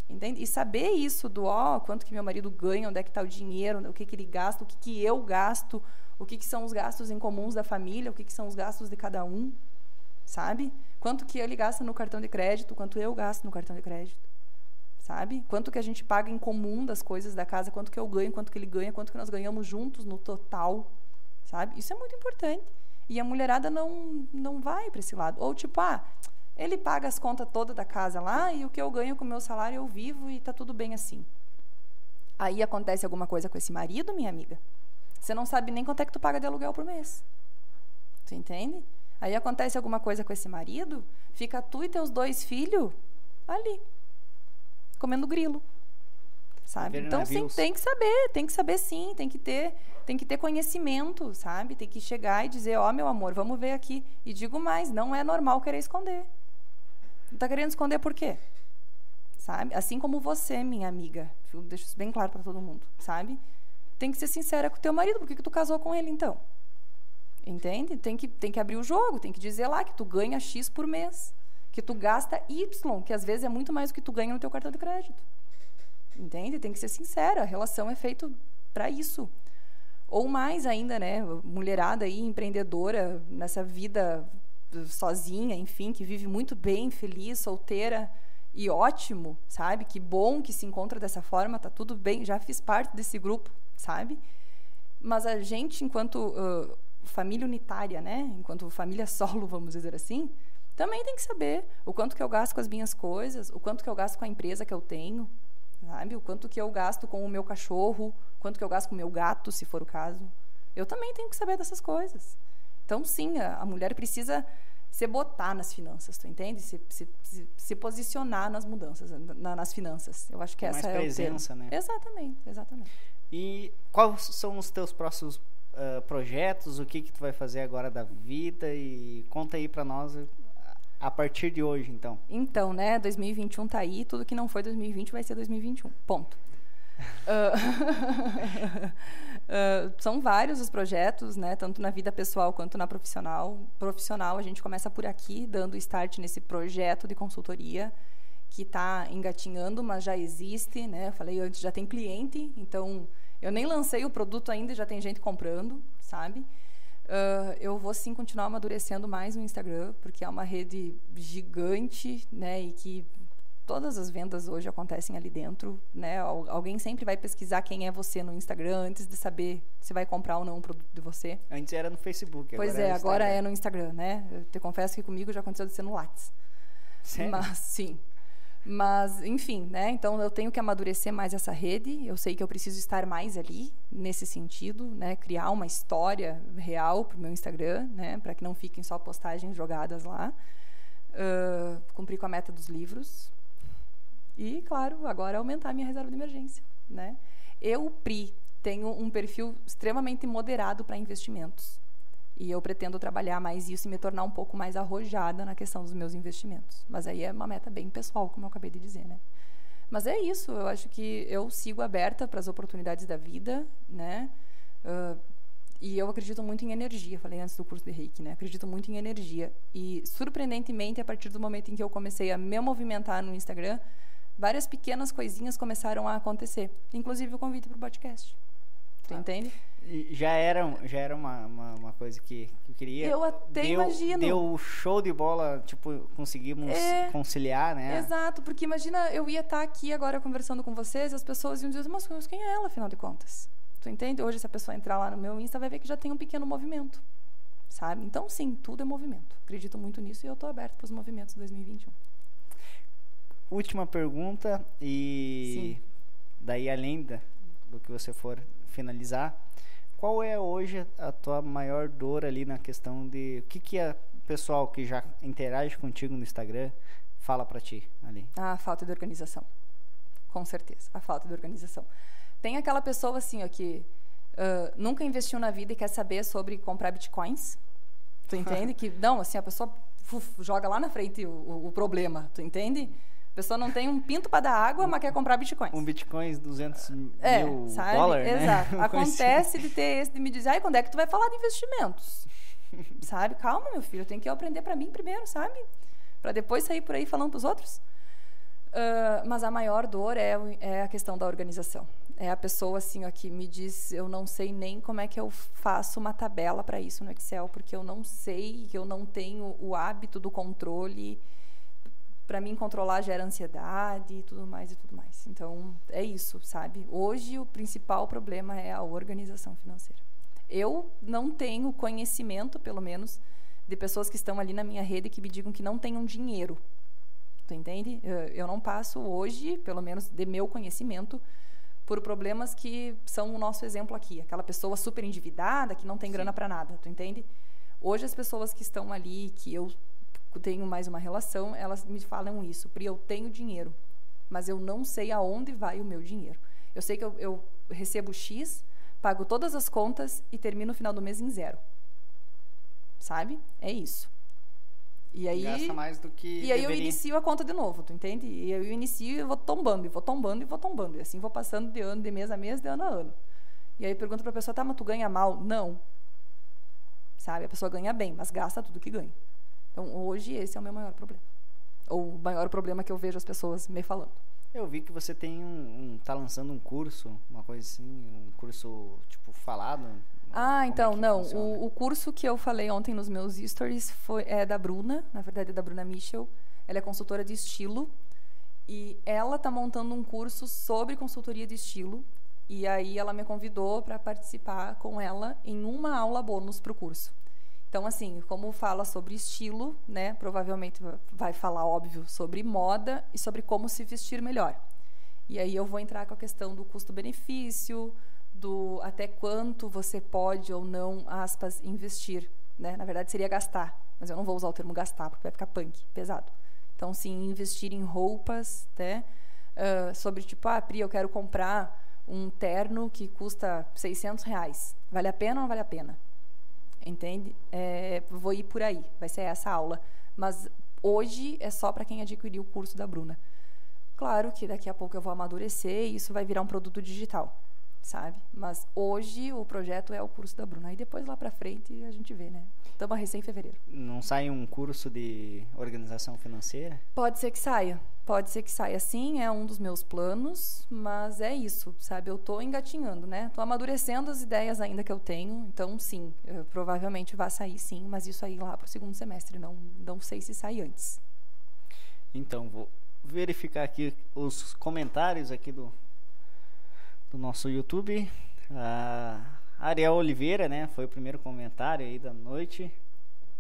Entende? E saber isso do, ó, quanto que meu marido ganha, onde é que está o dinheiro, o que, que ele gasta, o que, que eu gasto, o que, que são os gastos em comuns da família, o que, que são os gastos de cada um, sabe? Quanto que ele gasta no cartão de crédito, quanto eu gasto no cartão de crédito, sabe? Quanto que a gente paga em comum das coisas da casa, quanto que eu ganho, quanto que ele ganha, quanto que nós ganhamos juntos no total, sabe? Isso é muito importante. E a mulherada não, não vai para esse lado. Ou tipo, ah, ele paga as contas todas da casa lá e o que eu ganho com o meu salário eu vivo e está tudo bem assim. Aí acontece alguma coisa com esse marido, minha amiga. Você não sabe nem quanto é que tu paga de aluguel por mês. Tu entende? Aí acontece alguma coisa com esse marido, fica tu e teus dois filhos ali, comendo grilo. Sabe? Então sim, tem que saber, tem que saber sim, tem que ter, tem que ter conhecimento, sabe? Tem que chegar e dizer, ó, oh, meu amor, vamos ver aqui. E digo mais, não é normal querer esconder. Está querendo esconder por quê? Sabe? Assim como você, minha amiga. Eu deixo isso bem claro para todo mundo, sabe? Tem que ser sincera com o teu marido. Por que, que tu casou com ele, então? Entende? Tem que, tem que abrir o jogo. Tem que dizer lá que tu ganha X por mês. Que tu gasta Y, que às vezes é muito mais do que tu ganha no teu cartão de crédito. Entende? Tem que ser sincera. A relação é feita para isso. Ou mais ainda, né? Mulherada aí, empreendedora, nessa vida sozinha, enfim, que vive muito bem, feliz, solteira e ótimo, sabe? Que bom que se encontra dessa forma, tá tudo bem, já fiz parte desse grupo, sabe? Mas a gente, enquanto uh, família unitária, né? Enquanto família solo, vamos dizer assim, também tem que saber o quanto que eu gasto com as minhas coisas, o quanto que eu gasto com a empresa que eu tenho, sabe? O quanto que eu gasto com o meu cachorro, o quanto que eu gasto com o meu gato, se for o caso. Eu também tenho que saber dessas coisas. Então, sim, a, a mulher precisa se botar nas finanças, tu entende? Se, se, se, posicionar nas mudanças, na, nas finanças. Eu acho que essa Mais é presença, né? Exatamente, exatamente. E quais são os teus próximos uh, projetos? O que que tu vai fazer agora da vida? E conta aí para nós a partir de hoje, então. Então, né? 2021 tá aí. Tudo que não foi 2020 vai ser 2021. Ponto. uh, são vários os projetos, né, tanto na vida pessoal quanto na profissional. Profissional, a gente começa por aqui, dando start nesse projeto de consultoria que está engatinhando, mas já existe. Né? Eu falei antes, já tem cliente, então eu nem lancei o produto ainda, já tem gente comprando, sabe? Uh, eu vou sim continuar amadurecendo mais no Instagram, porque é uma rede gigante, né, e que todas as vendas hoje acontecem ali dentro, né? Alguém sempre vai pesquisar quem é você no Instagram antes de saber se vai comprar ou não um produto de você. Antes era no Facebook, Pois agora é, agora é no Instagram, né? Eu te confesso que comigo já aconteceu de ser no Lattes. Sério? Mas sim. Mas, enfim, né? Então eu tenho que amadurecer mais essa rede. Eu sei que eu preciso estar mais ali nesse sentido, né? Criar uma história real para o meu Instagram, né? Para que não fiquem só postagens jogadas lá. Uh, cumprir com a meta dos livros, e, claro, agora aumentar a minha reserva de emergência. Né? Eu, PRI, tenho um perfil extremamente moderado para investimentos. E eu pretendo trabalhar mais isso e me tornar um pouco mais arrojada na questão dos meus investimentos. Mas aí é uma meta bem pessoal, como eu acabei de dizer, né? Mas é isso, eu acho que eu sigo aberta para as oportunidades da vida, né? Uh, e eu acredito muito em energia, falei antes do curso de Reiki, né? Acredito muito em energia. E, surpreendentemente, a partir do momento em que eu comecei a me movimentar no Instagram, várias pequenas coisinhas começaram a acontecer, inclusive o convite para o podcast. Tu ah, entende? Já era, já era uma, uma, uma, coisa que eu queria. Eu até deu, imagino. Deu show de bola, tipo, conseguimos é, conciliar, né? Exato, porque imagina, eu ia estar aqui agora conversando com vocês, as pessoas iam dizer, mas quem é ela, afinal de contas? Tu entende? Hoje, se a pessoa entrar lá no meu Insta, vai ver que já tem um pequeno movimento, sabe? Então, sim, tudo é movimento. Acredito muito nisso e eu estou aberto para os movimentos de 2021 última pergunta e Sim. daí além do que você for finalizar, qual é hoje a tua maior dor ali na questão de o que que a pessoal que já interage contigo no Instagram fala para ti ali? A falta de organização. Com certeza, a falta de organização. Tem aquela pessoa assim, ó, que uh, nunca investiu na vida e quer saber sobre comprar bitcoins. Tu entende? que não, assim, a pessoa uf, joga lá na frente o, o, o problema, tu entende? Pessoa não tem um pinto para dar água, mas quer comprar bitcoins. Um bitcoin 200 É, mil sabe? dólares, né? Exato. Uma coisa assim. Acontece de ter esse de me dizer, ai, quando é que tu vai falar de investimentos? sabe? Calma, meu filho, eu tenho que aprender para mim primeiro, sabe? Para depois sair por aí falando para os outros. Ah, mas a maior dor é, é a questão da organização. É a pessoa assim ó, que me diz, eu não sei nem como é que eu faço uma tabela para isso no Excel, porque eu não sei, eu não tenho o hábito do controle. Para mim controlar gera ansiedade e tudo mais e tudo mais. Então é isso, sabe? Hoje o principal problema é a organização financeira. Eu não tenho conhecimento, pelo menos, de pessoas que estão ali na minha rede que me digam que não tenham dinheiro. Tu entende? Eu, eu não passo hoje, pelo menos de meu conhecimento, por problemas que são o nosso exemplo aqui. Aquela pessoa super endividada que não tem grana para nada, tu entende? Hoje as pessoas que estão ali, que eu tenho mais uma relação, elas me falam isso. Pri, eu tenho dinheiro, mas eu não sei aonde vai o meu dinheiro. Eu sei que eu, eu recebo X, pago todas as contas e termino no final do mês em zero. Sabe? É isso. E aí, Gasta mais do que e aí eu inicio a conta de novo, tu entende? E eu inicio e vou tombando, e vou tombando, e vou tombando. E assim vou passando de ano, de mês a mês, de ano a ano. E aí pergunta pra pessoa, tá, mas tu ganha mal? Não. Sabe? A pessoa ganha bem, mas gasta tudo que ganha. Então hoje esse é o meu maior problema. Ou o maior problema que eu vejo as pessoas me falando. Eu vi que você tem um, um- tá lançando um curso, uma coisa assim, um curso tipo falado. Ah, é então, que não. O, o curso que eu falei ontem nos meus stories foi, é da Bruna, na verdade é da Bruna Michel. Ela é consultora de estilo. E ela está montando um curso sobre consultoria de estilo. E aí ela me convidou para participar com ela em uma aula bônus para o curso. Então, assim, como fala sobre estilo, né? Provavelmente va- vai falar, óbvio, sobre moda e sobre como se vestir melhor. E aí eu vou entrar com a questão do custo-benefício, do até quanto você pode ou não, aspas, investir. Né? Na verdade, seria gastar, mas eu não vou usar o termo gastar, porque vai ficar punk, pesado. Então, sim, investir em roupas, né? Ah, sobre tipo, ah, Pri, eu quero comprar um terno que custa 600 reais. Vale a pena ou não vale a pena? Entende? É, vou ir por aí, vai ser essa aula. Mas hoje é só para quem adquiriu o curso da Bruna. Claro que daqui a pouco eu vou amadurecer e isso vai virar um produto digital, sabe? Mas hoje o projeto é o curso da Bruna. Aí depois lá para frente a gente vê, né? Estamos recém em fevereiro. Não sai um curso de organização financeira? Pode ser que saia. Pode ser que saia sim, é um dos meus planos, mas é isso, sabe? Eu tô engatinhando, né? Tô amadurecendo as ideias ainda que eu tenho, então sim, eu, provavelmente vai sair sim, mas isso aí lá pro segundo semestre, não, não sei se sai antes. Então, vou verificar aqui os comentários aqui do, do nosso YouTube. A Ariel Oliveira, né? Foi o primeiro comentário aí da noite.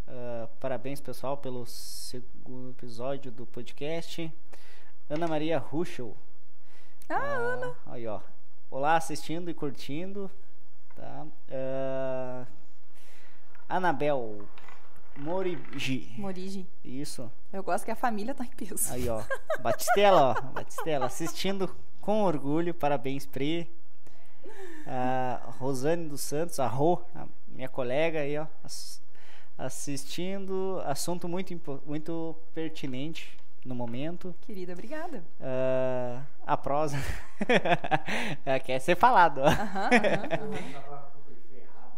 Ah, parabéns, pessoal, pelo segundo episódio do podcast. Ana Maria Ruschel. Ah, Ana! Aí, ó. Olá, assistindo e curtindo. Tá? Ah, Anabel Morigi. Morigi. Isso. Eu gosto que a família tá em peso. Aí, ó. Batistela, ó. Batistela, assistindo com orgulho. Parabéns, Pri. A Rosane dos Santos, a Rô, a minha colega aí, ó. ass- Assistindo. Assunto muito, muito pertinente no momento. Querida, obrigada. Ah, a prosa. Quer ser falado, ó. Aham, aham, aham.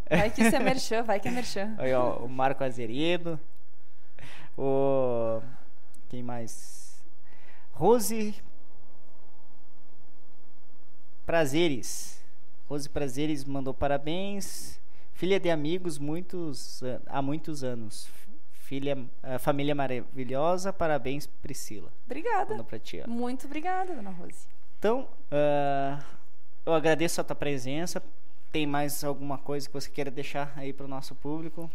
Vai que isso é merchan, vai que é merchan. Aí, ó, o Marco Azeredo. O. Quem mais? Rose. Prazeres. Rose Prazeres mandou parabéns. Filha de amigos muitos, há muitos anos. Filha, família maravilhosa. Parabéns, Priscila. Obrigada. Ti. Muito obrigada, dona Rose. Então, ah, eu agradeço a tua presença. Tem mais alguma coisa que você queira deixar aí para o nosso público?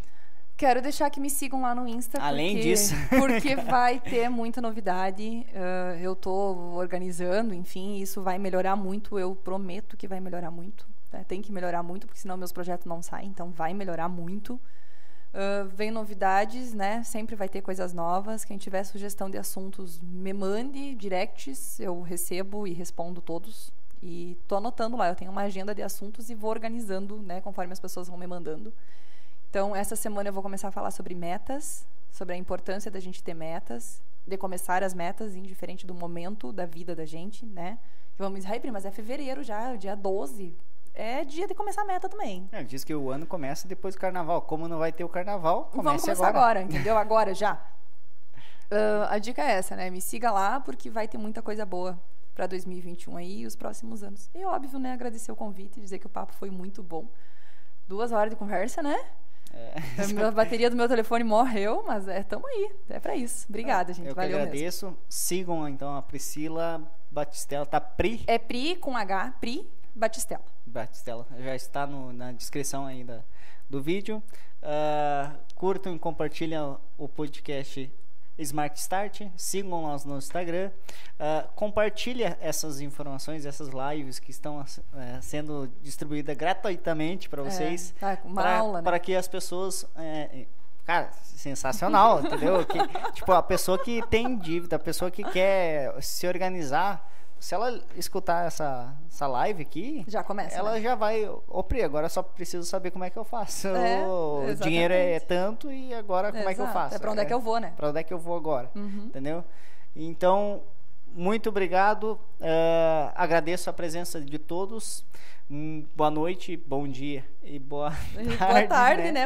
Quero deixar que me sigam lá no Insta. Além porque, disso. porque vai ter muita novidade. ah, eu estou organizando, enfim, isso vai melhorar muito. Eu prometo que vai melhorar muito. né? Tem que melhorar muito, porque senão meus projetos não saem. Então, vai melhorar muito. Ah, vem novidades, né? Sempre vai ter coisas novas. Quem tiver sugestão de assuntos, me mande directs. Eu recebo e respondo todos. E tô anotando lá. Eu tenho uma agenda de assuntos e vou organizando, né? Conforme as pessoas vão me mandando. Então, essa semana eu vou começar a falar sobre metas, sobre a importância da gente ter metas. de começar as metas, indiferente do momento da vida da gente, né? Vamos dizer, "Ai, mas é fevereiro já, dia 12. É dia de começar a meta também. É, diz que o ano começa depois do carnaval. Como não vai ter o carnaval, comece Vamos começar agora. entendeu? Agora já. Ah, a dica é essa, né? Me siga lá porque vai ter muita coisa boa para 2021 aí e os próximos anos. E óbvio, né? Agradecer o convite, dizer que o papo foi muito bom. Duas horas de conversa, né? É. A bateria do meu telefone morreu, mas é, tamo aí. É pra isso. Obrigada, gente. Eu que Valeu mesmo. agradeço. Sigam então a Priscila Batistella, tá Pri É Pri com H, Pri Batistella. Batistella. Já está no- na descrição aí da- do vídeo. Ah, curtam e compartilhem o podcast Smart Start. Sigam nós no Instagram. Ah, compartilha essas informações, essas lives que estão eh, sendo distribuídas gratuitamente para vocês. É, tá, aula, né? para que as pessoas é, cara sensacional entendeu que, tipo a pessoa que tem dívida a pessoa que quer se organizar se ela escutar essa, essa live aqui Já começa, ela né? já vai ô Pri, agora só preciso saber como é que eu faço É, o exatamente. dinheiro é tanto e agora como é que eu Exato. faço É pra onde é que eu vou, né? para onde é que eu vou agora Uhum. entendeu então muito obrigado eh, agradeço a presença de todos Hum, boa noite bom dia e boa tarde, Boa tarde, né?